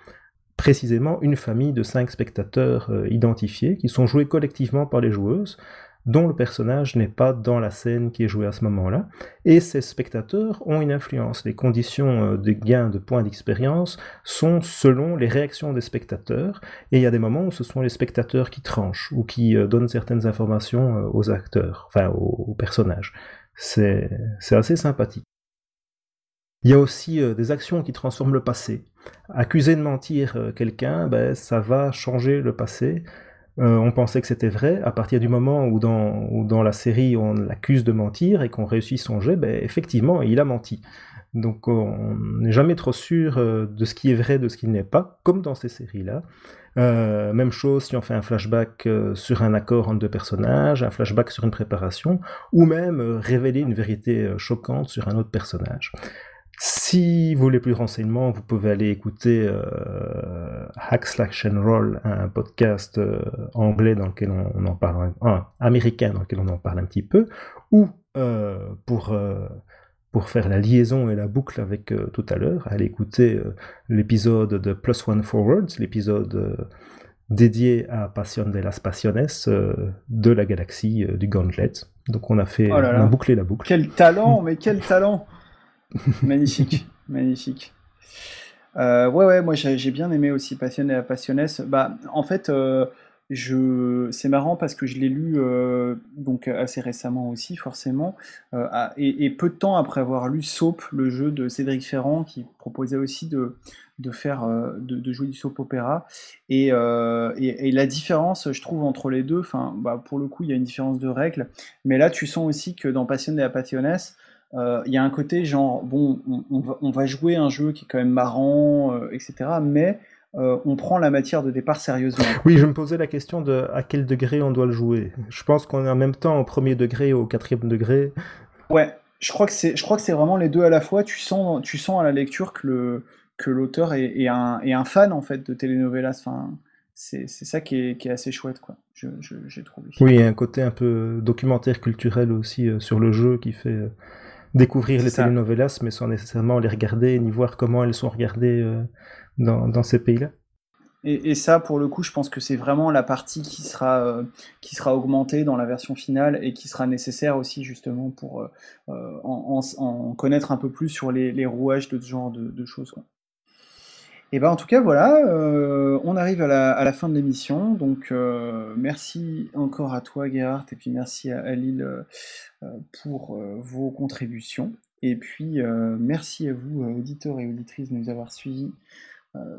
Précisément une famille de cinq spectateurs identifiés qui sont joués collectivement par les joueuses dont le personnage n'est pas dans la scène qui est jouée à ce moment-là, et ces spectateurs ont une influence. Les conditions euh, de gain de points d'expérience sont selon les réactions des spectateurs, et il y a des moments où ce sont les spectateurs qui tranchent, ou qui euh, donnent certaines informations aux acteurs, enfin aux personnages. C'est assez sympathique. Il y a aussi euh, des actions qui transforment le passé. Accuser de mentir euh, quelqu'un, ben, ça va changer le passé. Euh, on pensait que c'était vrai. À partir du moment où dans, la série on l'accuse de mentir et qu'on réussit son jet, ben, effectivement, il a menti. Donc on n'est jamais trop sûr de ce qui est vrai, de ce qui n'est pas, comme dans ces séries-là. même chose si on fait un flashback sur un accord entre deux personnages, un flashback sur une préparation, ou même révéler une vérité choquante sur un autre personnage. Si vous voulez plus de renseignements, vous pouvez aller écouter euh, Hack Slash and Roll, un podcast euh, anglais dans lequel on, en parle, américain dans lequel on en parle un petit peu, ou euh, pour pour faire la liaison et la boucle avec tout à l'heure, aller écouter l'épisode de Plus One Forwards, l'épisode dédié à Passion de las Passiones de la galaxie du Gauntlet. Donc on a fait, oh on a bouclé la boucle. Quel talent, mais quel talent *laughs* magnifique, magnifique. Euh, ouais, ouais, moi j'ai bien aimé aussi Passionné à Passionnesse. Bah, en fait, euh, c'est marrant parce que je l'ai lu euh, donc assez récemment aussi, forcément, et, peu de temps après avoir lu Soap, le jeu de Cédric Ferrand, qui proposait aussi de, de faire, de, jouer du soap opéra. Et, et, la différence, je trouve, entre les deux, bah, pour le coup, il y a une différence de règles, mais là, tu sens aussi que dans Passionné à Passionnesse, il y a un côté genre, bon, on, va, jouer un jeu qui est quand même marrant, euh, etc. Mais euh, on prend la matière de départ sérieusement. Oui, je me posais la question de à quel degré on doit le jouer. Je pense qu'on est en même temps au premier degré et au quatrième degré. Ouais, je crois que c'est, je crois que c'est vraiment les deux à la fois. Tu sens, tu sens à la lecture que le que l'auteur est, un, un, fan en fait de telenovelas. Enfin, c'est, ça qui est, assez chouette, quoi. j'ai trouvé. Oui, il y a un côté un peu documentaire culturel aussi sur le jeu qui fait découvrir les telenovelas, mais sans nécessairement les regarder ni voir comment elles sont regardées euh, dans, ces pays-là. Et, ça, pour le coup, je pense que c'est vraiment la partie qui sera, euh, qui sera augmentée dans la version finale et qui sera nécessaire aussi justement pour euh, en, connaître un peu plus sur les, rouages de ce genre de, choses. Et ben en tout cas voilà, on arrive à la, fin de l'émission. Donc merci encore à toi Gerhardt et puis merci à, à Lille euh, pour euh, vos contributions. Et puis, euh, merci à vous, auditeurs et auditrices, de nous avoir suivis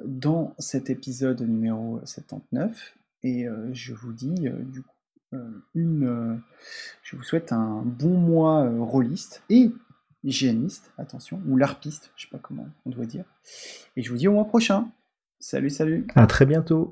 dans cet épisode numéro 79. Et je vous dis du coup une, je vous souhaite un bon mois rôliste et hygiéniste, attention, ou larpiste, je sais pas comment on doit dire. Et je vous dis au mois prochain. Salut, salut. À très bientôt.